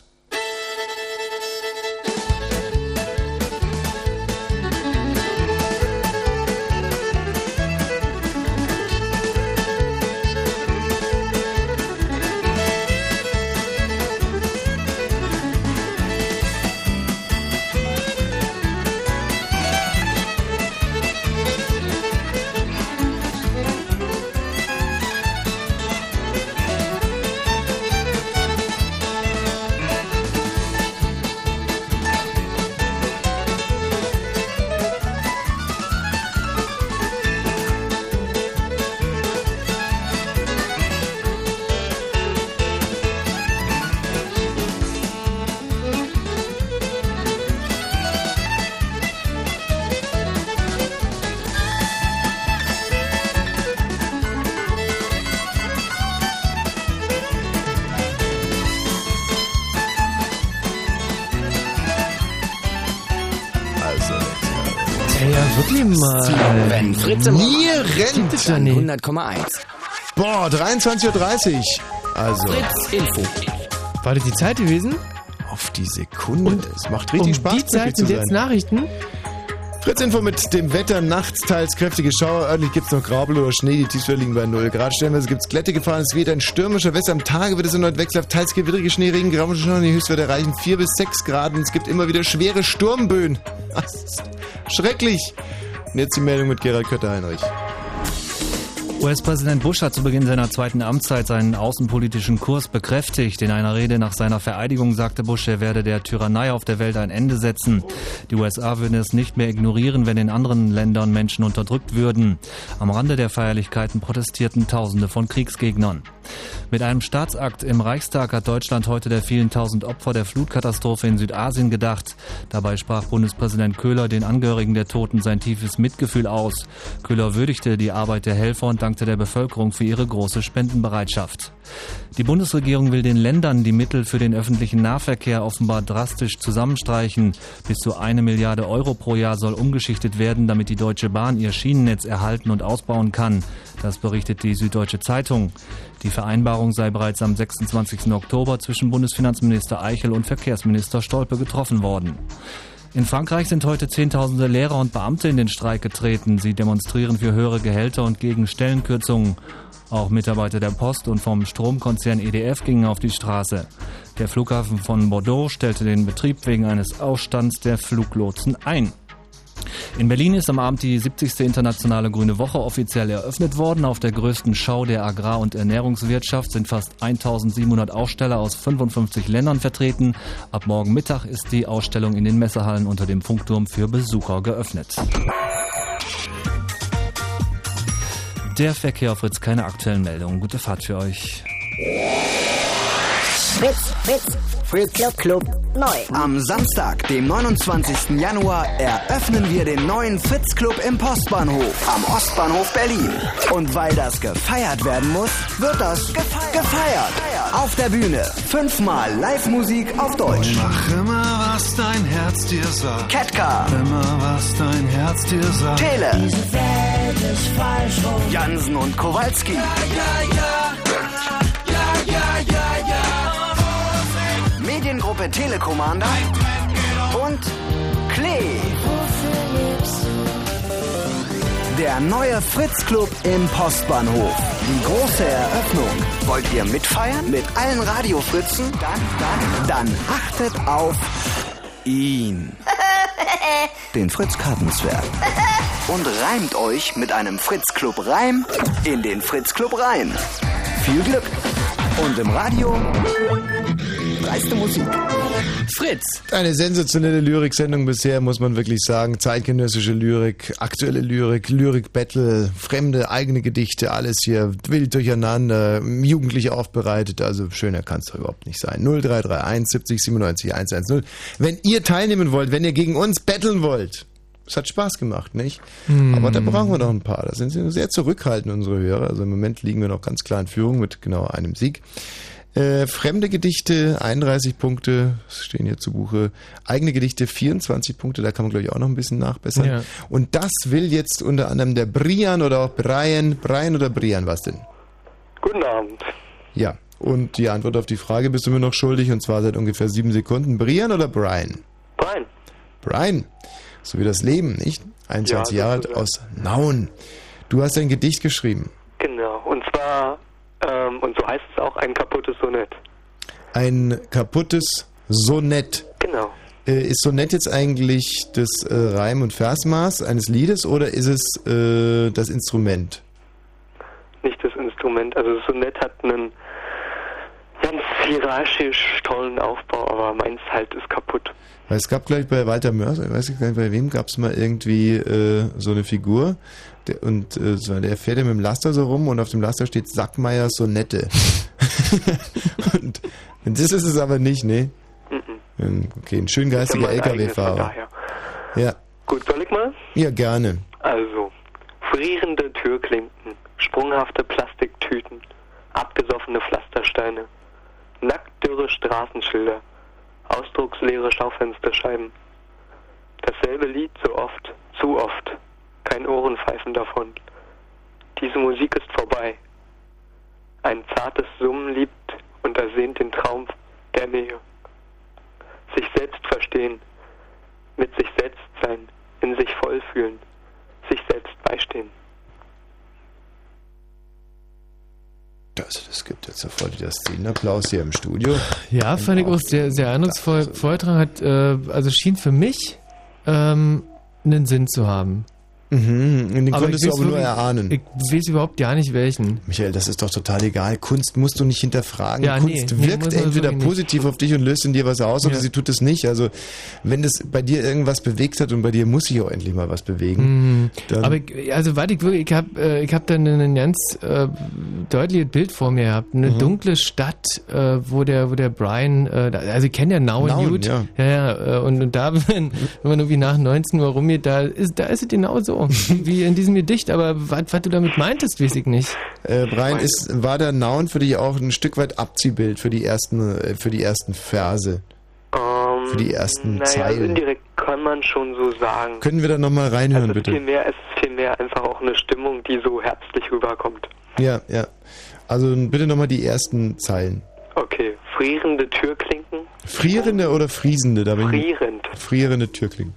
B: Mal.
H: Wenn Fritz im
A: Nieren.
B: Gibt es ja
H: dann
B: nicht.
H: 100,1.
A: Boah, 23.30 Uhr. Also,
H: Fritz Info.
B: War das die Zeit gewesen?
A: auf die Sekunde. es macht richtig
B: um
A: Spaß,
B: die Zeit sind jetzt. Nachrichten?
A: Fritz Info mit dem Wetter. Nachts teils kräftige Schauer. Örtlich gibt's noch Graubel oder Schnee. Die Tiefstwerte liegen bei 0 Grad. Stellenweise gibt's Glätte gefahren. Es weht ein stürmischer West. Am Tage wird es erneut wechselhaft. Teils gewitterige Schneeregen. Graubel schon. Die Höchstwerte erreichen 4 bis 6 Grad. Und es gibt immer wieder schwere Sturmböen. Das ist schrecklich. Und jetzt die Meldung mit Gerald Kötter-Heinrich.
I: US-Präsident Bush hat zu Beginn seiner zweiten Amtszeit seinen außenpolitischen Kurs bekräftigt. In einer Rede nach seiner Vereidigung sagte Bush, er werde der Tyrannei auf der Welt ein Ende setzen. Die USA würden es nicht mehr ignorieren, wenn in anderen Ländern Menschen unterdrückt würden. Am Rande der Feierlichkeiten protestierten Tausende von Kriegsgegnern. Mit einem Staatsakt im Reichstag hat Deutschland heute der vielen tausend Opfer der Flutkatastrophe in Südasien gedacht. Dabei sprach Bundespräsident Köhler den Angehörigen der Toten sein tiefes Mitgefühl aus. Köhler würdigte die Arbeit der Helfer und dankte der Bevölkerung für ihre große Spendenbereitschaft. Die Bundesregierung will den Ländern die Mittel für den öffentlichen Nahverkehr offenbar drastisch zusammenstreichen. Bis zu eine Milliarde Euro pro Jahr soll umgeschichtet werden, damit die Deutsche Bahn ihr Schienennetz erhalten und ausbauen kann. Das berichtet die Süddeutsche Zeitung. Die Vereinbarung sei bereits am 26. Oktober zwischen Bundesfinanzminister Eichel und Verkehrsminister Stolpe getroffen worden. In Frankreich sind heute Zehntausende Lehrer und Beamte in den Streik getreten. Sie demonstrieren für höhere Gehälter und gegen Stellenkürzungen. Auch Mitarbeiter der Post und vom Stromkonzern EDF gingen auf die Straße. Der Flughafen von Bordeaux stellte den Betrieb wegen eines Ausstands der Fluglotsen ein. In Berlin ist am Abend die 70. Internationale Grüne Woche offiziell eröffnet worden. Auf der größten Schau der Agrar- und Ernährungswirtschaft sind fast 1700 Aussteller aus 55 Ländern vertreten. Ab morgen Mittag ist die Ausstellung in den Messehallen unter dem Funkturm für Besucher geöffnet. Der Verkehr Fritz, keine aktuellen Meldungen. Gute Fahrt für euch.
K: Fritz, Fritz, Fritz Club, Club neu. Am Samstag, dem 29. Januar, eröffnen wir den neuen Fritz Club im Postbahnhof am Ostbahnhof Berlin. Und weil das gefeiert werden muss, wird das gefeiert. gefeiert. Auf der Bühne fünfmal Live-Musik auf Deutsch.
E: Mach immer, was dein Herz dir sagt.
K: Ketka.
E: Immer, was dein Herz dir sagt.
K: Tele.
E: Diese Welt ist falsch rum.
K: Jansen und Kowalski.
E: Ja, ja. Ja,
K: Mediengruppe Telekommander und Klee. Der neue Fritz Club im Postbahnhof. Die große Eröffnung. Wollt ihr mitfeiern mit allen Radiofritzen? Dann, dann, dann achtet auf ihn. Den Fritz Kartenswerk. Und reimt euch mit einem Fritz Club Reim in den Fritz Club rein. Viel Glück. Und im Radio dreiste Musik.
A: Fritz. Eine sensationelle Lyriksendung bisher, muss man wirklich sagen. Zeitgenössische Lyrik, aktuelle Lyrik, Lyrik-Battle, fremde, eigene Gedichte, alles hier wild durcheinander, jugendlich aufbereitet. Also schöner kann es doch überhaupt nicht sein. 0331 70 97 110. Wenn ihr teilnehmen wollt, wenn ihr gegen uns betteln wollt, es hat Spaß gemacht, nicht?
B: Hm.
A: Aber da brauchen wir noch ein paar. Da sind sie sehr zurückhaltend, unsere Hörer. Also im Moment liegen wir noch ganz klar in Führung mit genau einem Sieg. Äh, fremde Gedichte 31 Punkte, stehen hier zu Buche. Eigene Gedichte 24 Punkte, da kann man glaube ich auch noch ein bisschen nachbessern.
B: Ja.
A: Und das will jetzt unter anderem der Brian oder auch Brian. Brian oder Brian, was denn?
R: Guten Abend.
A: Ja. Und die Antwort auf die Frage bist du mir noch schuldig und zwar seit ungefähr sieben Sekunden. Brian oder Brian?
R: Brian.
A: Brian. So wie das Leben, nicht? 21
R: Ja,
A: Jahre alt aus Nauen. Du hast ein Gedicht geschrieben.
R: Genau. Und zwar, ähm, und so heißt es auch, ein kaputtes Sonett.
A: Ein kaputtes Sonett.
R: Genau.
A: Äh, ist Sonett jetzt eigentlich das äh, Reim- und Versmaß eines Liedes oder ist es äh, das Instrument?
R: Nicht das Instrument. Also das Sonett hat einen ganz hierarchisch tollen Aufbau, aber meins halt ist kaputt.
A: Weil es gab gleich bei Walter Mörs, ich weiß gar nicht bei wem, gab es mal irgendwie äh, so eine Figur der, und äh, so, der fährt ja mit dem Laster so rum und auf dem Laster steht Sackmeier Sonette. und, und das ist es aber nicht, ne? Ähm, Okay, ein schön geistiger LKW-Fahrer. Ja.
R: Gut, soll ich mal?
A: ja, gerne.
R: Also, frierende Türklinken, sprunghafte Plastiktüten, abgesoffene Pflastersteine, nacktdürre Straßenschilder, ausdrucksleere Schaufensterscheiben. Dasselbe Lied so oft, zu oft, kein Ohrenpfeifen davon. Diese Musik ist vorbei. Ein zartes Summen liebt und ersehnt den Traum der Nähe. Sich selbst verstehen, mit sich selbst sein, in sich voll fühlen, sich selbst beistehen.
A: Das, das gibt jetzt sofort wieder Szenenapplaus hier im Studio.
B: Ja, fand ich auch sehr, sehr eindrucksvoll. Vortrag hat, äh, also schien für mich ähm, einen Sinn zu haben.
A: Mhm, den konntest du aber nur erahnen.
B: Ich weiß überhaupt gar nicht welchen.
A: Michael, das ist doch total egal. Kunst musst du nicht hinterfragen.
B: Ja, nee,
A: Kunst
B: nee,
A: wirkt
B: man
A: entweder
B: wirklich nicht.
A: positiv auf dich und löst in dir was aus, oder
B: Ja.
A: sie tut es nicht. Also, wenn das bei dir irgendwas bewegt hat und bei dir muss sich auch endlich mal was bewegen.
B: Mhm. Aber ich, also warte, ich, wirklich, ich habe äh, ich hab dann ein ganz äh, deutliches Bild vor mir gehabt. Eine
A: Mhm.
B: dunkle Stadt, äh, wo der wo der Brian, äh, also ich kenne ja Now
A: Nauen,
B: Newt.
A: ja.
B: ja, ja äh, und, und da, wenn, wenn man irgendwie nach 19 Uhr rumgeht, da ist, da ist es genau so, wie in diesem Gedicht. Aber was, du damit meintest, weiß ich nicht.
A: äh, Brian, ist, war der Naun für dich auch ein Stück weit Abziehbild für die ersten, äh, für die ersten Verse?
R: Ähm,
A: Für die ersten
R: naja,
A: Zeilen.
R: indirekt kann man schon so sagen.
A: Können wir da nochmal reinhören,
R: es ist
A: bitte?
R: vielmehr, es ist vielmehr einfach auch eine Stimmung, die so herbstlich rüberkommt.
A: Ja, ja. Also bitte nochmal die ersten Zeilen.
R: Okay, frierende Türklinken,
A: Frierende oder friesende? Da bin ich-
R: frierend,
A: Frierende Türklingen.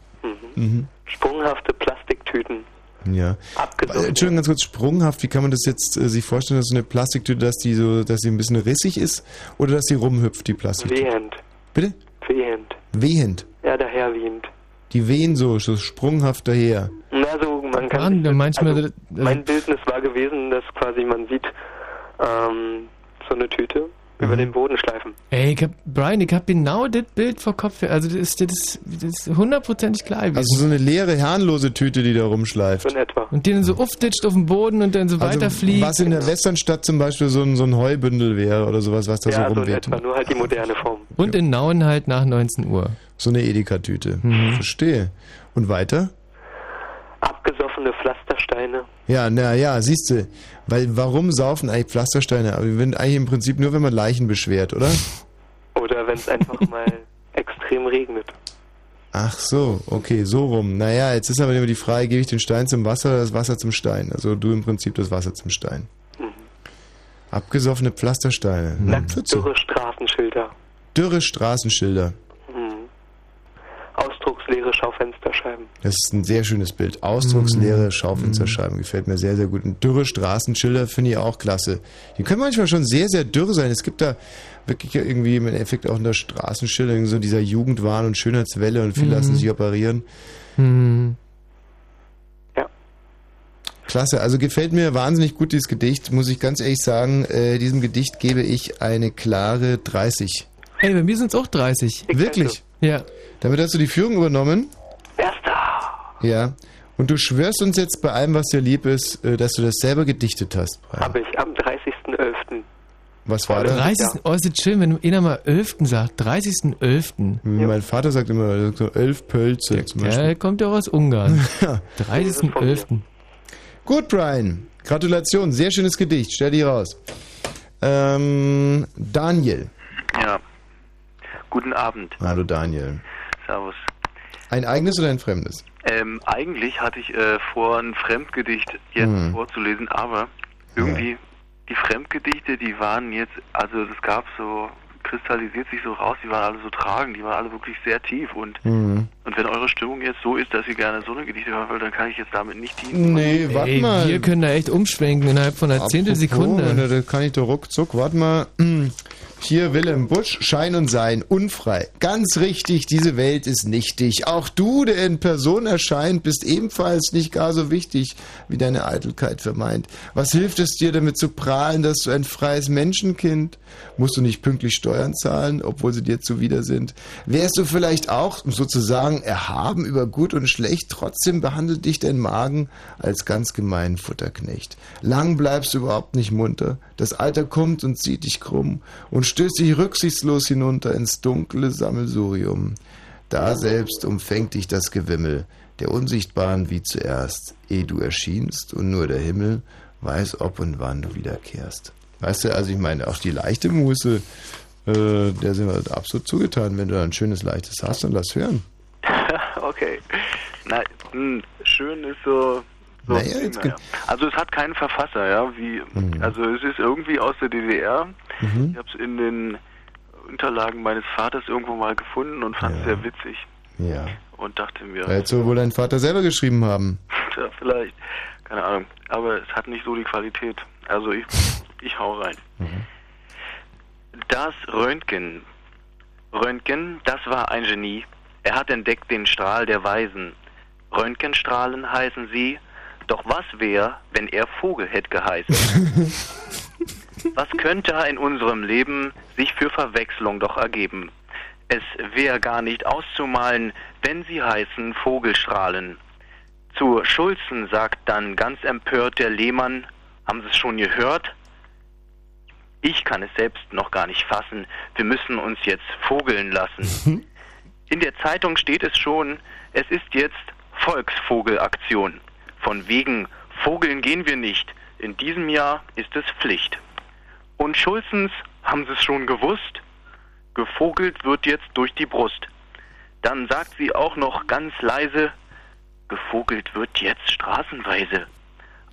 A: Mhm.
R: sprunghafte Plastiktüten,
A: Ja.
R: abgesoffen.
A: Äh, Entschuldigung, ganz kurz, sprunghaft, wie kann man das jetzt äh, sich vorstellen, dass so eine Plastiktüte, dass die so, dass sie ein bisschen rissig ist oder dass sie rumhüpft, die Plastiktüte?
R: Wehend,
A: Bitte?
R: wehend,
A: Wehend.
R: ja, daherwehend.
A: Die wehen so, so sprunghaft daher.
R: Na, so, man kann. Sich-
B: manchmal-
R: also,
B: äh,
R: mein Bildnis war gewesen, dass quasi man sieht, ähm, so eine Tüte über den Boden schleifen.
B: Ey, ich hab, Brian, ich hab genau das Bild vor Kopf. Also das ist, das ist, das ist hundertprozentig klar gewesen.
A: Also so eine leere, herrenlose Tüte, die da rumschleift.
R: So in etwa.
B: Und die dann so aufditscht auf den Boden und dann so
A: Also,
B: weiterfliegt.
A: was in der Westernstadt zum Beispiel so ein, so ein Heubündel wäre oder sowas, was da
R: ja,
A: so
R: so in etwa, nur halt die moderne Form.
B: Und in Nauen halt nach 19 Uhr.
A: So eine Edeka-Tüte.
B: Mhm.
A: Verstehe. Und weiter?
R: Abgesoffene Pflastersteine.
A: Ja, na ja, siehst du. Weil warum saufen eigentlich Pflastersteine? Aber wir sind eigentlich im Prinzip nur, wenn man Leichen beschwert, oder?
R: Oder wenn es einfach mal extrem regnet.
A: Ach so, okay, so rum. Naja, jetzt ist aber immer die Frage, gebe ich den Stein zum Wasser oder das Wasser zum Stein? Also du im Prinzip das Wasser zum Stein. Abgesoffene Pflastersteine. Pfütze.
R: Dürre Straßenschilder.
A: Dürre Straßenschilder.
R: Ausdrucksleere Schaufensterscheiben.
A: Das ist ein sehr schönes Bild. Ausdrucksleere Schaufensterscheiben. Gefällt mir sehr, sehr gut. Und dürre Straßenschilder finde ich auch klasse. Die können manchmal schon sehr, sehr dürr sein. Es gibt da wirklich irgendwie im Endeffekt auch in der Straßenschilder irgendwie so dieser Jugendwahn und Schönheitswelle und viele
B: Mhm.
A: lassen sich operieren.
B: Hm.
A: Klasse, also gefällt mir wahnsinnig gut dieses Gedicht, muss ich ganz ehrlich sagen. Äh, diesem Gedicht gebe ich eine klare 30.
B: Ey, bei mir sind es auch 30.
A: Wirklich?
B: Ja.
A: Damit hast du die Führung übernommen?
R: Erster.
A: Ja. Und du schwörst uns jetzt bei allem, was dir lieb ist, äh, dass du das selber gedichtet hast. Brian.
R: Habe ich am 30.11.
A: Was war das?
B: 30. Oh, ist das schön, wenn einer mal 11. sagt. 30.11.
A: Mein Vater sagt immer er sagt so elf Pölze zum
B: Der
A: Beispiel.
B: kommt ja auch aus Ungarn.
A: Ja.
B: 30.11.
A: Gut, Brian. Gratulation, sehr schönes Gedicht. Stell dich raus. Ähm, Daniel.
S: Ja. Guten Abend.
A: Hallo Daniel.
S: Servus.
A: Ein eigenes oder ein fremdes?
S: Ähm, eigentlich hatte ich äh, vor, ein Fremdgedicht jetzt
A: Hm.
S: vorzulesen, aber irgendwie die Fremdgedichte, die waren jetzt, also es gab so, kristallisiert sich so raus, die waren alle so tragend, die waren alle wirklich sehr tief und
A: Mhm.
S: Und wenn eure Stimmung jetzt so ist, dass ihr gerne so eine Gedichte hören wollt, dann kann ich jetzt damit nicht dienen.
A: Nee, warte
B: Ey,
A: mal.
B: wir können da echt umschwenken innerhalb von einer Zehntelsekunde.
A: Da, da kann ich doch ruckzuck. Warte mal. Hier Willem Busch, Schein und Sein, unfrei. Ganz richtig, diese Welt ist nichtig. Auch du, der in Person erscheint, bist ebenfalls nicht gar so wichtig, wie deine Eitelkeit vermeint. Was hilft es dir damit zu prahlen, dass du ein freies Menschenkind? Musst du nicht pünktlich Steuern zahlen, obwohl sie dir zuwider sind? Wärst du vielleicht auch sozusagen erhaben über gut und schlecht, trotzdem behandelt dich dein Magen als ganz gemeinen Futterknecht. Lang bleibst du überhaupt nicht munter. Das Alter kommt und zieht dich krumm und stößt dich rücksichtslos hinunter ins dunkle Sammelsurium. Da selbst umfängt dich das Gewimmel der Unsichtbaren wie zuerst, ehe du erschienst und nur der Himmel weiß, ob und wann du wiederkehrst. Weißt du, also ich meine, auch die leichte Muße, äh, der sind wir absolut zugetan. Wenn du ein schönes, leichtes hast, dann lass hören.
S: Okay. Na, mh, schön ist so. so
A: Naja, jetzt
S: naja. Also es hat keinen Verfasser, ja, wie also es ist irgendwie aus der DDR.
A: Mhm.
S: Ich habe es in den Unterlagen meines Vaters irgendwo mal gefunden und fand es sehr witzig
A: Ja.
S: und dachte mir,
A: Da hättest du wohl deinen Vater selber geschrieben haben.
S: ja, vielleicht, keine Ahnung, aber es hat nicht so die Qualität. Also ich, ich hau rein. Das Röntgen. Röntgen, das war ein Genie. Er hat entdeckt den Strahl der Weisen. Röntgenstrahlen heißen sie. Doch was wäre, wenn er Vogel hätte geheißen? was könnte in unserem Leben sich für Verwechslung doch ergeben? Es wäre gar nicht auszumalen, wenn sie heißen Vogelstrahlen. Zu Schulzen sagt dann ganz empört der Lehmann, haben Sie es schon gehört? Ich kann es selbst noch gar nicht fassen. Wir müssen uns jetzt vogeln lassen. In der Zeitung steht es schon, es ist jetzt Volksvogelaktion. Von wegen Vogeln gehen wir nicht. In diesem Jahr ist es Pflicht. Und Schulzens, haben Sie es schon gewusst? Gevogelt wird jetzt durch die Brust. Dann sagt sie auch noch ganz leise, gevogelt wird jetzt straßenweise.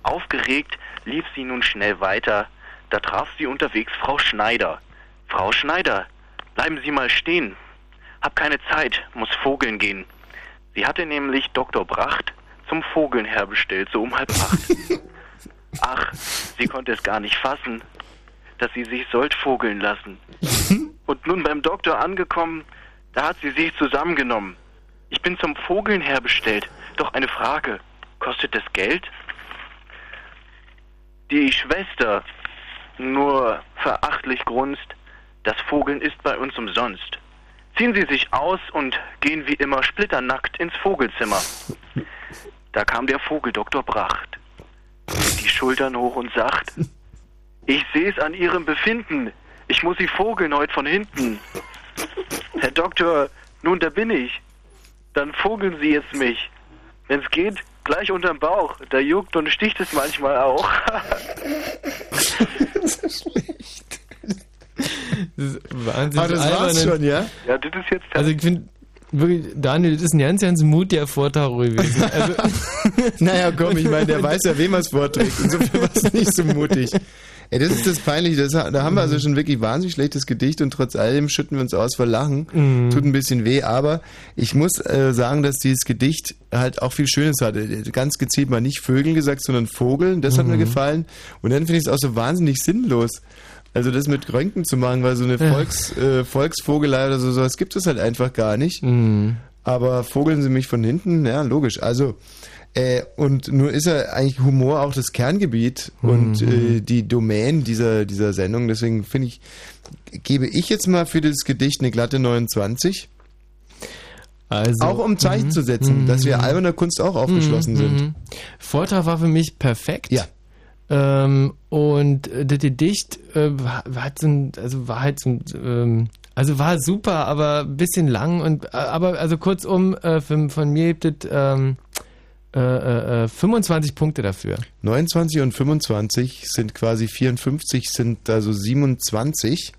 S: Aufgeregt lief sie nun schnell weiter. Da traf sie unterwegs Frau Schneider. Frau Schneider, bleiben Sie mal stehen. Hab keine Zeit, muss vogeln gehen. Sie hatte nämlich Dr. Bracht zum Vogeln herbestellt, so um halb acht. Ach, sie konnte es gar nicht fassen, dass sie sich sollt vogeln lassen. Und nun beim Doktor angekommen, da hat sie sich zusammengenommen. Ich bin zum Vogeln herbestellt. Doch eine Frage, kostet das Geld? Die Schwester nur verachtlich grunzt, das Vogeln ist bei uns umsonst. Ziehen Sie sich aus und gehen wie immer splitternackt ins Vogelzimmer. Da kam der Vogeldoktor Bracht, die Schultern hoch und sagt, ich sehe es an Ihrem Befinden, ich muss Sie vogeln heute von hinten. Herr Doktor, nun da bin ich. Dann vogeln Sie jetzt mich. Wenn es geht, gleich unterm Bauch. Da juckt und sticht es manchmal auch.
B: Das ist wahnsinnig
A: Ah, das war's
B: albern.
A: schon, ja?
S: Ja, das ist jetzt.
B: Also ich finde wirklich, Daniel, das ist ein ganz, ganz mutiger Vortrag gewesen. Also,
A: naja, komm, ich meine, der weiß ja, wem er es vorträgt. Insofern war es nicht so mutig. Ey, das ist das Peinliche. Das, da haben wir also schon wirklich wahnsinnig schlechtes Gedicht und trotz allem schütten wir uns aus vor Lachen.
B: Mhm.
A: Tut ein bisschen weh, aber ich muss äh, sagen, dass dieses Gedicht halt auch viel Schönes hatte. Ganz gezielt mal nicht Vögel gesagt, sondern Vogeln. Das hat mir
B: Mhm.
A: gefallen. Und dann finde ich es auch so wahnsinnig sinnlos. Also das mit Röntgen zu machen, weil so eine. Volks, äh, Volksvogelei oder so, sowas gibt es halt einfach gar nicht.
B: Mhm.
A: Aber vogeln sie mich von hinten, ja, logisch. Also, äh, und nur ist ja eigentlich Humor auch das Kerngebiet und
B: Mhm.
A: äh, die Domain dieser, dieser Sendung. Deswegen finde ich, gebe ich jetzt mal für das Gedicht eine glatte 29.
B: Also,
A: auch um Zeichen
B: mhm,
A: zu setzen,
B: mhm,
A: dass wir
B: mhm.
A: alberner Kunst auch aufgeschlossen
B: Mhm,
A: sind.
B: Vortrag war für mich perfekt.
A: Ja.
B: Ähm, und äh, das Gedicht äh, war halt so ein, also war halt so ein, ähm, also war super, aber ein bisschen lang und äh, aber also kurzum äh, von, von mir gibt es ähm, äh, äh, äh, 25 Punkte dafür.
A: 29 und 25 sind quasi 54, sind also 27.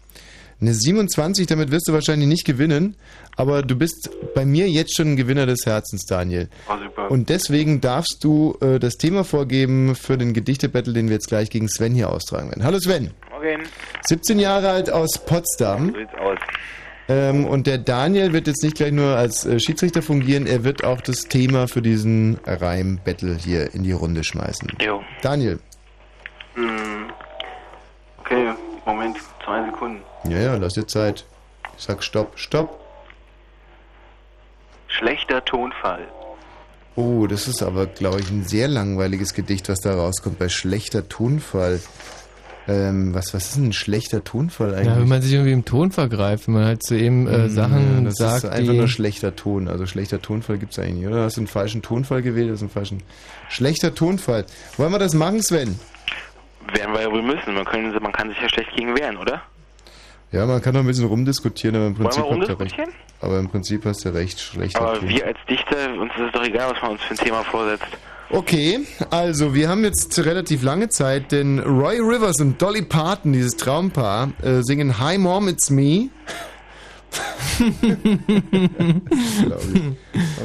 A: Eine 27, damit wirst du wahrscheinlich nicht gewinnen, aber du bist bei mir jetzt schon ein Gewinner des Herzens, Daniel.
S: Oh, super.
A: Und deswegen darfst du äh, das Thema vorgeben für den Gedichtebattle, den wir jetzt gleich gegen Sven hier austragen werden. Hallo Sven,
S: Okay.
A: 17 Jahre alt aus Potsdam.
S: So sieht's aus.
A: Ähm, und der Daniel wird jetzt nicht gleich nur als äh, Schiedsrichter fungieren, er wird auch das Thema für diesen Reim-Battle hier in die Runde schmeißen.
S: Jo.
A: Daniel.
S: Hm. Okay, Moment, zwei Sekunden.
A: Ja, ja, lass dir Zeit. Ich sag Stopp, Stopp.
S: Schlechter Tonfall.
A: Oh, das ist aber, glaube ich, ein sehr langweiliges Gedicht, was da rauskommt bei schlechter Tonfall. Ähm, was, was ist denn ein schlechter Tonfall eigentlich?
B: Ja, wenn man sich irgendwie im Ton vergreift, wenn man halt zu eben äh,
A: Mm,
B: Sachen
A: das
B: sagt,
A: ist einfach
B: die
A: nur schlechter Ton. Also schlechter Tonfall gibt's eigentlich nicht, oder? Hast du einen falschen Tonfall gewählt? Hast du einen falschen... Schlechter Tonfall. Wollen wir das machen, Sven?
S: Werden wir ja wohl müssen. Man, können, man kann sich ja schlecht gegen wehren, oder?
A: Ja, man kann noch ein bisschen rumdiskutieren, aber im
S: Wollen
A: Prinzip
S: wir
A: habt ihr recht. Aber im Prinzip hast du recht, schlechter
S: Aber wir als Dichter, uns ist es doch egal, was man uns für ein Thema vorsetzt.
A: Okay, also wir haben jetzt relativ lange Zeit, denn Roy Rivers und Dolly Parton, dieses Traumpaar, äh, singen Hi Mom, It's Me.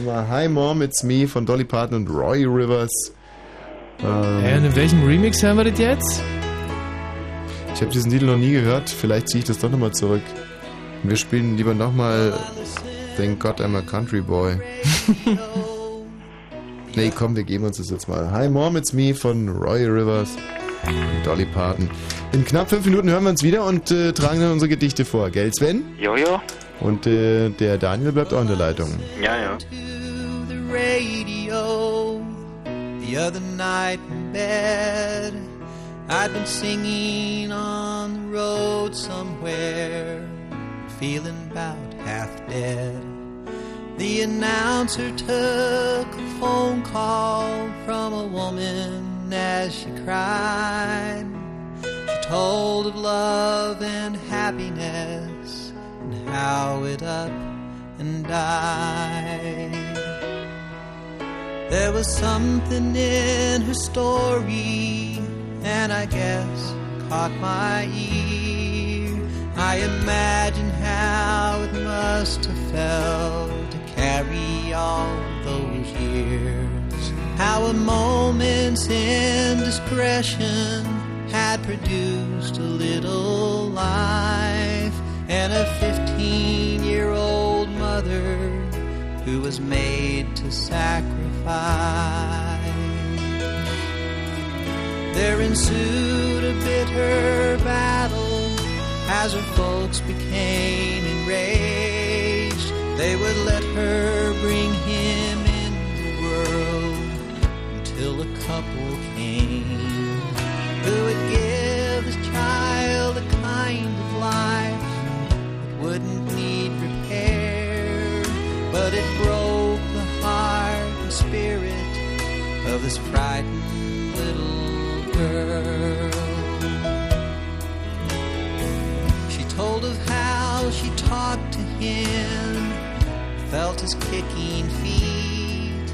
A: Mal, Hi Mom, It's Me von Dolly Parton und Roy Rivers. Ähm,
B: Äh, in welchem Remix hören wir das jetzt?
A: Ich habe diesen Titel noch nie gehört, vielleicht ziehe ich das doch nochmal zurück. Und wir spielen lieber nochmal Thank God I'm a Country Boy. nee, komm, wir geben uns das jetzt mal. Hi Mom, It's Me von Roy Rivers und Dolly Parton. In knapp fünf Minuten hören wir uns wieder und äh, tragen dann unsere Gedichte vor. Gell, Sven?
S: Jojo?
A: Und äh, der Daniel bleibt auch in der Leitung.
S: Ja, ja.
C: radio the other night in bed. I'd been singing on the road somewhere, feeling about half dead. The announcer took a phone call from a woman as she cried. She told of love and happiness and how it up and died. There was something in her story, and I guess caught my ear. I imagine how it must have felt to carry all those years. How a moment's indiscretion had produced a little life, and a 15 year old mother who was made to sacrifice. There ensued a bitter battle as her folks became enraged. They would let her bring him in the world until a couple came who would give his child a kind of life that wouldn't need repair, but it broke the heart and spirit of this frightened little girl. She told of how she talked to him, felt his kicking feet,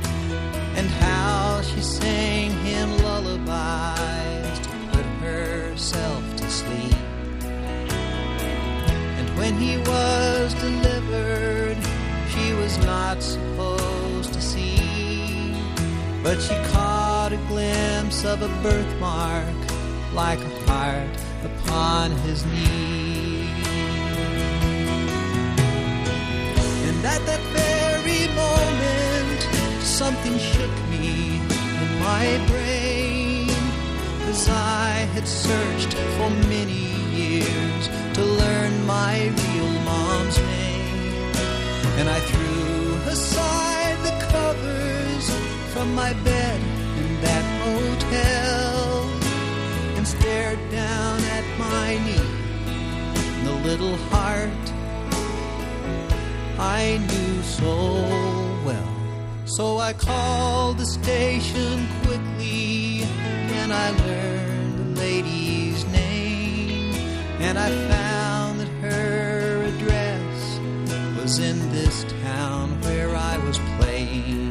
C: and how she sang him lullabies to put herself to sleep. And when he was delivered, she was not supposed but she caught a glimpse of a birthmark like a heart upon his knee. And at that very moment, something shook me in my brain as I had searched for many years to learn my real mom's name. And I threw aside the covers from my bed in that hotel and stared down at my knee. The little heart I knew so well. So I called the station quickly and I learned the lady's name. And I found that her address was in this town where I was playing.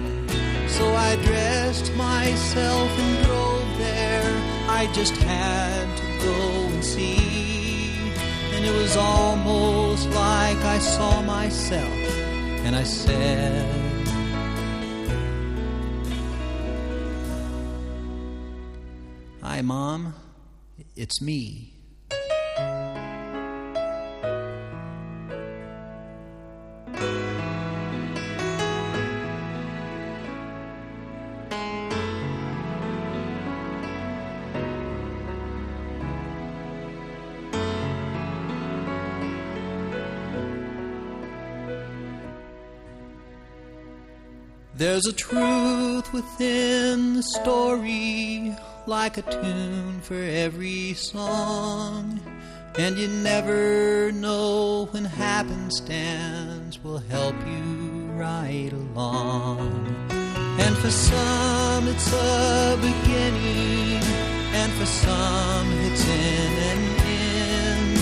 C: So I dressed myself and drove there. I just had to go and see. And it was almost like I saw myself. And I said, Hi, Mom. It's me. There's a truth within the story, like a tune for every song. And you never know when happenstance will help you right along. And for some, it's a beginning, and for some, it's in an end.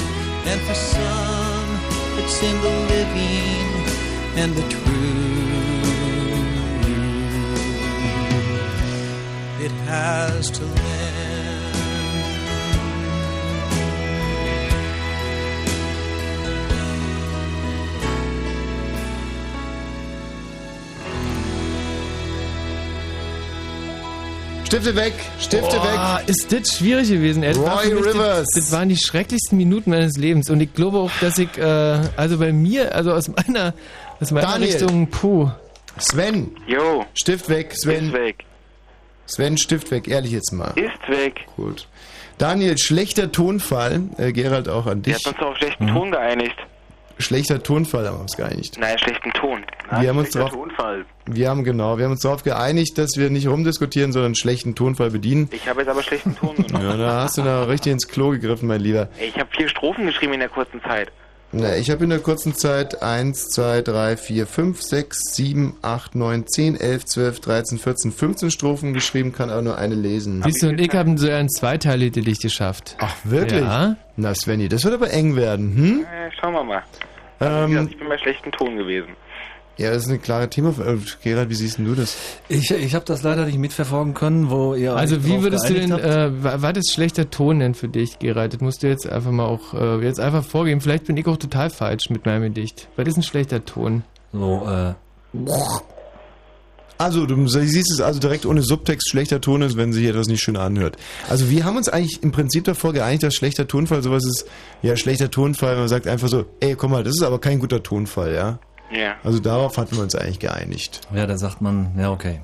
C: And for some, it's in the living and the truth. It has to
A: Stifte weg, Stifte
B: Boah,
A: weg.
B: ist das schwierig gewesen. ey. Das war
A: Roy Rivers.
B: Das, das waren die schrecklichsten Minuten meines Lebens. Und ich glaube auch, dass ich, äh, also bei mir, also aus meiner, aus meiner
A: Daniel.
B: Richtung, puh.
A: Sven.
R: Jo.
A: Stift weg, Sven.
R: Ist weg.
A: Sven, Stift weg, ehrlich jetzt mal.
R: Ist weg.
A: Gut. Daniel, schlechter Tonfall. Äh, Gerald auch an
R: Wir
A: dich.
R: hatten uns auf schlechten Ton geeinigt.
A: schlechter Tonfall haben wir uns geeinigt.
S: Naja, schlechten Ton.
A: Wir haben uns
S: schlechter
A: drauf-
S: Tonfall.
A: Wir haben genau, wir haben uns darauf geeinigt, dass wir nicht rumdiskutieren, sondern schlechten Tonfall bedienen.
S: Ich habe jetzt aber schlechten Ton genommen.
A: Ja, da hast du da richtig ins Klo gegriffen, mein Lieber.
S: Ey, Ich habe vier Strophen geschrieben in der kurzen Zeit.
A: Na, ich habe in der kurzen Zeit 1, 2, 3, 4, 5, 6, 7, 8, 9, 10, 11, 12, 13, 14, 15 Strophen geschrieben, kann aber nur eine lesen.
B: Siehst du, und ich habe so ein Zweiteil-Gedicht geschafft.
A: Ach, wirklich?
B: Ja.
A: Na, Svenny, das wird aber eng werden, hm?
S: Äh, schauen wir mal. Also,
A: Ähm,
S: gesagt, ich bin bei schlechten Ton gewesen.
A: Ja, das ist eine klare Thema. Äh, Gerald, wie siehst denn du das?
I: Ich, ich habe das leider nicht mitverfolgen können, wo ihr
B: Also wie würdest du denn, äh, wa- was ist schlechter Ton denn für dich, Gerald? Das musst du jetzt einfach mal auch, äh, jetzt einfach vorgeben. Vielleicht bin ich auch total falsch mit meinem Gedicht. Was ist ein schlechter Ton?
I: So, äh...
A: Also, du siehst es also direkt ohne Subtext schlechter Ton ist, wenn sich etwas nicht schön anhört. Also, wir haben uns eigentlich im Prinzip davor geeinigt, dass schlechter Tonfall sowas ist, ja, schlechter Tonfall, man sagt einfach so, ey, komm mal, das ist aber kein guter Tonfall, ja?
S: Ja.
A: Also, darauf hatten wir uns eigentlich geeinigt.
I: Ja, da sagt man, ja, okay.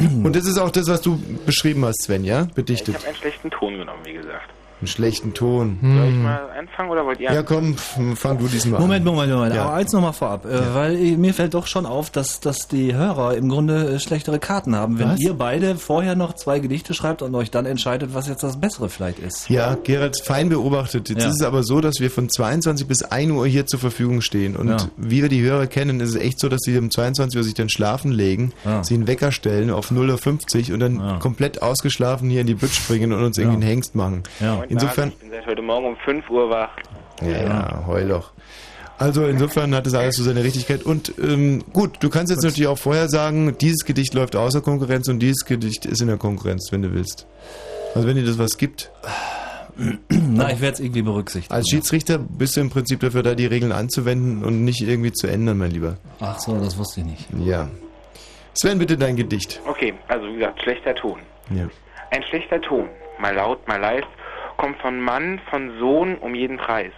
A: Und das ist auch das, was du beschrieben hast, Sven, ja?
S: Ich
A: Bedichtet.
S: habe einen schlechten Ton genommen, wie gesagt.
A: Einen schlechten Ton.
S: Soll ich mal anfangen oder wollt ihr?
A: Ja, komm, fang du diesmal
I: Moment,
A: an.
I: Moment, Moment.
A: Ja.
I: Aber eins nochmal vorab, äh, weil äh, mir fällt doch schon auf, dass, dass die Hörer im Grunde äh, schlechtere Karten haben, wenn
A: Was?
I: ihr beide vorher noch zwei Gedichte schreibt und euch dann entscheidet, was jetzt das Bessere vielleicht ist.
A: Ja, Gerald, fein beobachtet. Jetzt
I: Ja.
A: ist es aber so, dass wir von 22 bis 1 Uhr hier zur Verfügung stehen. Und
I: Ja.
A: wie wir die Hörer kennen, ist es echt so, dass sie um 22 Uhr sich dann schlafen legen,
I: Ja.
A: sie einen Wecker stellen auf 0.50 Uhr und dann komplett ausgeschlafen hier in die Bütt springen und uns irgendwie einen Hengst machen.
S: Moment,
A: Insofern,
S: Ich bin seit heute Morgen um 5 Uhr wach.
A: ja, ja, heul doch. Also insofern hat es alles so seine Richtigkeit. Und ähm, gut, du kannst jetzt natürlich auch vorher sagen, dieses Gedicht läuft außer Konkurrenz und dieses Gedicht ist in der Konkurrenz, wenn du willst. Also wenn dir das was gibt.
I: Na, ich werde es irgendwie berücksichtigen.
A: Als Schiedsrichter bist du im Prinzip dafür da, die Regeln anzuwenden und nicht irgendwie zu ändern, mein Lieber.
I: Ach so, das wusste ich nicht.
A: Ja. Sven, bitte dein Gedicht.
S: Okay, also wie gesagt, schlechter Ton.
A: Ja.
S: Ein schlechter Ton, mal laut, mal leis, kommt von Mann, von Sohn um jeden Preis.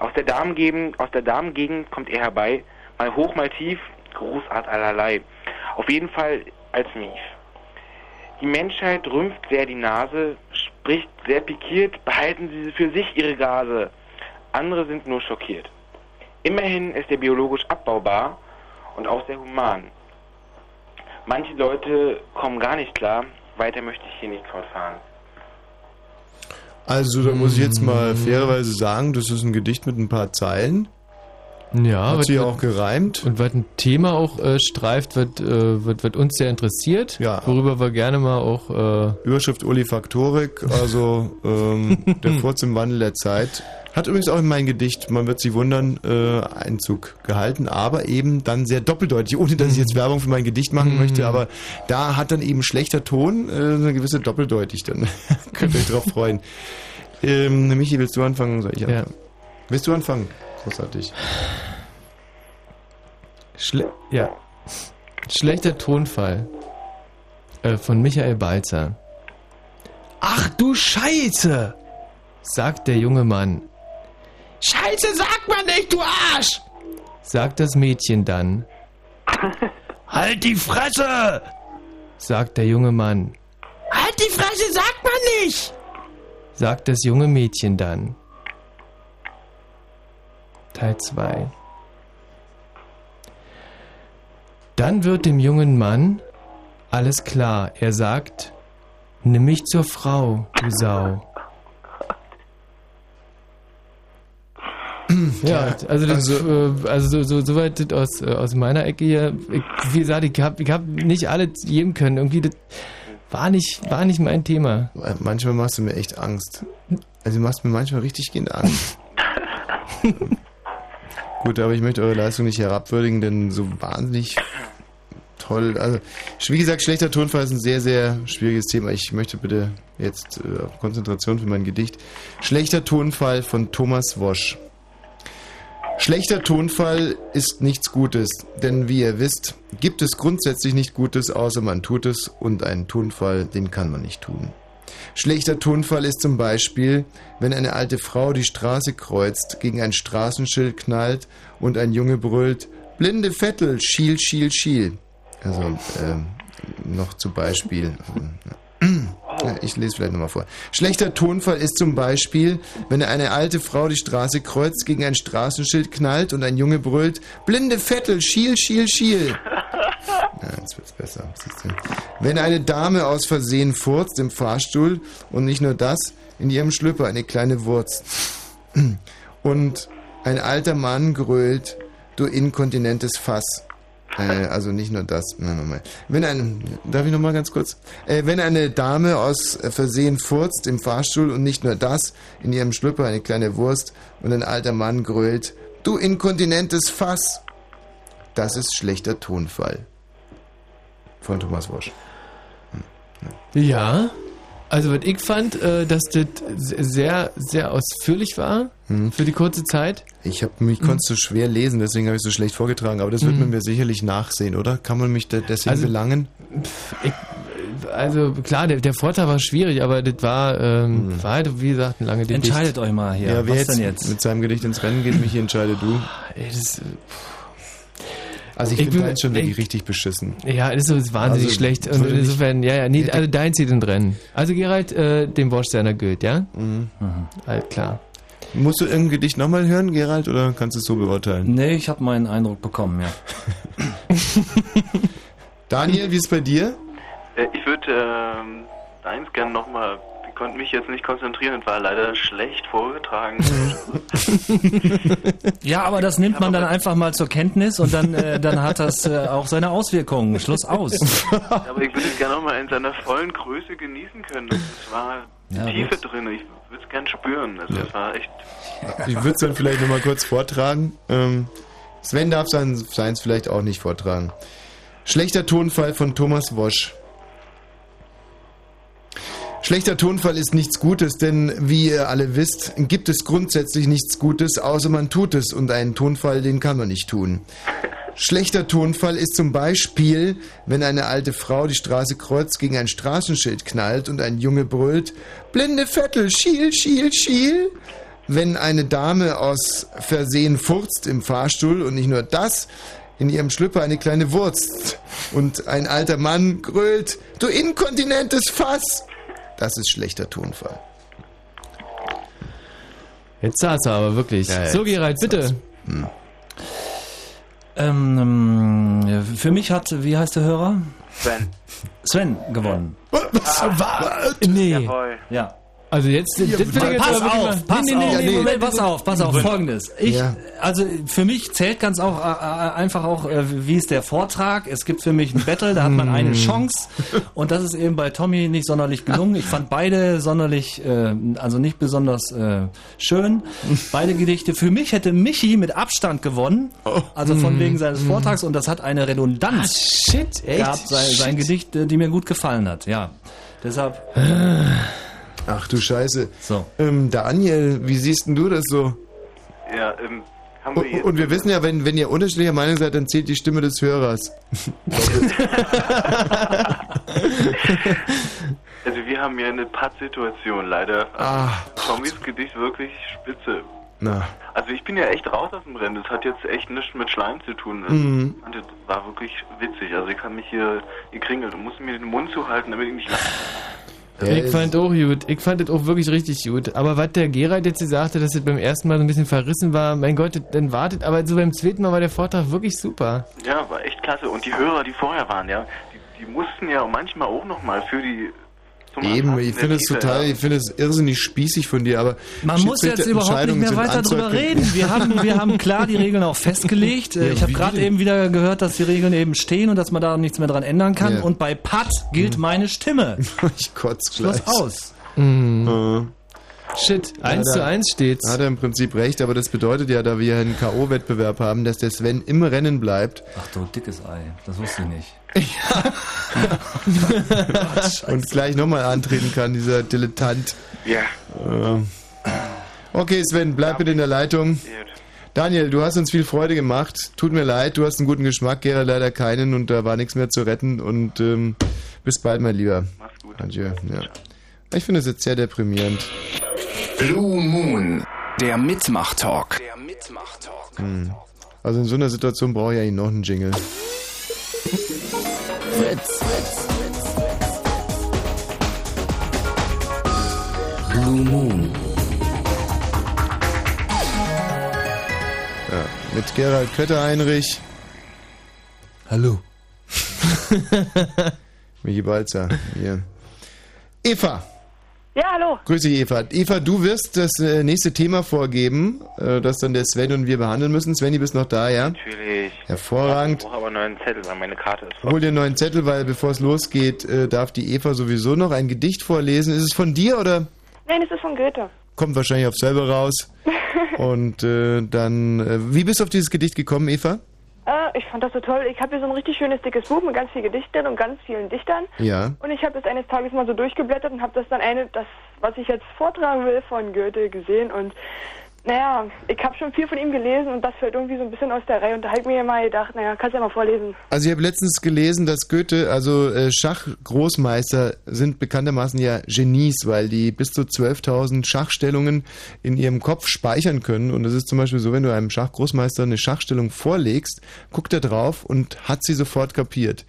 S: Aus der Damengegend, kommt er herbei, mal hoch, mal tief, Großart allerlei. Auf jeden Fall als Mief. Die Menschheit rümpft sehr die Nase, spricht sehr pikiert, behalten sie für sich ihre Gase. Andere sind nur schockiert. Immerhin ist er biologisch abbaubar und auch sehr human. Manche Leute kommen gar nicht klar, weiter möchte ich hier nicht fortfahren.
A: Also, da muss ich jetzt mal fairerweise sagen, das ist ein Gedicht mit ein paar Zeilen.
B: Ja,
A: Hat sie auch gereimt.
B: Und was ein Thema auch äh, streift, wird, äh, wird, wird uns sehr interessiert,
A: Ja.
B: worüber wir gerne mal auch... Äh,
A: Überschrift Olifaktorik, also ähm, der Furz im Wandel der Zeit. Hat übrigens auch in mein Gedicht, man wird sich wundern, äh, Einzug gehalten, aber eben dann sehr doppeldeutig, ohne dass ich jetzt Werbung für mein Gedicht machen
B: Mhm.
A: möchte, aber da hat dann eben schlechter Ton äh, eine gewisse Doppeldeutig dann. Könnt ihr euch drauf freuen. Ähm, Michi, willst du anfangen? Soll ich anfangen? Willst du anfangen? Großartig.
B: Schle ja. Schlechter Tonfall äh, von Michael Balzer. Ach du Scheiße! sagt der junge Mann. Scheiße sagt man nicht, du Arsch! sagt das Mädchen dann. halt die Fresse! sagt der junge Mann. Halt die Fresse sagt man nicht! sagt das junge Mädchen dann. Teil 2 Dann wird dem jungen Mann alles klar. Er sagt, nimm mich zur Frau, du Sau. Ja, also das, äh, also so, so, soweit das aus, äh, aus meiner Ecke hier. Ich, wie gesagt, ich habe ich hab nicht alle geben können. Irgendwie das war nicht, war nicht mein Thema.
A: Manchmal machst du mir echt Angst. Also du machst mir manchmal richtig gehend Angst. Gut, aber ich möchte eure Leistung nicht herabwürdigen, denn so wahnsinnig toll. Also, wie gesagt, schlechter Tonfall ist ein sehr, sehr schwieriges Thema. Ich möchte bitte jetzt äh, auf Konzentration für mein Gedicht. Schlechter Tonfall von Thomas Wosch. Schlechter Tonfall ist nichts Gutes, denn wie ihr wisst, gibt es grundsätzlich nicht Gutes, außer man tut es und einen Tonfall, den kann man nicht tun. Schlechter Tonfall ist zum Beispiel, wenn eine alte Frau die Straße kreuzt, gegen ein Straßenschild knallt und ein Junge brüllt, blinde Vettel, schiel, schiel, schiel. Also, ähm, noch zu Beispiel. ich lese vielleicht nochmal vor. Schlechter Tonfall ist zum Beispiel, wenn eine alte Frau die Straße kreuzt, gegen ein Straßenschild knallt und ein Junge brüllt, blinde Vettel, schiel, schiel, schiel. Ja, jetzt wird's besser. Wenn eine Dame aus Versehen furzt im Fahrstuhl und nicht nur das, in ihrem Schlüpper eine kleine Wurst. Und ein alter Mann grölt, du inkontinentes Fass. Äh, also nicht nur das. Nein, nochmal. Wenn ein, darf ich nochmal ganz kurz? Äh, wenn eine Dame aus Versehen furzt im Fahrstuhl und nicht nur das, in ihrem Schlüpper eine kleine Wurst und ein alter Mann grölt, du inkontinentes Fass. Das ist schlechter Tonfall. Von Thomas Wosch.
B: Ja. Also, was ich fand, äh, dass das sehr, sehr ausführlich war für die kurze Zeit.
A: Ich habe mich konnte so schwer lesen, deswegen habe ich so schlecht vorgetragen, aber das wird
B: Mhm.
A: man mir sicherlich nachsehen, oder? Kann man mich da deswegen
B: Also-
A: belangen?
B: Ich, also klar, der, der Vortrag war schwierig, aber das war, ähm, war halt, wie gesagt, ein lange Gedicht.
I: Entscheidet euch mal hier.
A: Ja, wer
I: Was
A: jetzt,
I: denn jetzt?
A: mit seinem Gedicht ins Rennen geht, Michi, entscheide du.
B: Ey, das,
A: Also ich,
B: Ich bin-
A: deins schon
B: ich-
A: wirklich richtig beschissen.
B: Ja, das ist wahnsinnig
A: Also,
B: schlecht. Und
A: mich-
B: insofern, ja, ja, nee, also dein zieht in Rennen. Also Gerald, äh, dem Wosch seiner gilt, ja?
A: Mhm.
B: Halt klar.
A: Musst du irgendein Gedicht nochmal hören, Gerald, oder kannst du es so beurteilen?
I: Nee, ich habe meinen Eindruck bekommen, ja.
A: Daniel, wie ist bei dir?
R: Äh, ich würde ähm, deins gerne nochmal. Ich konnte mich jetzt nicht konzentrieren und war leider schlecht vorgetragen.
I: Ja, aber das nimmt man dann einfach mal zur Kenntnis und dann, äh, dann hat das äh, auch seine Auswirkungen. Schluss aus.
R: Aber ich würde es gerne nochmal in seiner vollen Größe genießen können. Es war
I: Ja,
R: Tiefe
I: gut.
R: drin. Ich würde es gerne spüren. Also es war echt.
A: Ich würde es dann vielleicht nochmal kurz vortragen. Ähm, Sven darf sein, seins vielleicht auch nicht vortragen. Schlechter Tonfall von Thomas Wosch. Schlechter Tonfall ist nichts Gutes, denn wie ihr alle wisst, gibt es grundsätzlich nichts Gutes, außer man tut es und einen Tonfall, den kann man nicht tun. Schlechter Tonfall ist zum Beispiel, wenn eine alte Frau die Straße kreuzt, gegen ein Straßenschild knallt und ein Junge brüllt, blinde Vettel, schiel, schiel, schiel. Wenn eine Dame aus Versehen furzt im Fahrstuhl und nicht nur das, in ihrem Schlüpper eine kleine Wurst und ein alter Mann grölt, du inkontinentes Fass. Das ist schlechter Tonfall.
B: Jetzt saß er aber wirklich.
A: Ja,
B: so, Gerald, bitte.
I: Ähm, ähm, für mich hat, wie heißt der Hörer?
R: Sven.
I: Sven gewonnen.
B: Was? Nee.
R: Jawohl.
I: Ja.
B: Also jetzt, ich jetzt
I: pass
B: wirklich
I: auf,
B: mal-
I: pass
B: Nee, nee,
I: auf,
B: nee, nee,
I: Moment,
B: nee,
I: pass auf, pass auf, folgendes. Ich,
A: Ja.
I: also für mich zählt ganz auch äh, äh, einfach auch, äh, wie ist der Vortrag. Es gibt für mich ein Battle, da hat man eine Chance und das ist eben bei Tommy nicht sonderlich gelungen. Ich fand beide sonderlich, äh, also nicht besonders äh, schön. Beide Gedichte. Für mich hätte Michi mit Abstand gewonnen, also von wegen seines Vortrags und das hat eine Redundanz
B: Shit, echt?
I: gehabt, sein, sein Gedicht, äh, die mir gut gefallen hat. Ja, deshalb.
A: Ach du Scheiße.
I: So.
A: Ähm, Daniel, wie siehst denn du das so?
R: Ja, ähm, haben wir
A: Und,
R: jetzt.
A: und wir wissen ja, wenn, wenn ihr unterschiedlicher Meinung seid, dann zählt die Stimme des Hörers.
R: Also wir haben ja eine Pattsituation leider.
A: Ah.
R: Tommys Gedicht wirklich spitze.
A: Na.
R: Also ich bin ja echt raus aus dem Rennen. Das hat jetzt echt nichts mit Schleim zu tun.
A: Mhm.
R: Und das war wirklich witzig. Also ich kann mich hier gekringelt und muss mir den Mund zuhalten, damit ich nicht lache.
B: Ich fand auch gut. Ich fand das auch wirklich richtig gut. Aber was der Gerald jetzt hat, dass es beim ersten Mal so ein bisschen verrissen war, mein Gott, dann wartet. Aber so beim zweiten Mal war der Vortrag wirklich super.
R: Ja, war echt klasse. Und die Hörer, die vorher waren, ja, die, die mussten ja manchmal auch nochmal für die... zum
A: Eben, ich finde es total, ich finde es irrsinnig spießig von dir, aber
I: Man muss jetzt überhaupt nicht mehr weiter drüber reden. Wir haben, wir haben klar die Regeln auch festgelegt.
A: Ja,
I: ich habe gerade eben wieder gehört, dass die Regeln eben stehen und dass man da nichts mehr dran ändern kann.
A: Ja.
I: Und bei Pat gilt meine Stimme.
A: ich kotze
I: Schluss
A: gleich.
I: aus.
A: Mhm.
B: Shit, 1 zu 1 steht's.
A: Hat er im Prinzip recht, aber das bedeutet ja, da wir einen K.O.-Wettbewerb haben, dass der Sven im Rennen bleibt.
I: Ach du dickes Ei, das wusste ich nicht.
A: und gleich nochmal antreten kann, dieser Dilettant.
R: Ja.
A: Ähm. Okay, Sven, bleib bitte in der Leitung. Daniel, du hast uns viel Freude gemacht. Tut mir leid, du hast einen guten Geschmack, Gerald leider keinen und da war nichts mehr zu retten. Und ähm, bis bald, mein Lieber.
R: Mach's gut.
A: Adieu. Ja. Ich finde es jetzt sehr deprimierend.
K: Blue Moon, der Mitmach-Talk.
A: Hm. Also in so einer Situation brauche ich eigentlich noch einen Jingle.
K: Fritz.
H: Blue Moon.
A: Ja, mit Gerald Kötter-Heinrich. Hallo. Michi Balzer, hier. Eva.
T: Ja, hallo.
A: Grüße dich, Eva. Eva, du wirst das äh, nächste Thema vorgeben, äh, das dann der Sven und wir behandeln müssen. Sven, du bist noch da, ja?
U: Natürlich.
A: Hervorragend.
U: Ich brauche aber einen neuen Zettel, weil meine Karte ist voll.
A: Hol dir einen neuen Zettel, weil bevor es losgeht, äh, darf die Eva sowieso noch ein Gedicht vorlesen. Ist es von dir oder
T: Nein, es ist von Goethe.
A: kommt wahrscheinlich auf selber raus? und äh, dann, wie bist du auf dieses Gedicht gekommen, Eva?
T: Äh, ich fand das so toll. Ich habe hier so ein richtig schönes dickes Buch mit ganz vielen Gedichten und ganz vielen Dichtern.
A: Ja.
T: Und ich habe es eines Tages mal so durchgeblättert und habe das dann eine, das, was ich jetzt vortragen will, von Goethe gesehen. Und naja, ich habe schon viel von ihm gelesen und das fällt irgendwie so ein bisschen aus der Reihe. Und da habe ich mir mal gedacht, naja, kannst ja mal vorlesen.
A: Also ich habe letztens gelesen, dass Goethe, also äh, Schachgroßmeister sind bekanntermaßen ja Genies, weil die bis zu 12.000 Schachstellungen in ihrem Kopf speichern können. Und es ist zum Beispiel so, wenn du einem Schachgroßmeister eine Schachstellung vorlegst, guckt er drauf und hat sie sofort kapiert.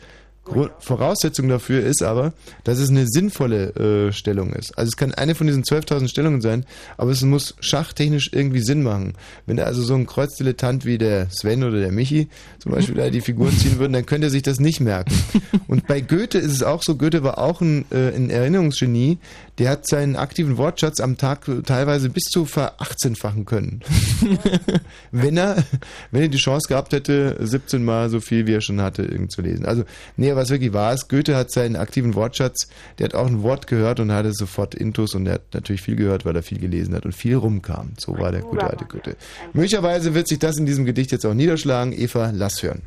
A: Voraussetzung dafür ist aber, dass es eine sinnvolle äh, Stellung ist. Also es kann eine von diesen 12.000 Stellungen sein, aber es muss schachtechnisch irgendwie Sinn machen. Wenn also so ein Kreuzdilettant wie der Sven oder der Michi zum Beispiel da die Figuren ziehen würden, dann könnte er sich das nicht merken. Und bei Goethe ist es auch so, Goethe war auch ein, äh, ein Erinnerungsgenie, der hat seinen aktiven Wortschatz am Tag teilweise bis zu verachtzehnfachen können. wenn er, wenn er die Chance gehabt hätte, 17 Mal so viel wie er schon hatte, irgend zu lesen. Also, nee, was wirklich wahr ist, Goethe hat seinen aktiven Wortschatz, der hat auch ein Wort gehört und hatte sofort Intus und er hat natürlich viel gehört, weil er viel gelesen hat und viel rumkam. So war der gute alte Goethe. Möglicherweise wird sich das in diesem Gedicht jetzt auch niederschlagen. Eva, lass hören.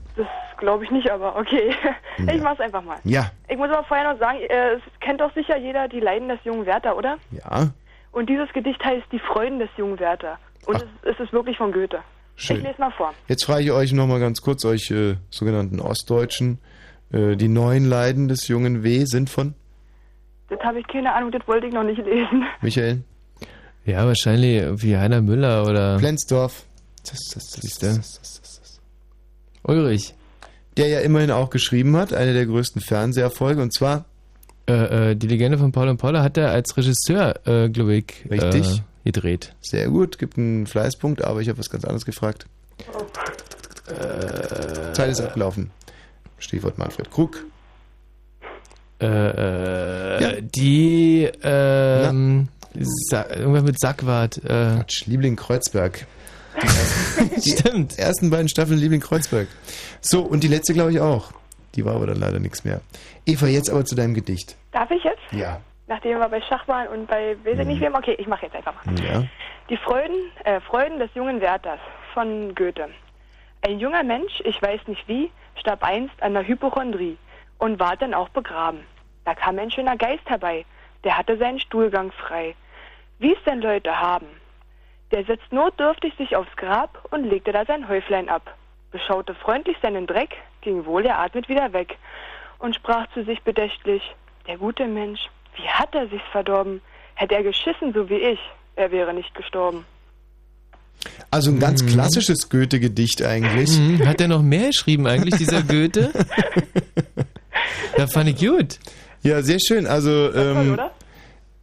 T: Das glaube ich nicht, aber okay. Ich mach's einfach mal.
A: Ja.
T: Ich muss aber vorher noch sagen, äh, es kennt doch sicher jeder die Leiden des jungen Werther, oder?
A: Ja,
T: Und dieses Gedicht heißt Die Freuden des jungen Werther. Und es, es ist wirklich von Goethe.
A: Schön.
T: Ich lese mal vor.
A: Jetzt frage ich euch nochmal ganz kurz, euch äh, sogenannten Ostdeutschen. Äh, die neuen Leiden des jungen W sind von
T: Das habe ich keine Ahnung, das wollte ich noch nicht lesen.
A: Michael?
B: Ja, wahrscheinlich wie Heiner Müller oder.
A: Flensdorf. Das, das, das,
B: Siehst du? Ulrich.
A: Der ja immerhin auch geschrieben hat, einer der größten Fernseherfolge, und zwar
B: Äh, äh, die Legende von Paul und Paula hat er als Regisseur, äh, glaube ich,
A: Richtig.
B: Äh, gedreht.
A: Sehr gut, gibt einen Fleißpunkt, aber ich habe was ganz anderes gefragt.
B: Äh,
A: Zeit ist abgelaufen. Stichwort Manfred Krug.
B: Äh, äh, Die, ähm, irgendwas mit Sackwart.
A: Quatsch, Liebling Kreuzberg. Die ersten,
B: Stimmt.
A: Ersten beiden Staffeln Liebling Kreuzberg. So, und die letzte glaube ich auch. Die war aber dann leider nichts mehr. Eva, jetzt aber zu deinem Gedicht.
T: Darf ich jetzt?
A: Ja.
T: Nachdem wir bei Schach waren und bei weiß ich nicht wem, okay, ich mache jetzt einfach mal.
A: Ja.
T: Die Freuden, äh, Freuden des jungen Werthers von Goethe. Ein junger Mensch, ich weiß nicht wie, starb einst an der Hypochondrie und war dann auch begraben. Da kam ein schöner Geist herbei, der hatte seinen Stuhlgang frei. Wie es denn Leute haben? Der setzt notdürftig sich aufs Grab und legte da sein Häuflein ab, beschaute freundlich seinen Dreck, ging wohl er atmet wieder weg und sprach zu sich bedächtlich, der gute Mensch, wie hat er sich's verdorben? Hätte er geschissen, so wie ich, er wäre nicht gestorben.
A: Also ein ganz klassisches Goethe-Gedicht eigentlich.
B: Mhm. Hat er noch mehr geschrieben eigentlich, dieser Goethe? das fand ich gut.
A: Ja, sehr schön. Also ähm,
T: oder?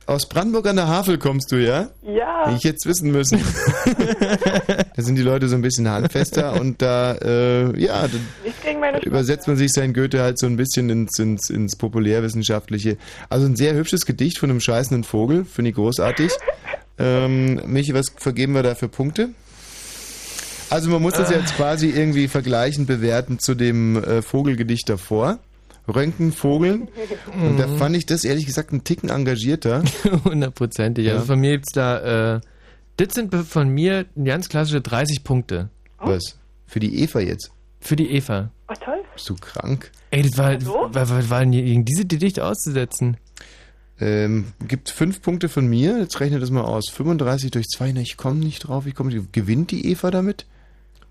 A: Aus Brandenburg an der Havel kommst du, ja?
T: Ja.
A: Hätte ich jetzt wissen müssen. da sind die Leute so ein bisschen handfester und da, äh, ja, da übersetzt man sich sein Goethe halt so ein bisschen ins, ins, ins Populärwissenschaftliche. Also ein sehr hübsches Gedicht von einem scheißenden Vogel, finde ich großartig. ähm, Michi, was vergeben wir da für Punkte? Also man muss das jetzt quasi irgendwie vergleichen, bewerten zu dem äh, Vogelgedicht davor. Röntgenvogeln. Und da fand ich das ehrlich gesagt einen Ticken engagierter.
B: Hundertprozentig.
A: Ja.
B: Also von mir gibt's da, äh, das sind von mir ganz klassische 30 Punkte.
A: Was? Für die Eva jetzt?
B: Für die Eva.
T: Oh, toll.
A: Bist du krank?
B: Ey, das war, war, war, war gegen diese Gedicht auszusetzen.
A: Ähm, gibt fünf Punkte von mir. Jetzt rechne das mal aus. 35 durch 2. Na, ich komme nicht drauf. Ich komme nicht. Gewinnt die Eva damit?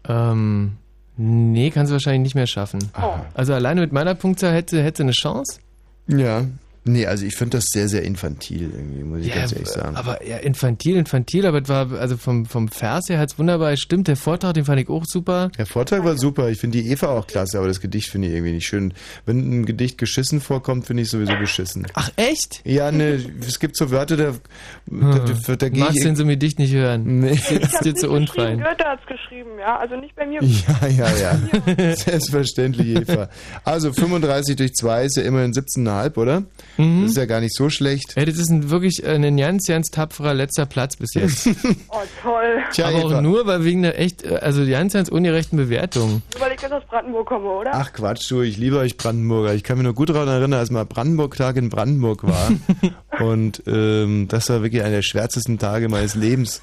B: Ähm, nee, kannst du wahrscheinlich nicht mehr schaffen.
A: Aha.
B: Also alleine mit meiner Punktzahl hätte, hätte eine Chance.
A: Ja. Nee, also ich finde das sehr, sehr infantil irgendwie, muss ich
B: Ja,
A: ganz ehrlich sagen.
B: aber ja, infantil, infantil, aber es war, also vom, vom Vers her hat es wunderbar gestimmt. Der Vortrag, den fand ich auch super.
A: Der Vortrag war super. Ich finde die Eva auch klasse, aber das Gedicht finde ich irgendwie nicht schön. Wenn ein Gedicht geschissen vorkommt, finde ich sowieso beschissen.
B: Ach, echt?
A: Ja, ne, es gibt so Wörter, da, da, da, da gehe
B: Magst
A: ich...
B: du den so mit dich nicht hören?
A: Nee.
B: Ist dir- ist dir zu unfein.
T: Goethe hat's geschrieben, ja, also nicht bei mir.
A: Ja, ja, ja. Selbstverständlich, Eva. Also 35 durch 2 ist ja immerhin 17,5, oder?
B: Mhm.
A: Das ist ja gar nicht so schlecht.
B: Ey, das ist ein wirklich äh, ein ganz, ganz tapferer letzter Platz bis jetzt.
T: Oh, toll.
A: Tja,
B: aber
A: Eva.
B: auch nur, weil wegen der echt, äh, also ganz, ganz ungerechten Bewertung.
T: Nur weil ich jetzt aus Brandenburg komme, oder?
A: Ach Quatsch, du, ich liebe euch Brandenburger. Ich kann mich nur gut daran erinnern, als mal Brandenburg-Tag in Brandenburg war. Und ähm, das war wirklich einer der schwärzesten Tage meines Lebens.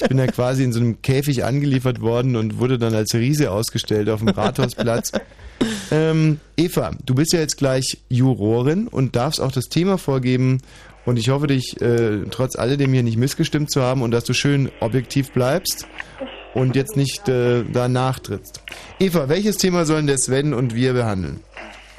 A: Ich bin ja quasi in so einem Käfig angeliefert worden und wurde dann als Riese ausgestellt auf dem Rathausplatz. Ähm, Eva, du bist ja jetzt gleich Jurorin und darfst auch das Thema vorgeben. Und ich hoffe, dich äh, trotz alledem hier nicht missgestimmt zu haben und dass du schön objektiv bleibst und jetzt nicht äh, da nachtrittst. Eva, welches Thema sollen der Sven und wir behandeln?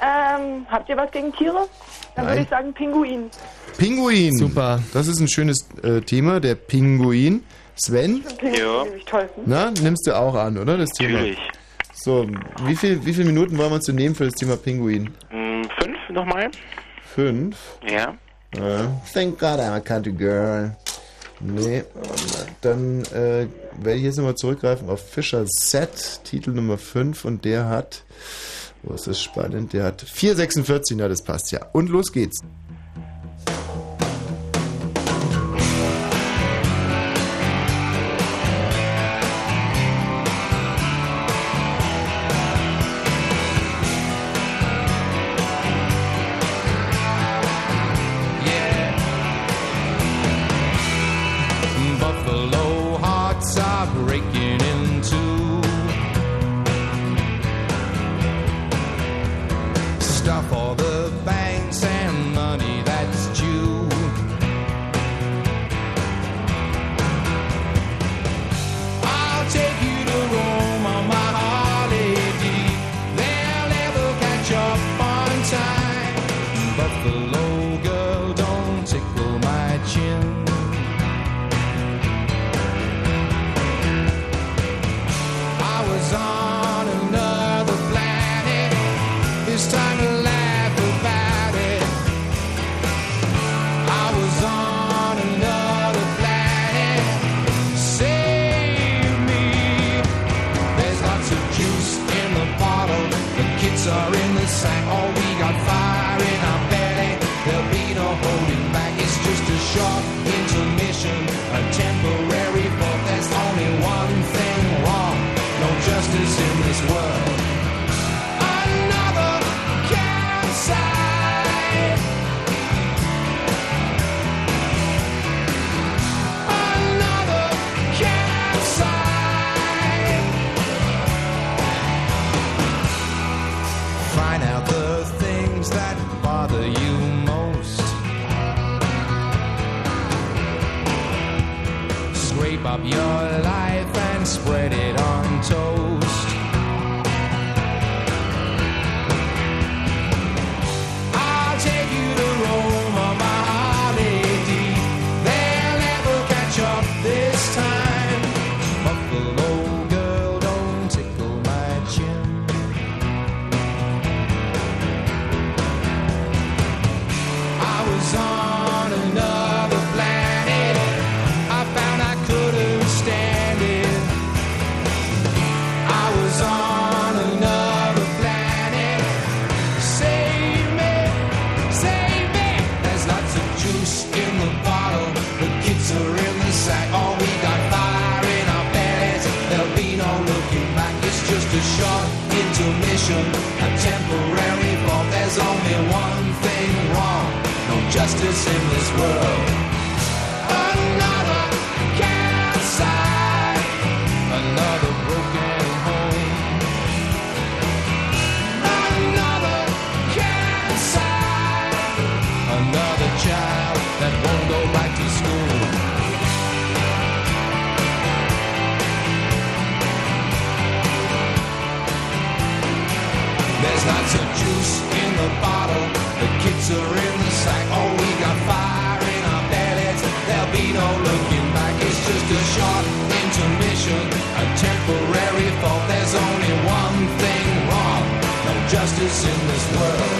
T: Ähm, habt ihr was gegen Tiere? Dann würde
A: Nein.
T: ich sagen Pinguin.
A: Pinguin. Super. Das ist ein schönes äh, Thema, der Pinguin. Sven,
T: Pinguin ja. toll.
A: na, nimmst du auch an, oder? Das Thema.
U: Natürlich.
A: So, wie, viel, wie viele Minuten wollen wir uns denn nehmen für das Thema Pinguin?
U: Hm, fünf nochmal?
A: Fünf?
U: Ja.
A: Äh, thank God I'm a country girl. Nee, dann äh, werde ich jetzt nochmal zurückgreifen auf Fischer Set, Titel Nummer 5 und der hat, wo ist das spannend, der hat 4,46, na das passt ja. Und los geht's.
E: time, but the justice in this world. Another campsite. Another broken home. Another campsite. Another child that won't go back to school. There's lots of juice in the bottle. The kids are in short intermission, a temporary fault. There's only one thing wrong, no justice in this world.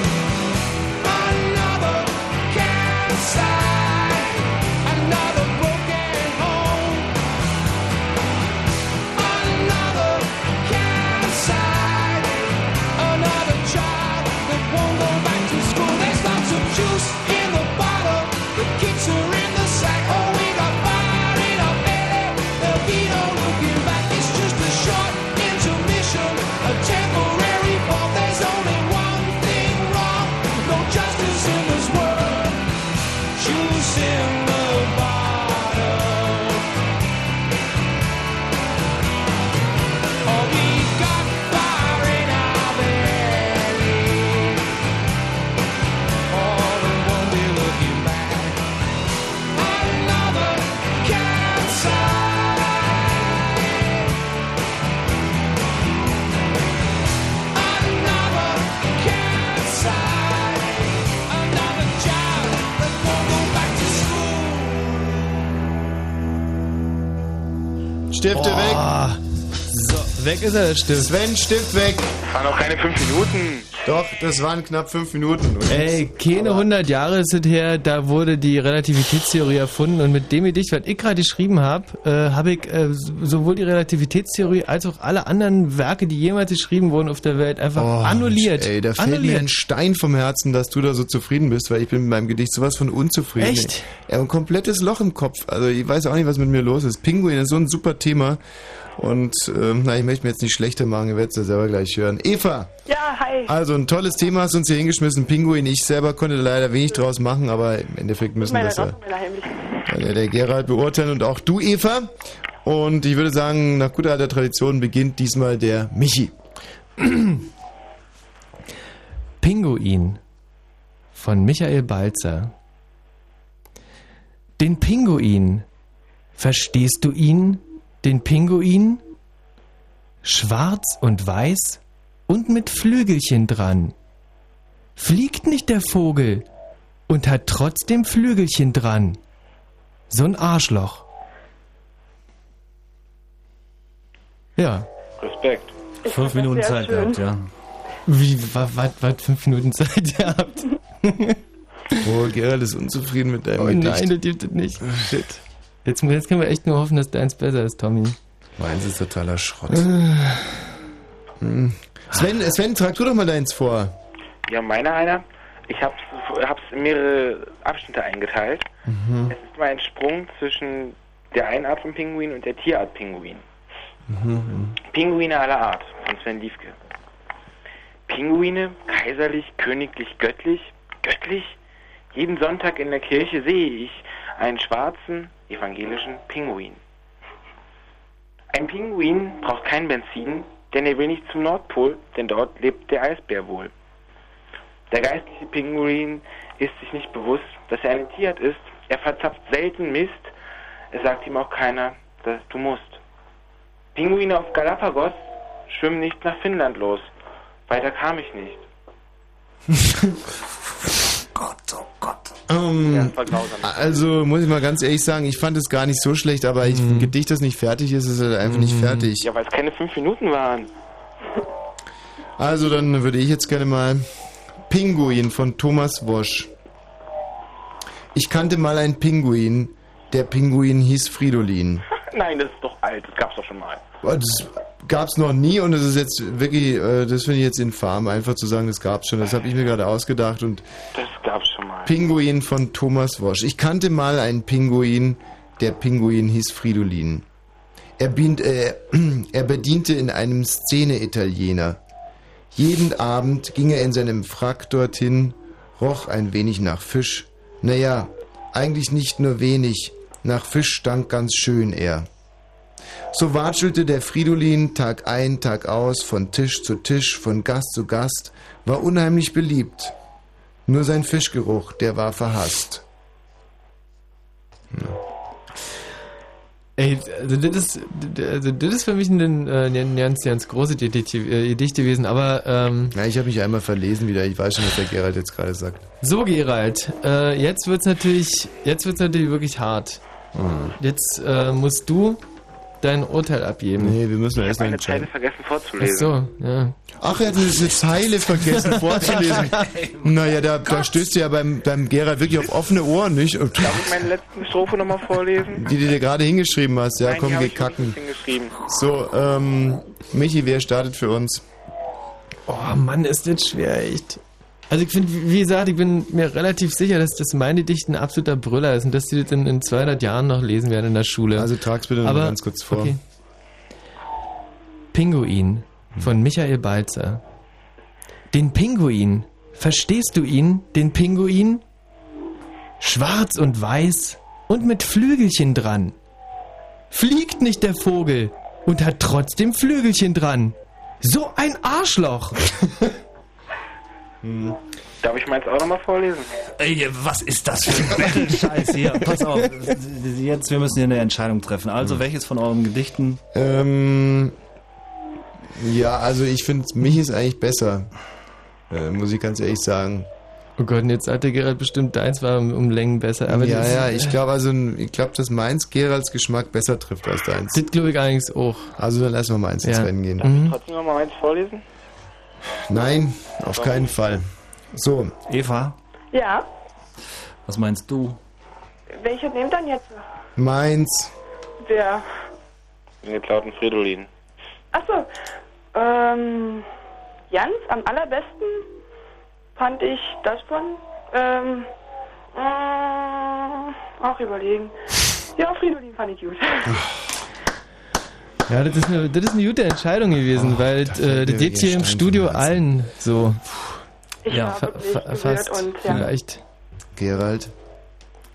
A: Stifte weg.
B: So, weg ist er, der Stift.
A: Sven, Stift weg.
S: Waren noch keine fünf Minuten.
A: Doch, das waren knapp fünf Minuten.
B: Ey, keine 100 Jahre es her, da wurde die Relativitätstheorie erfunden und mit dem Gedicht, was ich gerade geschrieben habe, äh, habe ich äh, sowohl die Relativitätstheorie als auch alle anderen Werke, die jemals geschrieben wurden auf der Welt, einfach
A: Oh,
B: annulliert.
A: Ey, da fällt mir
B: annulliert.
A: ein Stein vom Herzen, dass du da so zufrieden bist, weil ich bin mit meinem Gedicht sowas von unzufrieden.
B: Echt?
A: Ja, ein komplettes Loch im Kopf. Also ich weiß auch nicht, was mit mir los ist. Pinguin ist so ein super Thema. Und ähm, na, ich möchte mir jetzt nicht schlechter machen, ihr werdet es ja selber gleich hören. Eva!
T: Ja, hi.
A: Also ein tolles Thema hast du uns hier hingeschmissen, Pinguin. Ich selber konnte leider wenig draus machen, aber im Endeffekt müssen das ja der, der Gerald beurteilen und auch du, Eva. Und ich würde sagen, nach guter alter Tradition beginnt diesmal der Michi.
B: Pinguin von Michael Balzer. Den Pinguin. Verstehst du ihn? Den Pinguin? Schwarz und weiß und mit Flügelchen dran. Fliegt nicht der Vogel und hat trotzdem Flügelchen dran. So ein Arschloch. Ja.
S: Respekt.
I: Fünf Minuten Zeit gehabt, ja.
B: Wie, was, was, was, fünf Minuten Zeit gehabt?
A: Oh, Gerald ist unzufrieden mit deinem
B: Oh
A: Gedicht.
B: nein, das gibt es nicht. Shit. Jetzt, jetzt können wir echt nur hoffen, dass deins besser ist, Tommy.
A: Meins ist totaler Schrott. Hm. Sven, Sven, trag du doch mal deins vor.
S: Ja, meine einer. Ich hab's, hab's in mehrere Abschnitte eingeteilt.
A: Mhm.
S: Es ist mal ein Sprung zwischen der Einart von Pinguin und der Tierart Pinguin.
A: Mhm.
S: Pinguine aller Art von Sven Liefke. Pinguine, kaiserlich, königlich, göttlich, göttlich. Jeden Sonntag in der Kirche sehe ich einen schwarzen, evangelischen Pinguin. Ein Pinguin braucht kein Benzin, denn er will nicht zum Nordpol, denn dort lebt der Eisbär wohl. Der geistliche Pinguin ist sich nicht bewusst, dass er eine Tierart ist. Er verzapft selten Mist. Es sagt ihm auch keiner, dass du musst. Pinguine auf Galapagos schwimmen nicht nach Finnland los. Weiter kam ich nicht.
A: Ähm,
S: war grausam.
A: also muss ich mal ganz ehrlich sagen, ich fand es gar nicht so schlecht, aber ich, ein Gedicht, das nicht fertig ist, ist halt einfach nicht fertig.
S: Ja, weil es keine fünf Minuten waren.
A: Also dann würde ich jetzt gerne mal Pinguin von Thomas Wosch. Ich kannte mal einen Pinguin. Der Pinguin hieß Fridolin.
S: Nein, das ist doch alt. Das gab's doch schon mal.
A: Das gab's noch nie und das ist jetzt wirklich, äh, das finde ich jetzt infam, einfach zu sagen, das gab's schon. Das habe ich mir gerade ausgedacht und
S: Das gab's schon mal.
A: Pinguin von Thomas Wosch. Ich kannte mal einen Pinguin, der Pinguin hieß Fridolin. Er, bient, äh, er bediente in einem Szene-Italiener. Jeden Abend ging er in seinem Frack dorthin, roch ein wenig nach Fisch. Naja, eigentlich nicht nur wenig, nach Fisch stank ganz schön er. So watschelte der Fridolin Tag ein, Tag aus, von Tisch zu Tisch, von Gast zu Gast, war unheimlich beliebt. Nur sein Fischgeruch, der war verhasst.
B: Ey, also das ist, also das ist für mich ein, äh, ein ganz, ganz großes Gedicht, äh, Gedicht gewesen, aber ähm,
A: Ja, ich habe mich einmal verlesen wieder. Ich weiß schon, was der Gerald jetzt gerade sagt.
B: so Gerald, äh, jetzt wird's natürlich, jetzt wird's natürlich wirklich hart. Jetzt äh, musst du dein Urteil abgeben.
A: Nee, wir müssen erst
U: Eine Zeile vergessen
B: Ach
U: vorzulesen.
B: so, ja.
A: Ach, er hat diese Zeile vergessen vorzulesen. Naja, da, da stößt du ja beim, beim Gerald wirklich auf offene Ohren, nicht? Und
U: Darf ich meine letzten Strophe nochmal vorlesen?
A: die, die du dir gerade hingeschrieben hast, ja,
U: Nein,
A: komm, geh kacken. So, ähm, Michi, wer startet für uns?
B: Oh Mann, ist das schwer, echt. Also ich finde, wie gesagt, ich bin mir relativ sicher, dass das meine Dicht ein absoluter Brüller ist und dass die das in, in 200 Jahren noch lesen werden in der Schule.
A: Also trag's bitte noch
B: Aber,
A: ganz kurz vor.
B: Okay. Pinguin von Michael Balzer. Den Pinguin. Verstehst du ihn, den Pinguin? Schwarz und weiß und mit Flügelchen dran. Fliegt nicht der Vogel und hat trotzdem Flügelchen dran. So ein Arschloch.
U: Darf ich meins auch nochmal vorlesen?
I: Ey, was ist das für ein Battle-Scheiß hier? Pass auf, jetzt, wir müssen hier eine Entscheidung treffen. Also, welches von euren Gedichten?
A: Ähm, ja, also ich finde, Michi ist eigentlich besser. Äh, muss ich ganz ehrlich sagen.
B: Oh Gott, und jetzt hat der Gerald bestimmt deins war um, Längen besser. Aber
A: ja, ja, ich glaube also, ich glaube, dass meins Geralds Geschmack besser trifft als deins.
B: Das glaube ich eigentlich auch.
A: Also dann lassen wir meins ins
B: Ja.
A: Rennen gehen.
U: Darf ich trotzdem nochmal meins vorlesen?
A: Nein, auf keinen Fall. So.
I: Eva,
T: Ja,
I: was meinst du?
T: welche nehmt dann jetzt?
A: Meins.
T: Der.
U: Mit lauten Fridolin.
T: Achso, ähm, Jans, am allerbesten fand ich das von, ähm, äh, auch überlegen. Ja, Fridolin fand ich gut.
B: Ja, das ist eine, das ist eine gute Entscheidung gewesen, weil äh,
A: fällt
B: das
A: mir
B: geht hier im Studio allen so.
T: Ich
B: ja,
T: war
B: fa fast
T: und, ja.
B: vielleicht.
A: Gerald.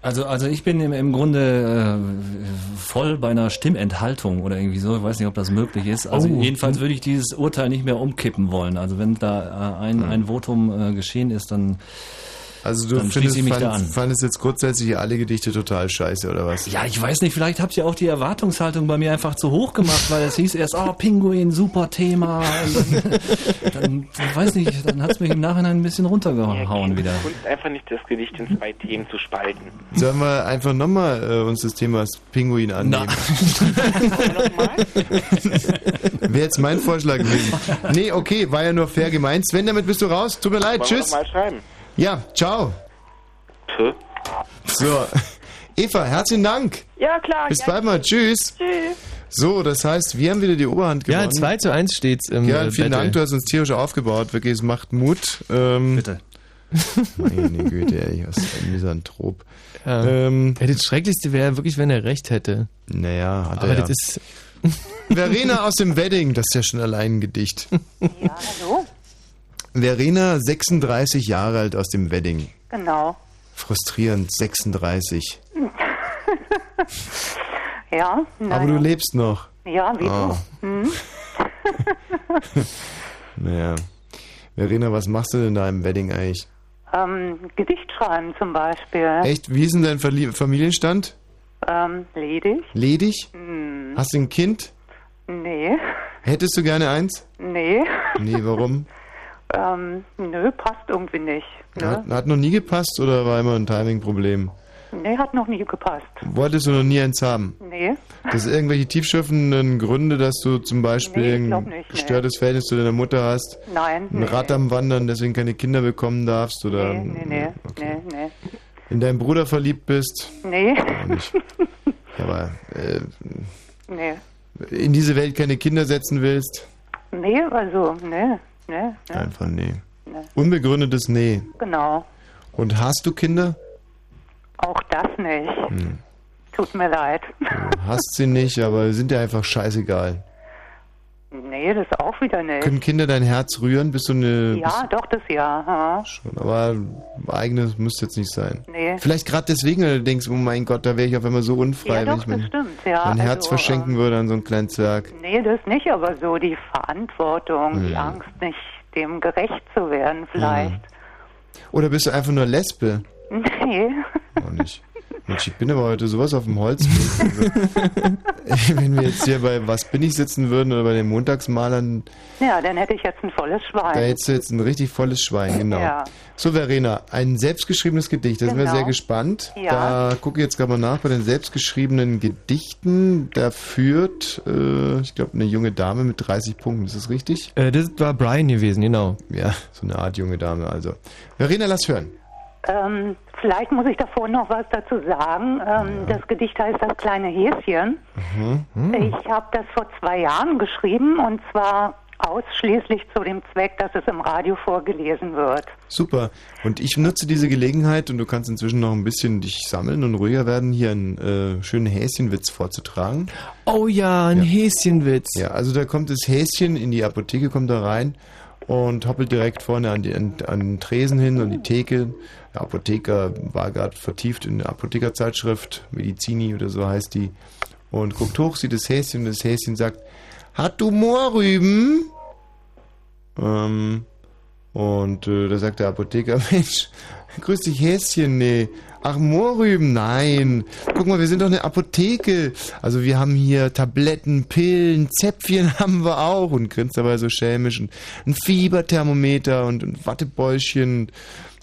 I: Also, also ich bin im, im Grunde äh, voll bei einer Stimmenthaltung oder irgendwie so. Ich weiß nicht, ob das möglich ist. Also
B: Oh.
I: jedenfalls würde ich dieses Urteil nicht mehr umkippen wollen. Also wenn da äh, ein, ein Votum äh, geschehen ist, dann,
A: Also du
I: dann
A: findest,
I: ich mich da
A: fand,
I: an.
A: fandest jetzt grundsätzlich alle Gedichte total scheiße, oder was?
I: Ja, ich weiß nicht, vielleicht habt ihr auch die Erwartungshaltung bei mir einfach zu hoch gemacht, weil es hieß erst, oh, Pinguin, super Thema. Dann, dann, ich weiß nicht, dann hat es mich im Nachhinein ein bisschen runtergehauen wieder.
U: Kunst einfach nicht das Gedicht in zwei Themen zu spalten.
A: Sollen wir einfach nochmal äh, uns das Thema Pinguin annehmen? Wäre jetzt mein Vorschlag gewesen. Nee, okay, war ja nur fair gemeint. Sven, damit bist du raus. Tut mir leid,
U: Wollen wir
A: tschüss.
U: noch mal schreiben?
A: Ja, ciao. So, Eva, herzlichen Dank.
T: Ja, klar.
A: Bis
T: ja.
A: bald mal. Tschüss.
T: Tschüss.
A: So, das heißt, wir haben wieder die Oberhand gewonnen.
B: Ja, 2 zu 1 steht's im
A: Ja,
B: äh,
A: vielen
B: Battle.
A: Dank, du hast uns tierisch aufgebaut. Wirklich, es macht Mut. Ähm,
I: Bitte.
A: Meine Güte, ey, was ein Misanthrop.
B: Ja.
A: Ähm,
B: ja, das Schrecklichste wäre wirklich, wenn er recht hätte.
A: naja, hat
B: Aber
A: er
B: das
A: ja.
B: ist.
A: Verena aus dem Wedding, das ist ja schon allein ein Gedicht.
V: Ja, hallo?
A: Verena, 36 Jahre alt aus dem Wedding.
V: Genau.
A: Frustrierend, 36.
V: Ja, naja.
A: Aber du lebst noch.
V: Ja, wie
A: Ah.
V: du. Hm?
A: Naja. Verena, was machst du denn da im Wedding eigentlich?
V: ähm, Gedicht schreiben zum Beispiel.
A: Echt? Wie ist denn dein Verlie Familienstand?
V: Ähm, ledig?
A: Ledig?
V: Hm.
A: Hast du ein Kind?
V: Nee.
A: Hättest du gerne eins?
V: Nee.
A: Nee, warum?
V: ähm, nö, passt irgendwie nicht. Ne?
A: Hat, hat noch nie gepasst oder war immer ein Timing-Problem?
V: Nee, hat noch nie gepasst.
A: Wolltest du noch nie eins haben?
V: Nee.
A: Dass irgendwelche tiefschürfenden Gründe, dass du zum Beispiel
V: Nee,
A: ein
V: nicht, nee.
A: gestörtes Verhältnis zu deiner Mutter hast,
V: Nein.
A: ein
V: nee.
A: Rad am Wandern, deswegen keine Kinder bekommen darfst oder
V: Nee, nee, nee, nee, nee.
A: in deinen Bruder verliebt bist?
V: Nee.
A: Auch nicht. Aber äh,
V: Nee.
A: in diese Welt keine Kinder setzen willst?
V: Nee, also, nee, nee, nee.
A: Einfach nee.
V: Nee.
A: Unbegründetes Nee.
V: Genau.
A: Und hast du Kinder?
V: Auch das nicht.
A: Hm.
V: Tut mir leid.
A: Du hast sie nicht, aber sind dir einfach scheißegal.
V: Nee, das auch wieder nicht.
A: Können Kinder dein Herz rühren? Bist du eine.
V: Ja, doch, das ja. Ja.
A: Schon, aber eigenes müsste jetzt nicht sein.
V: Nee.
A: Vielleicht gerade deswegen, weil du denkst, oh mein Gott, da wäre ich auf einmal so unfrei,
V: Ja,
A: wenn
V: doch,
A: ich mein,
V: stimmt, ja.
A: mein Herz
V: also,
A: verschenken würde an so einen kleinen Zwerg.
V: Nee, das nicht, aber so die Verantwortung, die
A: Hm.
V: Angst, nicht dem gerecht zu werden, vielleicht.
A: Oder bist du einfach nur Lesbe?
V: Nee.
A: Auch nicht. Mensch, ich bin aber heute sowas auf dem Holz. Also, wenn wir jetzt hier bei Was bin ich sitzen würden oder bei den Montagsmalern,
V: Ja, dann hätte ich jetzt ein volles Schwein.
A: da hättest du jetzt ein richtig volles Schwein, genau.
V: Ja.
A: So, Verena, ein selbstgeschriebenes Gedicht, da sind wir
V: Genau.
A: sehr gespannt.
V: Ja.
A: Da gucke ich jetzt gerade mal nach bei den selbstgeschriebenen Gedichten. Da führt, äh, ich glaube, eine junge Dame mit 30 Punkten. Ist das richtig?
B: Äh, das war Brian gewesen, genau.
A: Ja, so eine Art junge Dame also. Verena, lass hören.
V: Ähm, vielleicht muss ich davor noch was dazu sagen. Ähm, Das Gedicht heißt Das kleine Häschen.
A: Mhm.
V: Ich habe das vor zwei Jahren geschrieben und zwar ausschließlich zu dem Zweck, dass es im Radio vorgelesen wird.
A: Super. Und ich nutze diese Gelegenheit und du kannst inzwischen noch ein bisschen dich sammeln und ruhiger werden, hier einen äh, schönen Häschenwitz vorzutragen.
B: Oh ja, ein Häschenwitz.
A: Ja, also da kommt das Häschen in die Apotheke, kommt da rein und hoppelt direkt vorne an, die, an, an den Tresen hin, an die Theke. Der Apotheker war gerade vertieft in der Apothekerzeitschrift, Medizini oder so heißt die, und guckt hoch, sieht das Häschen und das Häschen sagt, hat du Mohrrüben? Ähm, und äh, da sagt der Apotheker, Mensch, grüß dich Häschen, nee. Ach, Mohrrüben, nein. Guck mal, wir sind doch eine Apotheke. Also wir haben hier Tabletten, Pillen, Zäpfchen haben wir auch. Und grinst dabei so schelmisch. Und ein Fieberthermometer und ein Wattebäuschen.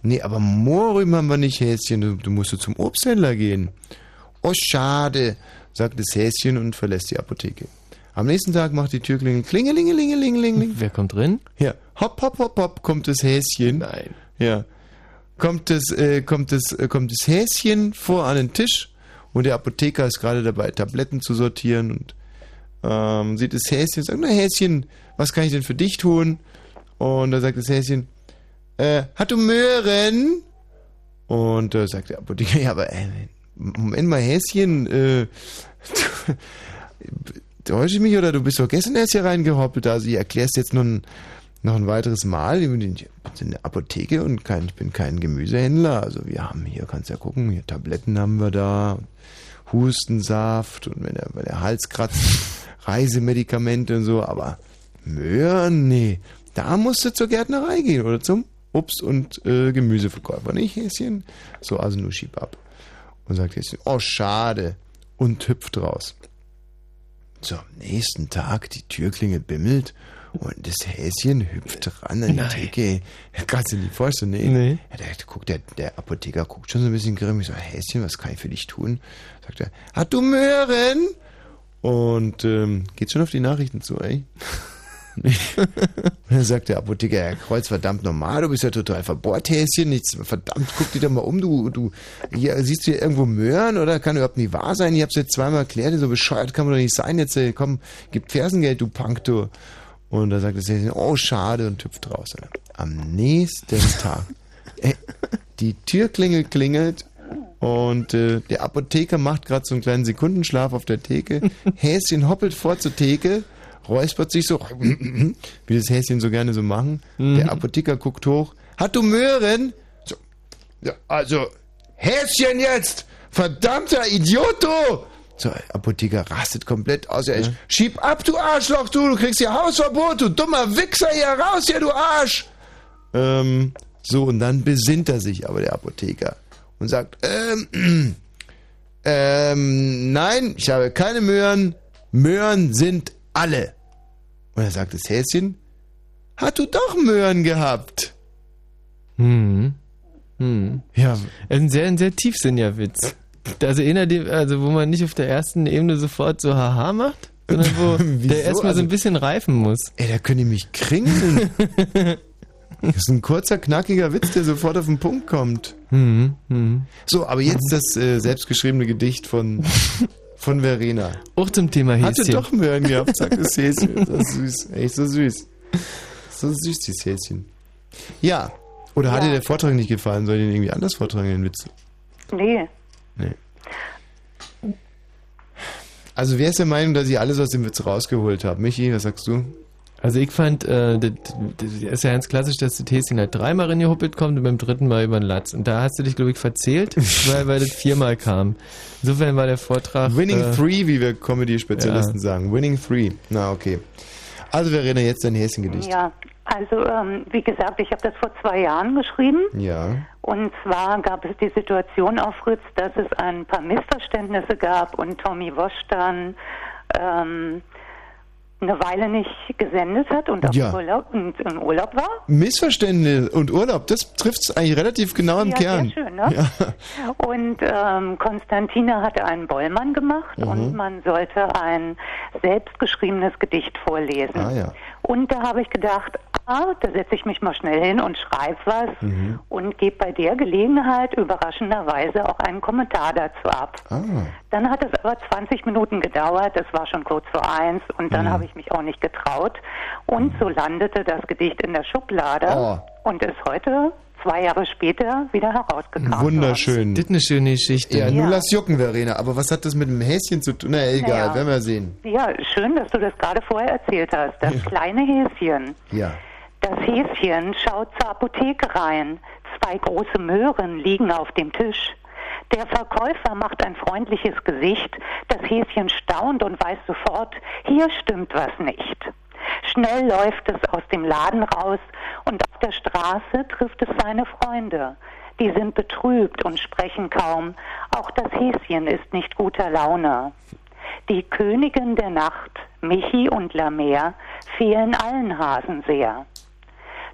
A: Nee, aber Mohrrüben haben wir nicht, Häschen. Du, du musst zum Obsthändler gehen. Oh, schade, sagt das Häschen und verlässt die Apotheke. Am nächsten Tag macht die Türklingel klingelingelingelingeling.
B: Wer kommt drin?
A: Ja, hopp, hopp, hopp, hopp, kommt das Häschen.
B: Nein.
A: Ja. Kommt das, äh, kommt das, äh, kommt das Häschen vor an den Tisch und der Apotheker ist gerade dabei, Tabletten zu sortieren und ähm, sieht das Häschen und sagt, na Häschen, was kann ich denn für dich tun? Und da sagt das Häschen, äh, hat du Möhren? Und da sagt der Apotheker, ja, aber äh, Moment mal, Häschen, äh, täusche ich mich oder du bist doch gestern erst hier reingehoppelt, also ich erklärst jetzt noch ein, noch ein weiteres Mal, ich bin in der Apotheke und kein, ich bin kein Gemüsehändler, also wir haben hier, kannst ja gucken, hier Tabletten haben wir da, Hustensaft und wenn der, wenn der Hals kratzt, Reisemedikamente und so, aber Möhren, nee, da musst du zur Gärtnerei gehen oder zum Obst- und äh, Gemüseverkäufer, nicht Häschen? So, also nur schieb ab. Und sagt Häschen, oh schade, und hüpft raus. So, am nächsten Tag, die Türklinge bimmelt und das Häschen hüpft ran an die
B: Nein.
A: Theke. Kannst du dir nicht vorstellen, nee.
B: Nee.
A: Ja, der, guckt, der, der Apotheker guckt schon so ein bisschen grimmig, so, Häschen, was kann ich für dich tun? Sagt er, hat du Möhren? Und ähm, geht schon auf die Nachrichten zu, ey. dann sagt der Apotheker, Herr Kreuz, verdammt normal, du bist ja total verbohrt, Häschen, nichts, verdammt, guck dich doch mal um, du, du, hier, siehst du hier irgendwo Möhren oder kann überhaupt nicht wahr sein? Ich hab's jetzt zweimal erklärt, so bescheuert kann man doch nicht sein, jetzt, ey, komm, gib Fersengeld, du Punk, du. Und da sagt das Häschen, oh, schade, und hüpft raus. Am nächsten Tag, ey, die Türklingel klingelt und äh, der Apotheker macht gerade so einen kleinen Sekundenschlaf auf der Theke. Häschen hoppelt vor zur Theke, räuspert sich so, wie das Häschen so gerne so machen. Der Apotheker guckt hoch. Hat du Möhren? So, ja, also, Häschen jetzt! Verdammter Idiot, du! So, der Apotheker rastet komplett aus. Er ist, Schieb ab, du Arschloch, du! Du kriegst hier Hausverbot, du dummer Wichser, hier raus, hier, du Arsch! Ähm, so, und dann besinnt er sich aber, der Apotheker, und sagt, ähm, ähm, nein, ich habe keine Möhren. Möhren sind alle. Und er sagt das Häschen, hat du doch Möhren gehabt?
B: Hm. Hm.
A: Ja.
B: Ein sehr, ein sehr tiefsinniger Witz. Also, einer, also wo man nicht auf der ersten Ebene sofort so Haha macht, sondern wo der erstmal so
A: Also-
B: ein bisschen reifen muss.
A: Ey, da können die mich kringeln. das ist ein kurzer, knackiger Witz, der sofort auf den Punkt kommt.
B: Hm, hm.
A: So, aber jetzt das äh, selbstgeschriebene Gedicht von, von Verena.
B: Auch zum Thema Häschen.
A: Hatte doch Möhren gehabt, sagt das Häschen. So süß. Echt so süß. So süß, dieses Häschen. Ja. Oder hat
V: Ja.
A: dir der Vortrag nicht gefallen? Soll ich den irgendwie anders vortragen, den Witz?
V: Nee.
A: Nee. Also wer ist der Meinung, dass ich alles aus dem Witz rausgeholt habe? Michi, was sagst du?
B: Also ich fand, äh, das, das ist ja ganz klassisch, dass das Häschen halt dreimal reingehuppelt kommt und beim dritten Mal über den Latz. Und da hast du dich, glaube ich, verzählt, weil, weil das viermal kam. Insofern war der Vortrag...
A: Winning
B: äh,
A: Three, wie wir Comedy-Spezialisten
B: ja.
A: sagen. Winning Three. Na, okay. Also Verena, jetzt dein Häschengedicht.
V: Ja, Also, ähm, wie gesagt, ich habe das vor zwei Jahren geschrieben.
A: Ja.
V: Und zwar gab es die Situation auf Fritz, dass es ein paar Missverständnisse gab und Tommy Wosch dann ähm, eine Weile nicht gesendet hat und auf
A: Ja.
V: Urlaub, und im Urlaub war.
A: Missverständnisse und Urlaub, das trifft es eigentlich relativ genau im
V: ja,
A: Kern.
V: Sehr schön, ne?
A: Ja.
V: Und ähm, Konstantina hatte einen Bollmann gemacht
A: Mhm.
V: und man sollte ein selbstgeschriebenes Gedicht vorlesen.
A: Ah ja.
V: Und da habe ich gedacht, ah, da setze ich mich mal schnell hin und schreibe was
A: Mhm.
V: und gebe bei der Gelegenheit überraschenderweise auch einen Kommentar dazu ab.
A: Ah.
V: Dann hat es aber 20 Minuten gedauert, das war schon kurz vor eins und dann
A: Mhm.
V: habe ich mich auch nicht getraut. Und so landete das Gedicht in der Schublade
A: Oh.
V: und ist heute, zwei Jahre später, wieder herausgekramt.
A: Wunderschön.
B: Das ist eine schöne Geschichte.
A: Ja, nur
V: Ja.
A: lass jucken, Verena. Aber was hat das mit dem Häschen zu tun? Na, egal,
V: Naja.
A: werden wir sehen.
V: Ja, schön, dass du das gerade vorher erzählt hast. Das kleine Häschen.
A: Ja.
V: Das Häschen schaut zur Apotheke rein. Zwei große Möhren liegen auf dem Tisch. Der Verkäufer macht ein freundliches Gesicht. Das Häschen staunt und weiß sofort, hier stimmt was nicht. Schnell läuft es aus dem Laden raus und auf der Straße trifft es seine Freunde. Die sind betrübt und sprechen kaum. Auch das Häschen ist nicht guter Laune. Die Königin der Nacht, Michi und Lamer, fehlen allen Hasen sehr.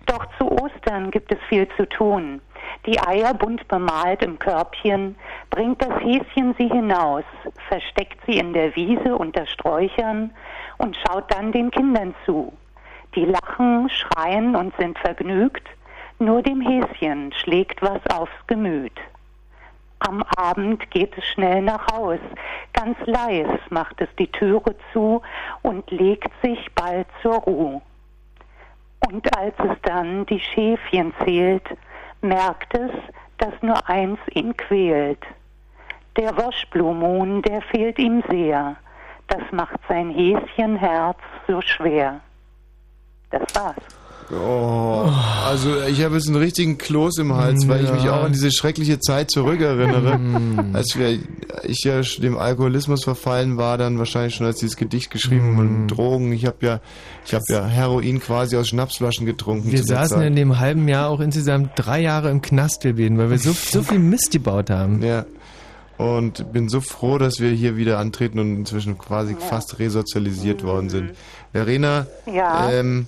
V: Doch zu Ostern gibt es viel zu tun. Die Eier bunt bemalt im Körbchen, bringt das Häschen sie hinaus, versteckt sie in der Wiese unter Sträuchern und schaut dann den Kindern zu. Die lachen, schreien und sind vergnügt, nur dem Häschen schlägt was aufs Gemüt. Am Abend geht es schnell nach Haus, ganz leis macht es die Türe zu und legt sich bald zur Ruh. Und als es dann die Schäfchen zählt, merkt es, dass nur eins ihn quält. Der Woschblumun, der fehlt ihm sehr, das macht sein Häschenherz so schwer. Das war's.
A: Oh, also ich habe jetzt einen richtigen Kloß im Hals, weil ich mich auch an diese schreckliche Zeit zurückerinnere, als wir, ich ja dem Alkoholismus verfallen war, dann wahrscheinlich schon als dieses Gedicht geschrieben und Drogen. Ich habe ja, ich habe ja Heroin quasi aus Schnapsflaschen getrunken.
B: Wir saßen
A: Zeit.
B: in dem halben Jahr auch insgesamt drei Jahre im Knast, wir beiden, weil wir so, so viel Mist gebaut haben.
A: Ja. Und bin so froh, dass wir hier wieder antreten und inzwischen quasi fast resozialisiert worden sind. Verena,
V: Ja.
A: ähm,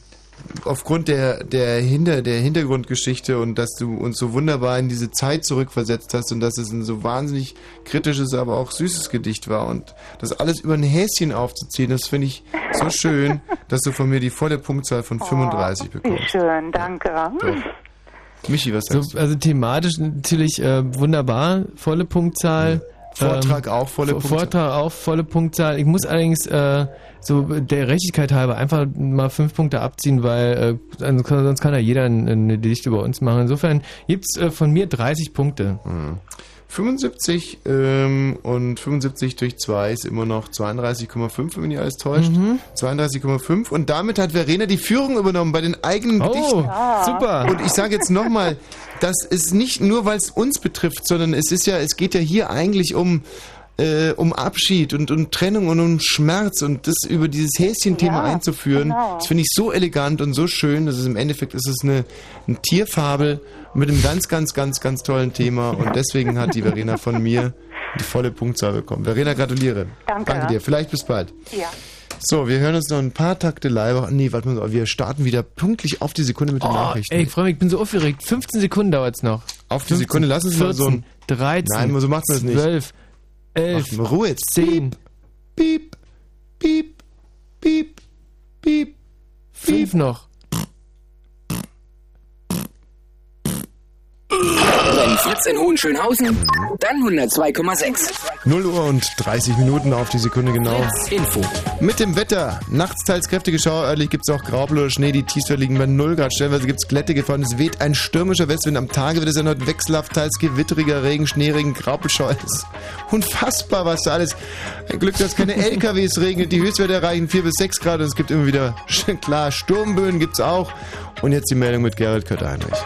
A: aufgrund der, der, Hinter, der Hintergrundgeschichte und dass du uns so wunderbar in diese Zeit zurückversetzt hast und dass es ein so wahnsinnig kritisches, aber auch süßes Gedicht war und das alles über ein Häschen aufzuziehen, das finde ich so schön, dass du von mir die volle Punktzahl von 35
V: Wie
A: bekommst.
V: schön, danke.
A: Michi, was
B: So,
A: sagst du?
B: also thematisch natürlich äh, wunderbar, volle Punktzahl.
A: Vortrag auch volle
B: Vor-
A: Punktzahl.
B: Vortrag auch volle Punktzahl. Ich muss allerdings äh, so der Rechtigkeit halber einfach mal fünf Punkte abziehen, weil äh, sonst kann- ja jeder ein, ein Gedicht über uns machen. Insofern gibt's äh, von mir 30 Punkte.
A: 75 ähm, und 75 durch 2 ist immer noch 32,5, wenn mich nicht alles täuscht.
B: Mhm.
A: 32,5 und damit hat Verena die Führung übernommen bei den eigenen
B: Oh,
A: Gedichten.
B: Ja. super.
A: Und ich sage jetzt nochmal, das ist nicht nur, weil es uns betrifft, sondern es ist ja, es geht ja hier eigentlich um äh, um Abschied und um Trennung und um Schmerz und das über dieses Häschen-Thema
V: Ja,
A: einzuführen,
V: genau.
A: das finde ich so elegant und so schön. Das ist im Endeffekt ist es eine, eine Tierfabel mit einem ganz, ganz, ganz, ganz tollen Thema und deswegen hat die Verena von mir die volle Punktzahl bekommen. Verena, gratuliere.
V: Danke.
A: Danke dir. Vielleicht bis bald.
V: Ja.
A: So, wir hören uns noch ein paar Takte live. Nee, warte mal, wir starten wieder pünktlich auf die Sekunde mit den
B: Oh,
A: Nachrichten.
B: ey, ich freue mich, ich bin so aufgeregt. 15 Sekunden dauert's noch.
A: Auf die Sekunde, lass uns mal so ein-
B: 13,
A: Nein, so macht man das nicht.
B: 12, 11,
A: Macht mal Ruhe jetzt.
B: 10,
A: Piep, piep, piep, piep.
B: 5 noch.
H: Fritz in Hohenschönhausen, dann 102,6.
A: 0 Uhr und 30 Minuten auf die Sekunde genau.
H: Info.
A: Mit dem Wetter. Nachts teils kräftige Schauer, örtlich gibt es auch Graupel oder Schnee. Die Tiefstwerte liegen bei 0 Grad. Stellenweise gibt es Glätte gefahren. Es weht ein stürmischer Westwind. Am Tage wird es erneut wechselhaft, teils gewitteriger Regen, Schneeregen, Graupelschauer. Es ist unfassbar, was da alles. Ein Glück, dass keine LKWs regnet. Die Höchstwerte erreichen 4 bis 6 Grad. Und es gibt immer wieder, klar, Sturmböen gibt es auch. Und jetzt die Meldung mit Gerald Kötter-Heinrich.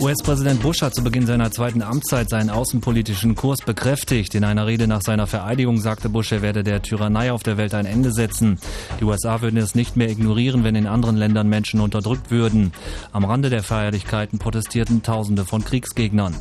I: US-Präsident Bush hat zu Beginn seiner zweiten Amtszeit seinen außenpolitischen Kurs bekräftigt. In einer Rede nach seiner Vereidigung sagte Bush, er werde der Tyrannei auf der Welt ein Ende setzen. Die USA würden es nicht mehr ignorieren, wenn in anderen Ländern Menschen unterdrückt würden. Am Rande der Feierlichkeiten protestierten Tausende von Kriegsgegnern.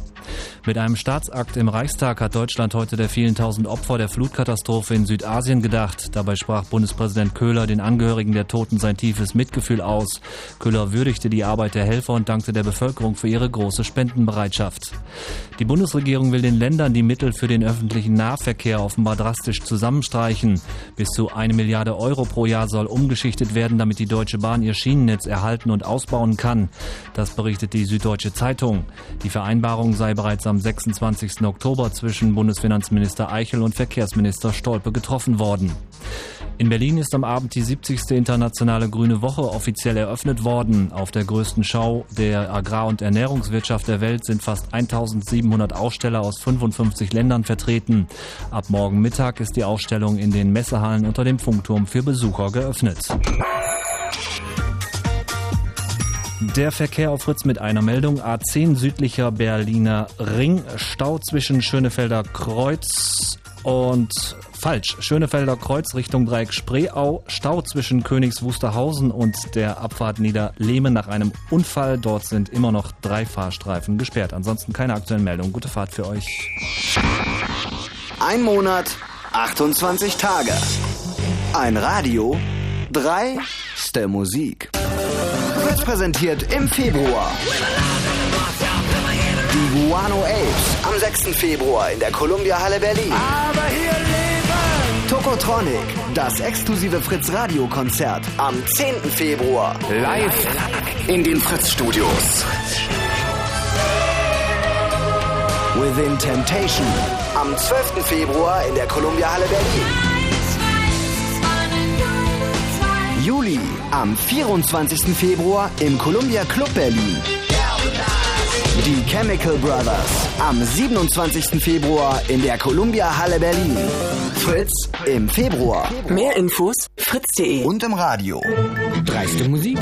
I: Mit einem Staatsakt im Reichstag hat Deutschland heute der vielen tausend Opfer der Flutkatastrophe in Südasien gedacht. Dabei sprach Bundespräsident Köhler den Angehörigen der Toten sein tiefes Mitgefühl aus. Köhler würdigte die Arbeit der Helfer und dankte der Bevölkerung für ihre große Spendenbereitschaft. Die Bundesregierung will den Ländern die Mittel für den öffentlichen Nahverkehr offenbar drastisch zusammenstreichen. Bis zu eine Milliarde Euro pro Jahr soll umgeschichtet werden, damit die Deutsche Bahn ihr Schienennetz erhalten und ausbauen kann. Das berichtet die Süddeutsche Zeitung. Die Vereinbarung sei bereits am 26. Oktober zwischen Bundesfinanzminister Eichel und Verkehrsminister Stolpe getroffen worden. In Berlin ist am Abend die 70. Internationale Grüne Woche offiziell eröffnet worden. Auf der größten Schau der Agrar- und Ernährungswirtschaft der Welt sind fast 1700 Aussteller aus 55 Ländern vertreten. Ab morgen Mittag ist die Ausstellung in den Messehallen unter dem Funkturm für Besucher geöffnet. Der Verkehr auf Fritz mit einer Meldung. A10 südlicher Berliner Ring. Stau zwischen Schönefelder Kreuz und falsch. Schönefelder Kreuz Richtung Dreieck Spreeau. Stau zwischen Königs Wusterhausen und der Abfahrt Niederlehme nach einem Unfall. Dort sind immer noch drei Fahrstreifen gesperrt. Ansonsten keine aktuellen Meldungen. Gute Fahrt für euch.
K: Ein Monat, 28 Tage. Ein Radio, drei der Musik. Fritz präsentiert im Februar. Guano Apes am 6. Februar in der Columbia Halle Berlin.
E: Aber hier leben
K: Tokotronic, das exklusive Fritz Radio Konzert am 10. Februar.
H: Live in den Fritz Studios.
K: Within Temptation am 12. Februar in der Columbia Halle Berlin. Juli am 24. Februar im Columbia Club Berlin. Die Chemical Brothers am 27. Februar in der Columbia Halle Berlin. Fritz im Februar.
H: Mehr Infos fritz.de
K: Und im Radio.
B: Dreiste Musik.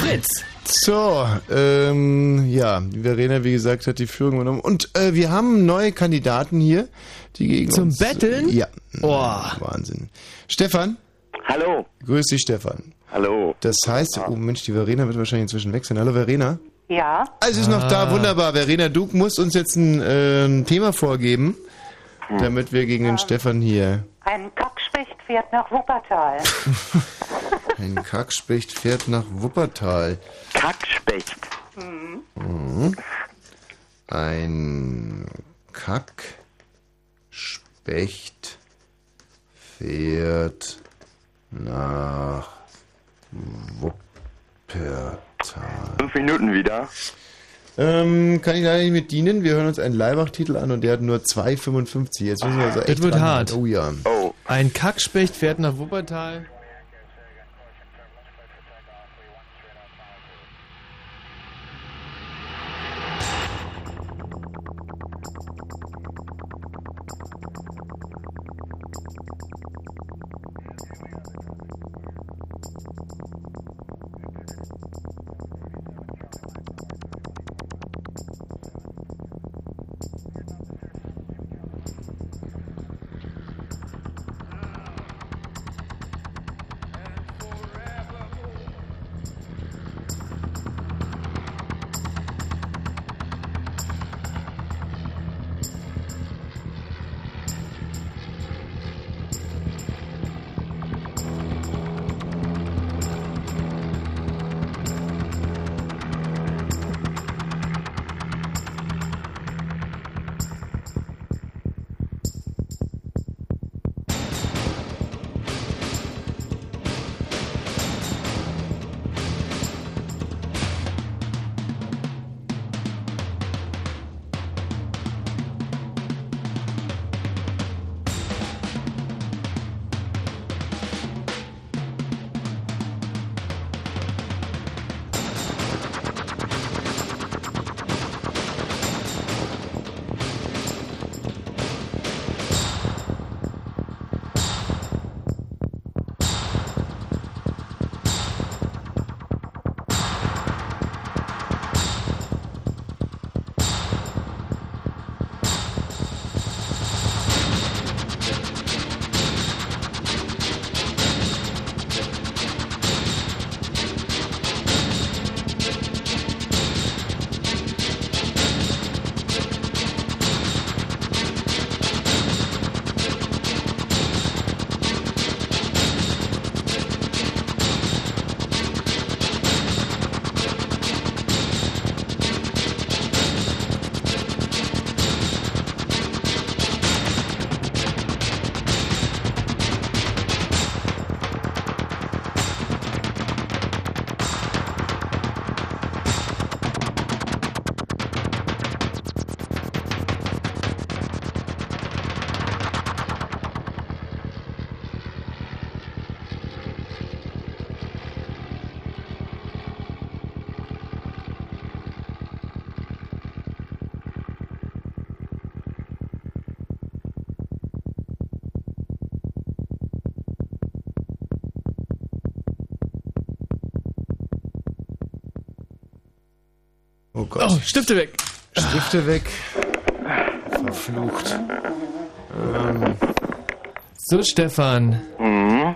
H: Fritz.
A: So, ähm, ja, die Verena, wie gesagt, hat die Führung übernommen. Und äh, wir haben neue Kandidaten hier, die gegen
B: Zum
A: uns...
B: Betteln?
A: Ja.
B: Oh.
A: Wahnsinn. Stefan?
O: Hallo.
A: Grüß dich, Stefan.
O: Hallo.
A: Das heißt, oh Mensch, die Verena wird wahrscheinlich inzwischen weg sein. Hallo, Verena?
V: Ja,
A: Also ist noch da,
B: Ah.
A: wunderbar. Verena, du musst uns jetzt ein, äh, ein Thema vorgeben, damit wir gegen den Stefan hier...
V: ein Kackspecht fährt nach Wuppertal.
A: Ein Kackspecht fährt nach Wuppertal.
O: Kackspecht.
A: Mhm. Ein Kackspecht fährt nach Wuppertal.
O: Fünf Minuten wieder.
A: Ähm, kann ich leider nicht mit dienen. Wir hören uns einen Leibach-Titel an und der hat nur 2,55. Jetzt müssen wir also echt
B: Das wird
A: dran
B: hart.
A: Oh ja.
O: Oh.
B: Ein Kackspecht fährt nach Wuppertal.
A: Gott.
B: Oh, Stifte weg.
A: Stifte weg. Verflucht. Ähm,
B: So, Stefan.
A: Mhm.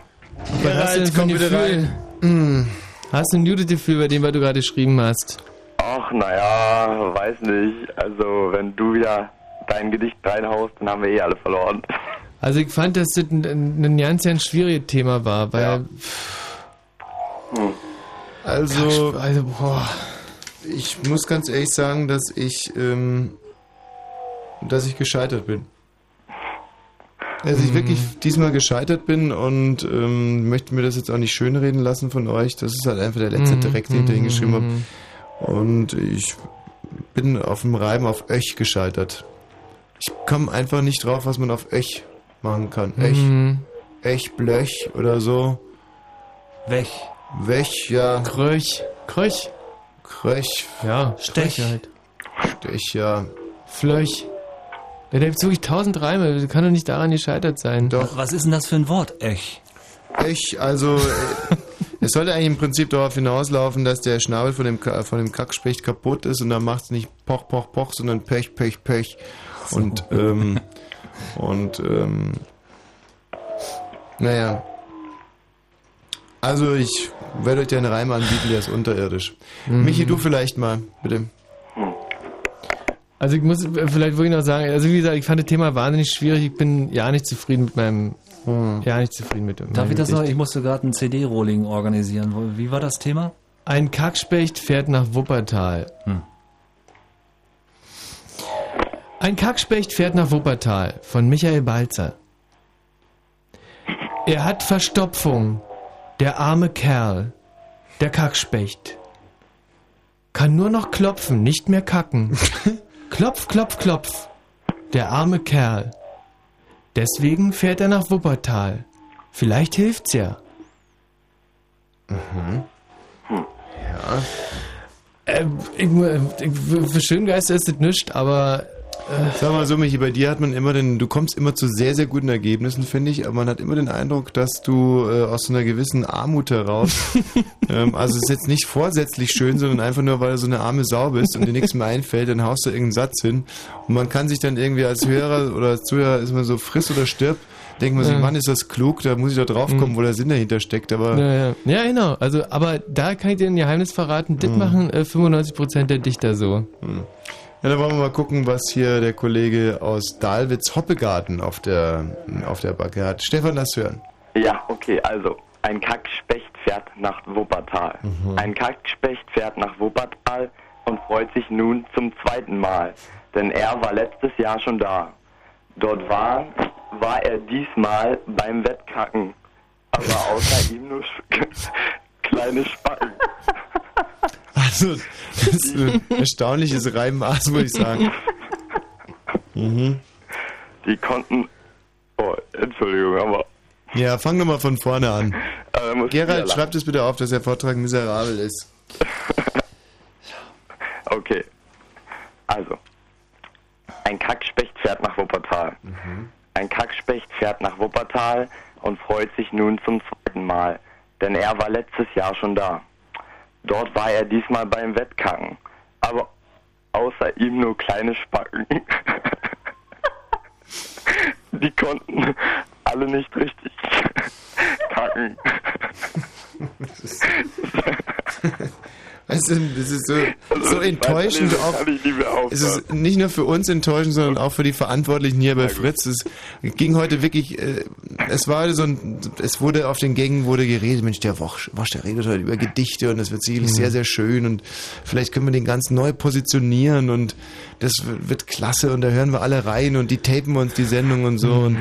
B: Was
A: Ja,
B: hast du denn für ein Gefühl?
A: rein. Mhm.
B: Hast du ein gutes Gefühl bei dem, was du gerade geschrieben hast?
W: Ach, naja, weiß nicht. Also, wenn du wieder dein Gedicht reinhaust, dann haben wir eh alle verloren.
B: Also ich fand, dass das ein, ein, ein ganz, ganz schwieriges Thema war, weil...
A: Also,
B: also boah.
A: Ich muss ganz ehrlich sagen, dass ich, ähm, dass ich gescheitert bin. Dass ich
B: Mhm.
A: wirklich diesmal gescheitert bin und ähm, möchte mir das jetzt auch nicht schönreden lassen von euch. Das ist halt einfach der letzte
B: Mhm,
A: Dreck, den ich da
B: mhm,
A: hingeschrieben habe. Und ich bin auf dem Reim auf Öch gescheitert. Ich komme einfach nicht drauf, was man auf Öch machen kann. Öch,
B: Mhm.
A: Öch, Blöch oder so.
I: Weg.
A: Wech, ja.
B: Kröch. Kröch.
A: Kröch.
B: Ja,
A: Stech.
B: Kröch halt.
A: Stech, ja.
B: Flöch. Ja, der hat wirklich tausend Reime. Das kann doch nicht daran gescheitert sein.
A: Doch.
I: Was ist denn das für ein Wort? Ech.
A: Ich, also, äh, es sollte eigentlich im Prinzip darauf hinauslaufen, dass der Schnabel von dem, Ka- von dem Kackspecht kaputt ist und dann macht es nicht Poch, Poch, Poch, sondern Pech, Pech, Pech. Und, ähm, und, ähm, naja. Also, ich werde euch den Reim anbieten, der ist unterirdisch.
B: Mhm.
A: Michi, du vielleicht mal, bitte.
B: Also ich muss vielleicht wirklich noch sagen, also wie gesagt, ich fand das Thema wahnsinnig schwierig. Ich bin ja nicht zufrieden mit meinem, ja nicht zufrieden mit meinem
I: Darf ich das noch? Ich musste gerade ein CD-Rolling organisieren. Wie war das Thema?
B: Ein Kackspecht fährt nach Wuppertal.
I: Hm.
B: Ein Kackspecht fährt nach Wuppertal von Michael Balzer. Er hat Verstopfung, der arme Kerl, der Kackspecht. Kann nur noch klopfen, nicht mehr kacken. klopf, klopf, klopf, der arme Kerl. Deswegen fährt er nach Wuppertal. Vielleicht hilft's ja.
A: Mhm. Ja.
B: Äh, ich, ich, für Schöngeister ist das nichts, aber. Äh,
A: Sag mal so, Michi, bei dir hat man immer den, du kommst immer zu sehr, sehr guten Ergebnissen, finde ich, aber man hat immer den Eindruck, dass du äh, aus so einer gewissen Armut heraus, ähm, also es ist jetzt nicht vorsätzlich schön, sondern einfach nur, weil du so eine arme Sau bist und dir nichts mehr einfällt, dann haust du irgendeinen Satz hin und man kann sich dann irgendwie als Hörer oder als Zuhörer ist man so friss oder stirb, denkt man sich,
B: Ja.
A: Mann, ist das klug, da muss ich doch drauf kommen, wo der Sinn dahinter steckt, aber
B: ja, ja. ja, genau. Also, aber da kann ich dir ein Geheimnis verraten. Das
A: Mhm.
B: machen äh, 95% der Dichter so.
A: Ja, dann wollen wir mal gucken, was hier der Kollege aus Dahlwitz Hoppegarten auf der, auf der Backe hat. Stefan, lass hören.
W: Ja, okay, also. Ein Kackspecht fährt nach Wuppertal.
A: Mhm.
W: Ein Kackspecht fährt nach Wuppertal und freut sich nun zum zweiten Mal, denn er war letztes Jahr schon da. Dort war, war er diesmal beim Wettkacken, aber außer ihm nur kleine Spacken.
A: Also, das ist ein erstaunliches Reimmaß, muss ich sagen. Mhm.
W: Die konnten. Oh, Entschuldigung, aber.
A: Ja, fang doch mal von vorne an. Gerald,
W: lachen.
A: schreib das bitte auf, dass der Vortrag miserabel ist.
W: Okay. Also. Ein Kackspecht fährt nach Wuppertal. Ein Kackspecht fährt nach Wuppertal und freut sich nun zum zweiten Mal, denn er war letztes Jahr schon da. Dort war er diesmal beim Wettkacken, aber außer ihm nur kleine Spacken. Die konnten alle nicht richtig kacken.
A: Weißt du, das ist so,
W: Also,
A: so enttäuschend
W: weiß nicht,
A: auch.
W: kann ich nicht mehr aufhören.
A: Es ist nicht nur für uns enttäuschend, sondern auch für die Verantwortlichen hier bei Fritz. Es ging heute wirklich, äh, es war so ein, es wurde auf den Gängen wurde geredet, Mensch, der Wosch, Wosch der redet heute über Gedichte und das wird sicherlich
B: Mhm.
A: sehr, sehr schön und vielleicht können wir den ganz neu positionieren und das wird, klasse und da hören wir alle rein und die tapen uns die Sendung und so und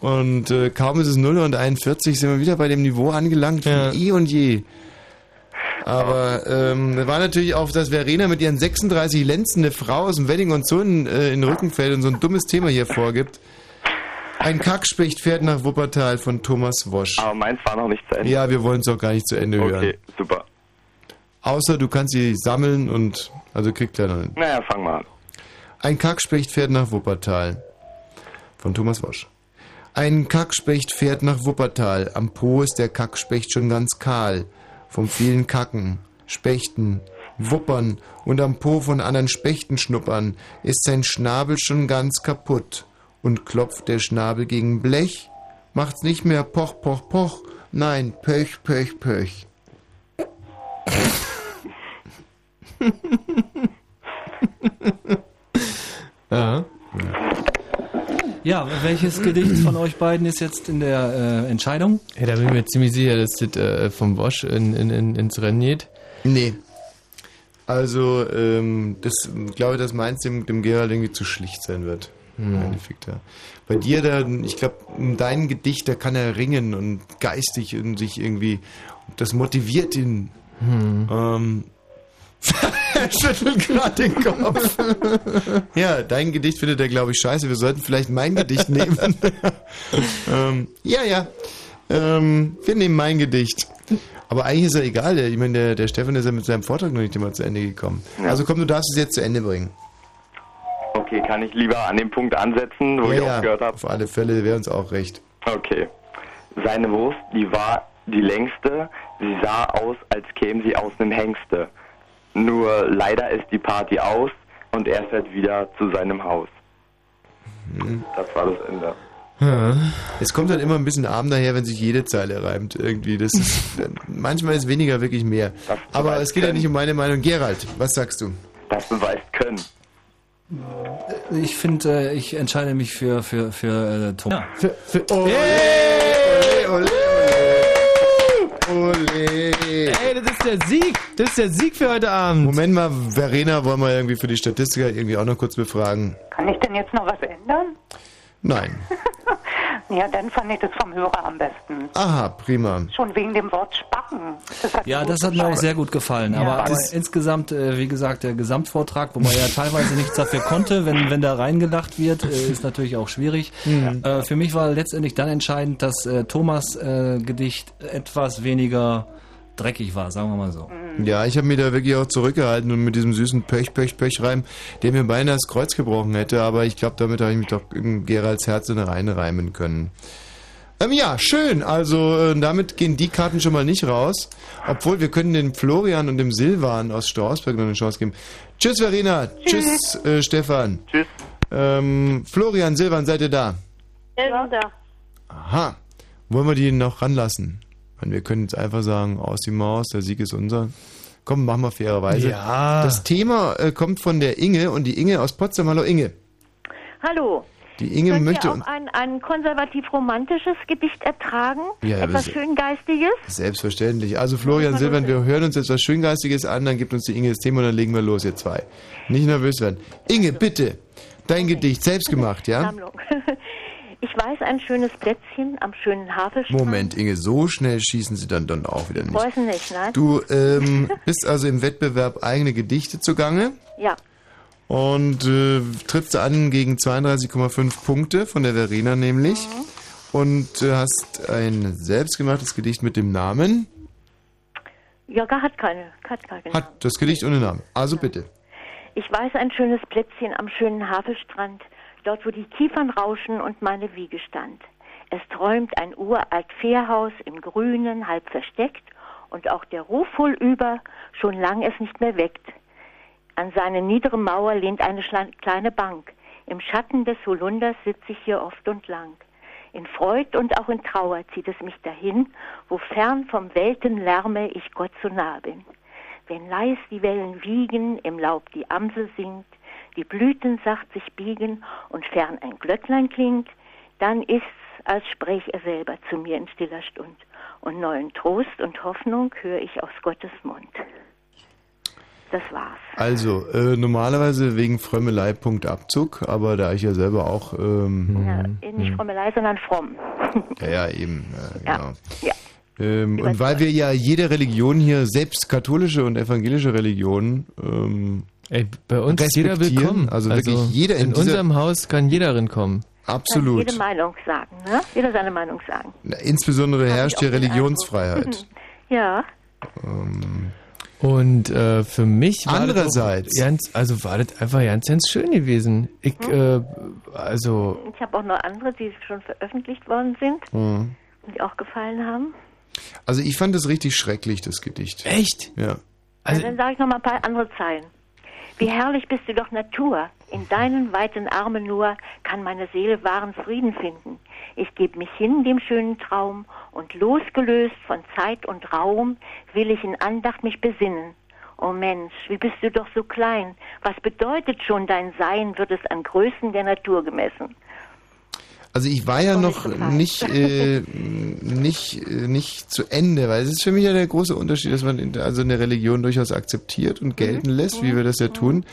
A: und äh, kaum ist es 0 und 41, sind wir wieder bei dem Niveau angelangt von eh und je. Aber ähm, war natürlich auch, dass Verena mit ihren 36 Lenzen eine Frau aus dem Wedding und Sohn äh, in den Rücken fällt und so ein dummes Thema hier vorgibt. Ein Kackspecht fährt nach Wuppertal von Thomas Wosch.
W: Aber meins war noch nicht zu Ende.
A: Ja, wir wollen es auch gar nicht zu Ende hören.
W: Okay, super.
A: Außer du kannst sie sammeln und also kriegt er dann.
W: Naja, fang mal an.
A: Ein Kackspecht fährt nach Wuppertal. Von Thomas Wosch. Ein Kackspecht fährt nach Wuppertal. Am Po ist der Kackspecht schon ganz kahl. Vom vielen Kacken, Spechten wuppern und am Po von anderen Spechten schnuppern, ist sein Schnabel schon ganz kaputt. Und klopft der Schnabel gegen Blech, macht's nicht mehr poch, poch, poch, nein, pöch, pöch, pöch.
B: Ja.
I: Ja, welches Gedicht von euch beiden ist jetzt in der äh, Entscheidung?
B: Ja, da bin ich mir ziemlich sicher, dass das äh, vom Bosch in, in, in, ins Rennen geht.
A: Nee. Also, ähm, das ich glaube, dass meins dem, dem Gerald irgendwie zu schlicht sein wird. Im Endeffekt, ja. Bei dir, da, ich glaube, dein Gedicht, da kann er ringen und geistig und sich irgendwie, das motiviert ihn. Ähm, er schüttelt gerade den Kopf. ja, dein Gedicht findet er, glaube ich, scheiße. Wir sollten vielleicht mein Gedicht nehmen. ähm, ja, ja. Ähm, wir nehmen mein Gedicht. Aber eigentlich ist er egal. Der, ich meine, der, der Stefan ist ja mit seinem Vortrag noch nicht immer zu Ende gekommen. Also komm, du darfst es jetzt zu Ende bringen.
W: Okay, kann ich lieber an dem Punkt ansetzen, wo
A: ja,
W: ich
A: ja,
W: aufgehört habe?
A: auf alle Fälle wäre uns auch recht.
W: Okay. Seine Wurst, die war die längste. Sie sah aus, als käme sie aus einem Hengste. Nur leider ist die Party aus und er fährt wieder zu seinem Haus. Das war das Ende.
A: Ja. Es kommt dann immer ein bisschen arm daher, wenn sich jede Zeile reimt irgendwie. Das ist, manchmal ist weniger wirklich mehr. Aber es geht ja nicht um meine Meinung. Gerald, was sagst du?
W: Das beweist Können.
I: Ich finde, äh, ich entscheide mich für, für, für äh, Thomas.
B: Für, für,
A: Ole, ole, ole, ole.
B: Ey, das ist der Sieg. Das ist der Sieg für heute Abend.
A: Moment mal, Verena, wollen wir irgendwie für die Statistiker irgendwie auch noch kurz befragen?
V: Kann ich denn jetzt noch was ändern?
A: Nein.
V: Ja, dann fand ich das vom Hörer am besten.
A: Aha, prima.
V: Schon wegen dem Wort Spacken. Das
I: Ja, das hat mir auch sehr gut gefallen.
V: Ja,
I: aber,
V: aber-
I: aber insgesamt, äh, wie gesagt, der Gesamtvortrag, wo man ja teilweise nichts dafür konnte, wenn, wenn da reingelacht wird, äh, ist natürlich auch schwierig.
A: Mhm.
I: Äh, für mich war letztendlich dann entscheidend, dass äh, Thomas äh, Gedicht etwas weniger dreckig war, sagen wir mal so.
A: Ja, ich habe mich da wirklich auch zurückgehalten und mit diesem süßen Pöch, Pöch, Pöch-Reim, der mir beinahe das Kreuz gebrochen hätte, aber ich glaube, damit habe ich mich doch in Geralds Herz reinreimen können. Ähm, ja, schön. Also äh, damit gehen die Karten schon mal nicht raus. Obwohl wir können dem Florian und dem Silvan aus Strausberg noch eine Chance geben. Tschüss, Verena. Tschüss, äh, Stefan.
W: Tschüss.
A: Ähm, Florian, Silvan, seid ihr da?
X: Ja, da.
A: Aha. Wollen wir die noch ranlassen? Meine, wir können jetzt einfach sagen, aus die Maus, der Sieg ist unser. Komm, machen wir fairerweise.
B: Ja.
A: Das Thema äh, kommt von der Inge und die Inge aus Potsdam. Hallo Inge.
X: Hallo.
A: Die Inge
X: Könnt
A: möchte
X: ihr auch
A: uns
X: ein, ein konservativ-romantisches Gedicht ertragen?
A: Ja, ja,
X: Etwas Schöngeistiges?
A: selbstverständlich. Also Florian, Silvan, wir hören uns jetzt was Schöngeistiges an, dann gibt uns die Inge das Thema und dann legen wir los, ihr zwei. Nicht nervös werden. Inge, bitte. Dein Gedicht, selbst gemacht, ja?
X: Sammlung. Ich weiß ein schönes Plätzchen am schönen Havelstrand.
A: Moment, Inge, so schnell schießen sie dann, dann auch wieder nicht.
X: Weiß nicht, nein?
A: Du ähm, bist also im Wettbewerb eigene Gedichte zugange.
X: Ja.
A: Und äh, trittst an gegen 32,5 Punkte von der Verena nämlich. Und äh, hast ein selbstgemachtes Gedicht mit dem Namen.
X: Jogga hat keine. Hat keine.
A: Hat das Gedicht ohne Namen. Also bitte.
X: Ich weiß ein schönes Plätzchen am schönen Havelstrand, dort wo die Kiefern rauschen und meine Wiege stand. Es träumt ein uralt Fährhaus im Grünen, halb versteckt, und auch der Ruf wohl über schon lang es nicht mehr weckt. An seine niedere Mauer lehnt eine kleine Bank. Im Schatten des Holunders sitze ich hier oft und lang. In Freud und auch in Trauer zieht es mich dahin, wo fern vom Weltenlärme ich Gott so nah bin. Wenn leis die Wellen wiegen, im Laub die Amsel singt, die Blüten sacht sich biegen und fern ein Glöcklein klingt, dann ist's, als spräch er selber zu mir in stiller Stund. Und neuen Trost und Hoffnung höre ich aus Gottes Mund. Das war's.
A: Also, äh, normalerweise wegen Frömmelei Punkt Abzug, aber da ich ja selber auch. Ähm,
X: Ja, äh, nicht Frommelei, sondern fromm.
A: ja, ja, eben.
X: Ja,
A: genau.
X: ja.
A: Ähm, und weil wir ja jede Religion hier, selbst katholische und evangelische Religionen, ähm,
B: Ey, bei uns jeder
A: respektieren,
B: willkommen.
A: Also, wirklich jeder in,
B: in unserem Haus kann jeder reinkommen.
A: Absolut.
X: Jede Meinung sagen, ne? Jeder seine Meinung sagen.
A: Na, Insbesondere herrscht hier Religionsfreiheit.
X: Ja.
A: Ähm,
B: Und äh, für mich war
A: Andererseits-
B: das ganz, also war das einfach ganz, ganz schön gewesen. Ich, äh, also,
X: Ich habe auch noch andere, die schon veröffentlicht worden sind
A: mhm.
X: und die auch gefallen haben.
A: Also ich fand das richtig schrecklich, das Gedicht.
B: Echt?
A: Ja.
B: Also-
X: dann sage ich noch mal ein paar andere Zeilen. Wie herrlich bist du doch Natur. In deinen weiten Armen nur kann meine Seele wahren Frieden finden. Ich gebe mich hin dem schönen Traum und losgelöst von Zeit und Raum will ich in Andacht mich besinnen. O Mensch, wie bist du doch so klein. Was bedeutet schon dein Sein, wird es an Größen der Natur gemessen.
A: Also ich war ja noch nicht, äh, nicht, äh, nicht zu Ende, weil es ist für mich ja der große Unterschied, dass man in, also eine Religion durchaus akzeptiert und gelten lässt, wie wir das ja tun.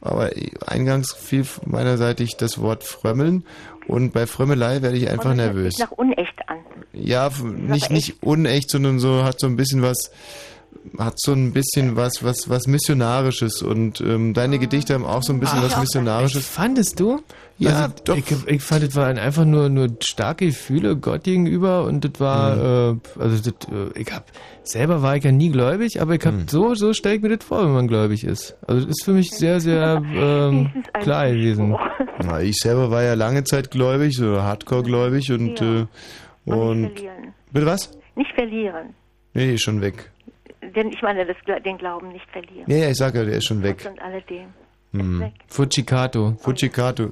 A: Aber eingangs fiel meinerseitig das Wort Frömmeln. Und bei Frömmelei werde ich einfach nervös.
X: sich nach unecht an.
A: Ja, nicht, nicht unecht, sondern so hat so ein bisschen was, hat so ein bisschen was, was, was Missionarisches und ähm, deine Gedichte haben auch so ein bisschen
B: Ach,
A: was Missionarisches.
B: Fandest du?
A: Ja,
B: also, doch. Ich, ich fand, das waren einfach nur, nur starke Gefühle Gott gegenüber und das war,
A: Mhm.
B: äh, also das, äh, ich hab, selber war ich ja nie gläubig, aber ich hab
A: Mhm.
B: so, so stelle ich mir das vor, wenn man gläubig ist. Also das ist für mich sehr, sehr ähm, klar gewesen.
A: Na, ich selber war ja lange Zeit gläubig, so Hardcore-gläubig und, äh, und,
X: verlieren.
A: bitte was?
X: Nicht verlieren.
A: Nee, schon weg.
X: Denn ich meine, das, den Glauben nicht verlieren.
A: Ja, ja, ich sag ja, der ist schon weg.
X: Und alledem.
A: Hm.
B: Fujikato.
A: Fujikato.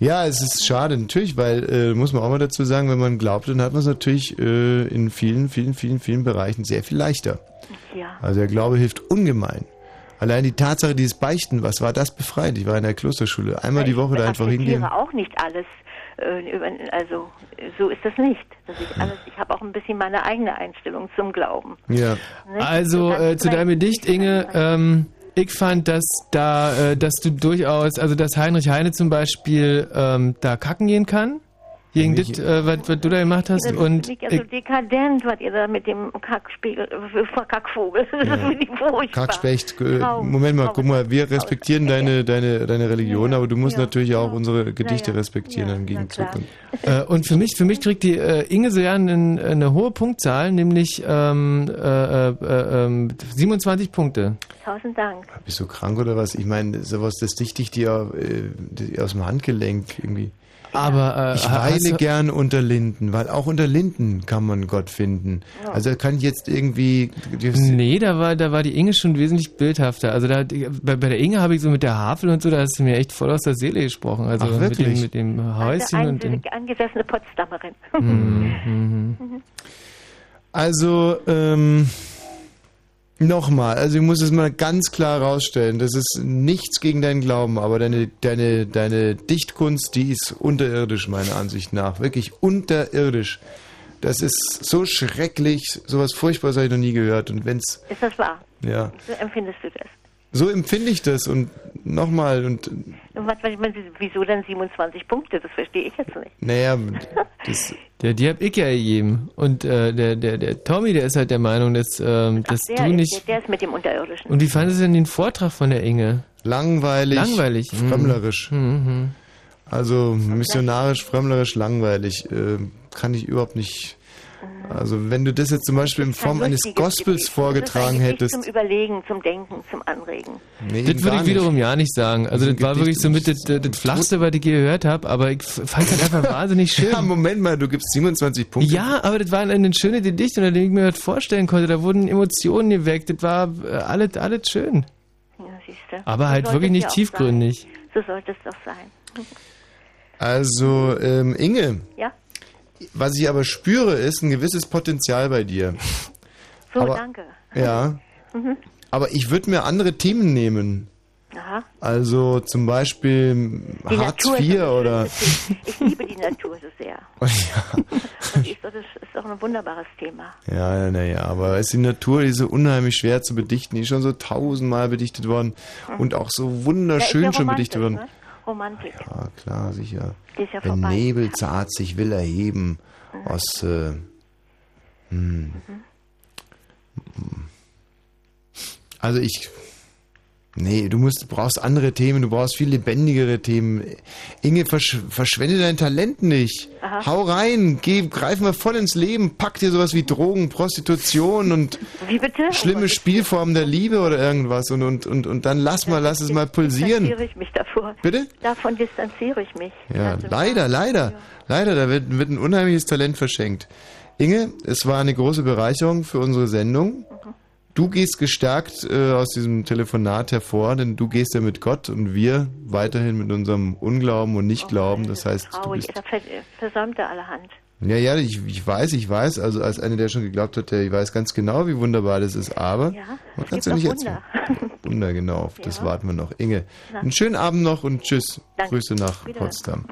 A: Ja, es ist schade, natürlich, weil, äh, muss man auch mal dazu sagen, wenn man glaubt, dann hat man es natürlich äh, in vielen, vielen, vielen, vielen Bereichen sehr viel leichter.
X: Ja.
A: Also der Glaube hilft ungemein. Allein die Tatsache, dieses Beichten, was war das befreiend? Ich war in der Klosterschule. Einmal die Woche da einfach hingehen.
X: akzeptiere auch nicht alles. Äh, Also so ist das nicht. Ich alles, ich habe auch ein bisschen meine eigene Einstellung zum Glauben.
A: Ja.
B: Also äh, zu deinem Gedicht, Inge, ähm, ich fand, dass da, äh, dass du durchaus, also dass Heinrich Heine zum Beispiel ähm, da kacken gehen kann, gegen das, äh, was, was du da gemacht hast.
X: Das
B: Und
X: finde ich also
B: ich,
X: dekadent, was ihr da mit dem Kackspiegel, Kackvogel, das
A: Ja.
X: finde ich furchtbar.
A: Kackspecht. Äh, Moment mal, guck mal, wir respektieren deine, deine, deine Religion, aber du musst
X: ja,
A: natürlich auch unsere Gedichte respektieren im Gegenzug. Und
B: äh, und für mich, für mich kriegt die äh, Inge so ja eine, eine hohe Punktzahl, nämlich ähm, äh, äh, ähm, 27 Punkte.
X: Tausend Dank.
A: Bist du krank oder was? Ich meine, sowas, das dichte ich dir äh, aus dem Handgelenk irgendwie.
B: Aber äh,
A: Ich weile gern unter Linden, weil auch unter Linden kann man Gott finden.
B: Ja.
A: Also kann ich jetzt irgendwie.
B: Nee, da war, da war die Inge schon wesentlich bildhafter. Also da, bei, bei der Inge habe ich so mit der Havel und so, da hast du mir echt voll aus der Seele gesprochen. Also
A: Ach,
B: mit dem,
A: wirklich?
B: mit dem
X: Eine
B: Häuschen und dem.
X: angesessene Potsdamerin.
B: Mhm, mhm.
X: Mhm.
A: Also, ähm, nochmal, also ich muss es mal ganz klar rausstellen, das ist nichts gegen deinen Glauben, aber deine, deine, deine Dichtkunst, die ist unterirdisch, meiner Ansicht nach. Wirklich unterirdisch. Das ist so schrecklich, sowas Furchtbares habe ich noch nie gehört. Und wenn's,
X: Ist das wahr?
A: ja,
X: So empfindest du das?
A: So empfinde ich das und nochmal und,
X: was, was, wieso dann 27 Punkte? Das verstehe ich jetzt nicht.
A: naja, das,
B: Der, die hab ich ja gegeben. Und äh, der, der, der Tommy, der ist halt der Meinung, dass, ähm, dass
X: Der,
B: du
X: ist,
B: nicht.
X: der, der ist mit dem Unterirdischen.
B: Und wie fandest du denn den Vortrag von der Inge?
A: Langweilig.
B: Langweilig. mhm.
A: Frömmlerisch.
B: Mhm.
A: Also missionarisch, frömmlerisch, langweilig. Äh, kann ich überhaupt nicht. Also wenn du das jetzt zum Beispiel in Form eines Gospels
X: Gedicht.
A: vorgetragen
X: das
A: hättest.
X: Zum Überlegen, zum Denken, zum Anregen.
A: Nee,
B: Das würde ich wiederum ja nicht sagen. Also
A: Das
B: das
A: ist ein
B: war wirklich so mit das, das, das Flachste, was ich gehört habe, aber ich fand es halt einfach wahnsinnig schön.
A: Ja, Moment mal, du gibst 27 Punkte.
B: Ja, aber das war ein, ein schönes Gedicht, unter dem ich mir das vorstellen konnte. Da wurden Emotionen geweckt. Das war äh, alles, alles schön.
X: Ja, siehst du.
B: Aber
X: So
B: halt wirklich nicht tiefgründig.
X: Sein. So sollte es doch sein.
A: Also, ähm, Inge,
X: Ja?
A: Was ich aber spüre, ist ein gewisses Potenzial bei dir.
X: So,
A: aber,
X: danke.
A: Ja,
X: Mhm.
A: aber ich würde mir andere Themen nehmen.
X: Aha.
A: Also zum Beispiel
X: Die
A: Hartz
X: Natur
A: IV oder.
X: Ich liebe die Natur so sehr. Und die ist doch, das ist doch ein wunderbares Thema.
A: Ja, naja, aber es ist die Natur, die ist so unheimlich schwer zu bedichten. Die ist schon so tausendmal bedichtet worden und auch so wunderschön
X: ja, ja
A: schon bedichtet worden.
X: Ne? Romantik.
A: Ja, klar, sicher.
X: Die ist ja
A: Wenn
X: vorbei.
A: Nebel zart sich will erheben aus. Äh, hm. Also ich. Nee, du musst, brauchst andere Themen, du brauchst viel lebendigere Themen. Inge, versch verschwende dein Talent nicht.
X: Aha.
A: Hau rein, geh, greif mal voll ins Leben, pack dir sowas wie Drogen, Prostitution und
X: bitte?
A: schlimme Spielformen der Liebe oder irgendwas und, und, und, und dann lass mal, lass es mal pulsieren.
X: Distanziere ich mich davor.
A: Bitte?
X: Davon distanziere ich mich.
A: Ja,
X: Also,
A: leider, leider. Leider, da wird, wird ein unheimliches Talent verschenkt. Inge, es war eine große Bereicherung für unsere Sendung. Du gehst gestärkt äh, aus diesem Telefonat hervor, denn du gehst ja mit Gott und wir weiterhin mit unserem Unglauben und Nichtglauben. Das heißt, du
X: Traurig,
A: bist
X: da ver versäumt er allerhand.
A: Ja, ja, ich, ich weiß, ich weiß, also als einer, der schon geglaubt hat, der weiß ganz genau, wie wunderbar das ist, aber
X: Ja,
A: man kann es ja nicht jetzt.
X: Wunder.
A: Wunder, genau, auf das
X: Ja.
A: warten wir noch. Inge,
X: Na.
A: einen schönen Abend noch und tschüss.
X: Danke.
A: Grüße nach. Potsdam.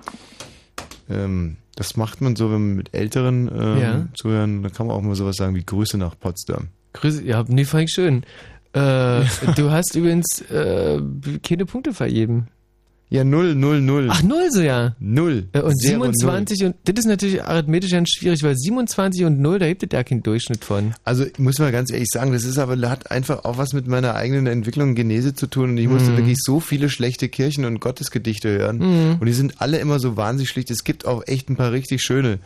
A: Ähm, das macht man so, wenn man mit Älteren ähm,
B: Ja.
A: zuhören, da kann man auch mal sowas sagen wie Grüße nach Potsdam.
B: Grüße, ja, nee, fand ich schön. Äh, du hast übrigens äh, keine Punkte vergeben.
A: Ja, null, null, null.
B: Ach, null so, ja.
A: Null.
B: Äh, Und
A: Zero,
B: 27 und, das ist natürlich arithmetisch ganz schwierig, weil 27 und 0, da gibt es ja keinen Durchschnitt von.
A: Also ich muss mal ganz ehrlich sagen, das ist aber hat einfach auch was mit meiner eigenen Entwicklung und Genese zu tun. Und ich musste
B: Mhm.
A: wirklich so viele schlechte Kirchen- und Gottesgedichte hören.
B: Mhm.
A: Und die sind alle immer so wahnsinnig schlicht. Es gibt auch echt ein paar richtig schöne.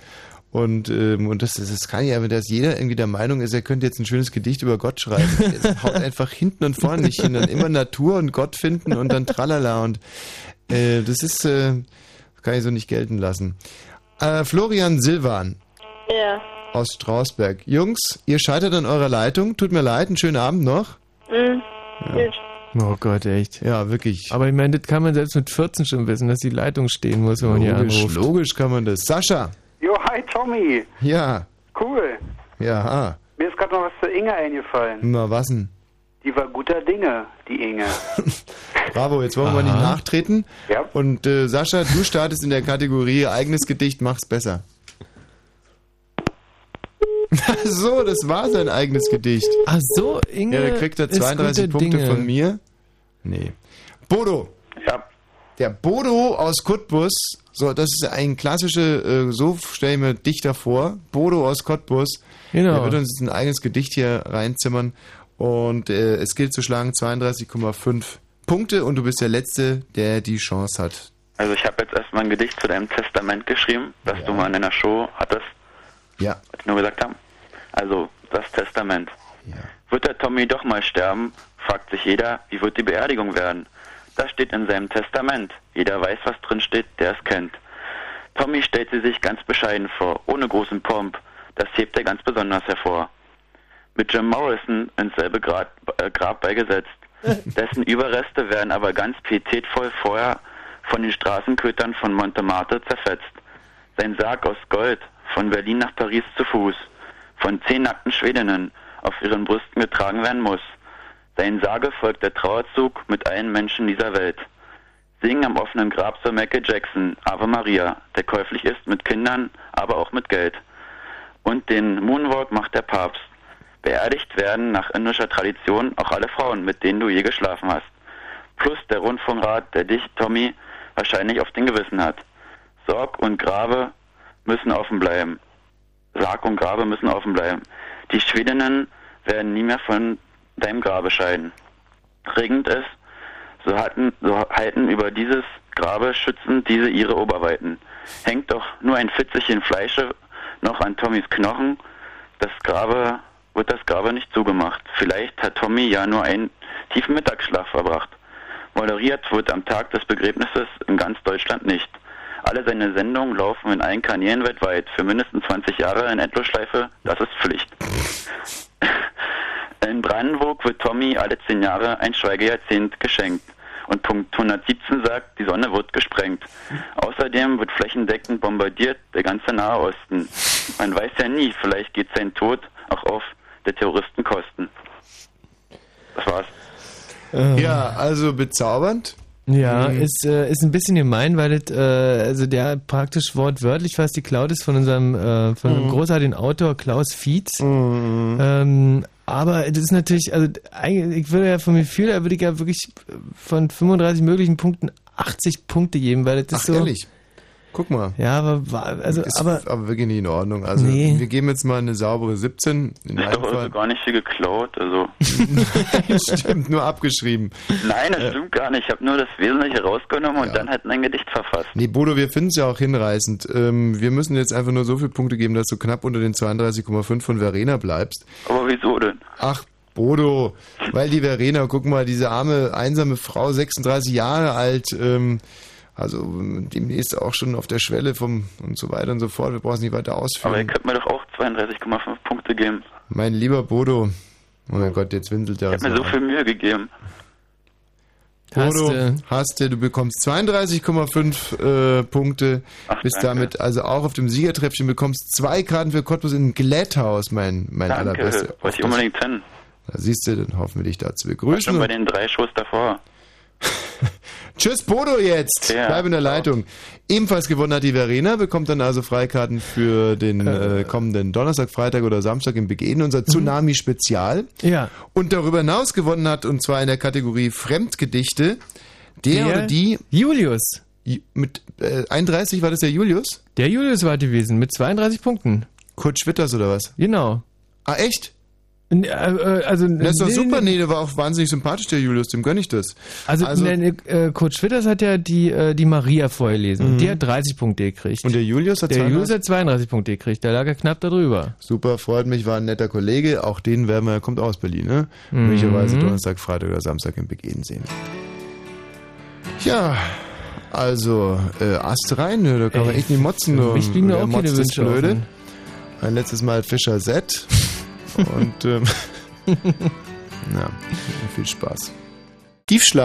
A: Und, ähm, und das, das, das kann ja, wenn das jeder irgendwie der Meinung ist, er könnte jetzt ein schönes Gedicht über Gott schreiben. Es haut einfach hinten und vorne nicht hin. Dann immer Natur und Gott finden und dann tralala. Und äh, das ist, äh, kann ich so nicht gelten lassen. Äh, Florian Silvan
G: Ja.
A: aus Strausberg. Jungs, ihr scheitert an eurer Leitung. Tut mir leid, einen schönen Abend noch.
G: Mhm.
A: Ja.
B: Oh Gott, echt.
A: Ja, wirklich.
B: Aber ich meine, das kann man selbst mit 14 schon wissen, dass die Leitung stehen muss, wenn man hier
A: Logisch,
B: anruft.
A: logisch kann man das. Sascha.
Y: Jo, hi Tommy.
A: Ja.
Y: Cool.
A: Ja, ah.
Y: Mir ist gerade noch was zu Inge eingefallen.
A: Na, was denn?
Y: Die war guter Dinge, die Inge.
A: Bravo, jetzt wollen wir nicht nachtreten.
Y: Ja.
A: Und äh, Sascha, du startest in der Kategorie eigenes Gedicht, mach's besser. so, das war sein eigenes Gedicht.
B: Ach so, Inge.
A: Ja, der kriegt er
B: ist
A: 32
B: gute
A: Punkte
B: Dinge.
A: von mir. Nee. Bodo.
Y: Ja.
A: Der Bodo aus Cottbus, so, das ist ein klassischer, äh, so stelle ich mir Dichter vor. Bodo aus Cottbus.
B: Genau.
A: Der wird uns jetzt ein eigenes Gedicht hier reinzimmern. Und äh, es gilt zu schlagen 32,5 Punkte und du bist der Letzte, der die Chance hat.
Z: Also ich habe jetzt erstmal ein Gedicht zu deinem Testament geschrieben, das du mal in deiner Show hattest.
A: Ja.
Z: Was ich nur gesagt haben. Also das Testament. Wird der Tommy doch mal sterben, fragt sich jeder, wie wird die Beerdigung werden? Das steht in seinem Testament. Jeder weiß, was drin steht, der es kennt. Tommy stellt sie sich ganz bescheiden vor, ohne großen Pomp. Das hebt er ganz besonders hervor. Mit Jim Morrison ins selbe Grab, äh, Grab beigesetzt. Dessen Überreste werden aber ganz pietätvoll vorher von den Straßenkötern von Montmartre zerfetzt. Sein Sarg aus Gold, von Berlin nach Paris zu Fuß, von zehn nackten Schwedinnen auf ihren Brüsten getragen werden muss. Sein Sage folgt der Trauerzug mit allen Menschen dieser Welt. Singen am offenen Grab soll Michael Jackson, Ave Maria, der käuflich ist mit Kindern, aber auch mit Geld. Und den Moonwalk macht der Papst. Beerdigt werden nach indischer Tradition auch alle Frauen, mit denen du je geschlafen hast. Plus der Rundfunkrat, der dich, Tommy, wahrscheinlich auf den Gewissen hat. Sorg und Grabe müssen offen bleiben. Sarg und Grabe müssen offen bleiben. Die Schwedinnen werden nie mehr von deinem Grabe scheiden. Regend ist, so, hatten, so halten über dieses Grabe schützend diese ihre Oberweiten. Hängt doch nur ein Fitzelchen Fleische noch an Tommys Knochen. Das Grabe wird das Grabe nicht zugemacht. Vielleicht hat Tommy ja nur einen tiefen Mittagsschlaf verbracht. Moderiert wird am Tag des Begräbnisses in ganz Deutschland nicht. Alle seine Sendungen laufen in allen Kanälen weltweit für mindestens 20 Jahre in Endlosschleife. Das ist Pflicht. In Brandenburg wird Tommy alle 10 Jahre ein Schweigejahrzehnt geschenkt. Und Punkt 117 sagt, die Sonne wird gesprengt. Außerdem wird flächendeckend bombardiert der ganze Nahe Osten. Man weiß ja nie, vielleicht geht sein Tod auch auf der Terroristen Kosten. Das war's.
A: Ja, also bezaubernd.
B: Ja,
A: Mhm.
B: ist, äh, ist ein bisschen gemein, weil das, äh, also der praktisch wortwörtlich fast geklaut ist von unserem, äh, von einem
A: Mhm.
B: großartigen Autor Klaus Fietz. Ähm, aber das ist natürlich, also eigentlich- ich würde ja vom Gefühl, da würde ich ja wirklich von 35 möglichen Punkten 80 Punkte geben, weil das
A: Ach,
B: ist so.
A: ehrlich? Guck mal.
B: Ja, aber, war- also,
A: ist
B: aber,
A: aber wirklich nicht in Ordnung. Also
B: Nee.
A: wir geben jetzt mal eine saubere 17. In
Z: Ich
A: meinem
Z: habe also gar nicht viel geklaut. Also
A: Stimmt, nur abgeschrieben.
Z: Nein, das stimmt gar nicht. Ich habe nur das Wesentliche rausgenommen und dann halt ein Gedicht verfasst.
A: Nee, Bodo, wir finden es ja auch hinreißend. Ähm, wir müssen jetzt einfach nur so viele Punkte geben, dass du knapp unter den 32,5 von Verena bleibst.
Z: Aber wieso denn?
A: Ach, Bodo, weil die Verena, guck mal, diese arme, einsame Frau, 36 Jahre alt, ähm, also demnächst auch schon auf der Schwelle vom und so weiter und so fort. Wir brauchen es nicht weiter
Z: Aber ihr
A: ausführen.
Z: könnt mir doch auch 32,5 Punkte geben.
A: Mein lieber Bodo. Oh mein Gott, jetzt winselt der
Z: Ich habe mir so viel Mühe gegeben.
A: Bodo,
B: Hast
A: hast du, du bekommst 32,5 äh, Punkte, bist
Z: danke.
A: damit also auch auf dem Siegertreppchen, bekommst zwei Karten für Cottbus in Glätthaus, mein, mein
Z: Danke,
A: allerbester.
Z: wollte ich unbedingt hin.
A: Da siehst du, dann hoffen wir dich da zu
Z: War
A: begrüßen.
Z: schon bei den drei Shows davor.
A: Tschüss, Bodo jetzt.
Z: Ja,
A: Bleib in der Leitung. Ebenfalls gewonnen hat die Verena, bekommt dann also Freikarten für den äh, kommenden Donnerstag, Freitag oder Samstag im Big Eden, unser Tsunami-Spezial.
B: Ja.
A: Und darüber hinaus gewonnen hat, und zwar in der Kategorie Fremdgedichte, der,
B: Der
A: oder die...
B: Julius.
A: Mit äh, 31 war das der Julius?
B: Der Julius war gewesen mit 32 Punkten.
A: Kurt Schwitters oder was?
B: Genau.
A: Ah, echt?
B: Äh, äh, Also,
A: Das ist doch
B: nee,
A: super,
B: nee.
A: nee, der war auch wahnsinnig sympathisch, der Julius, dem gönn ich das.
B: Also,
A: Also-
B: ne, ne, äh, Coach Schwitters hat ja die, äh, die Maria vorgelesen.
A: Mhm.
B: Und die hat 30 Punkte gekriegt.
A: Und der Julius hat
B: Der
A: 32?
B: Julius hat 32 Punkte gekriegt. Da lag er knapp darüber.
A: Super, freut mich, war ein netter Kollege. Auch den werden wir, kommt auch aus Berlin, ne?
B: Mhm.
A: Möglicherweise Donnerstag, Freitag oder Samstag im Big Eden sehen. Ja, also, äh, Ast rein, ne? da kann man echt nicht motzen.
B: mich liegen da auch keine Wünsche
A: blöde. Ein letztes Mal Fischer Z. Und, ähm, ja, viel Spaß. Tiefschlaf.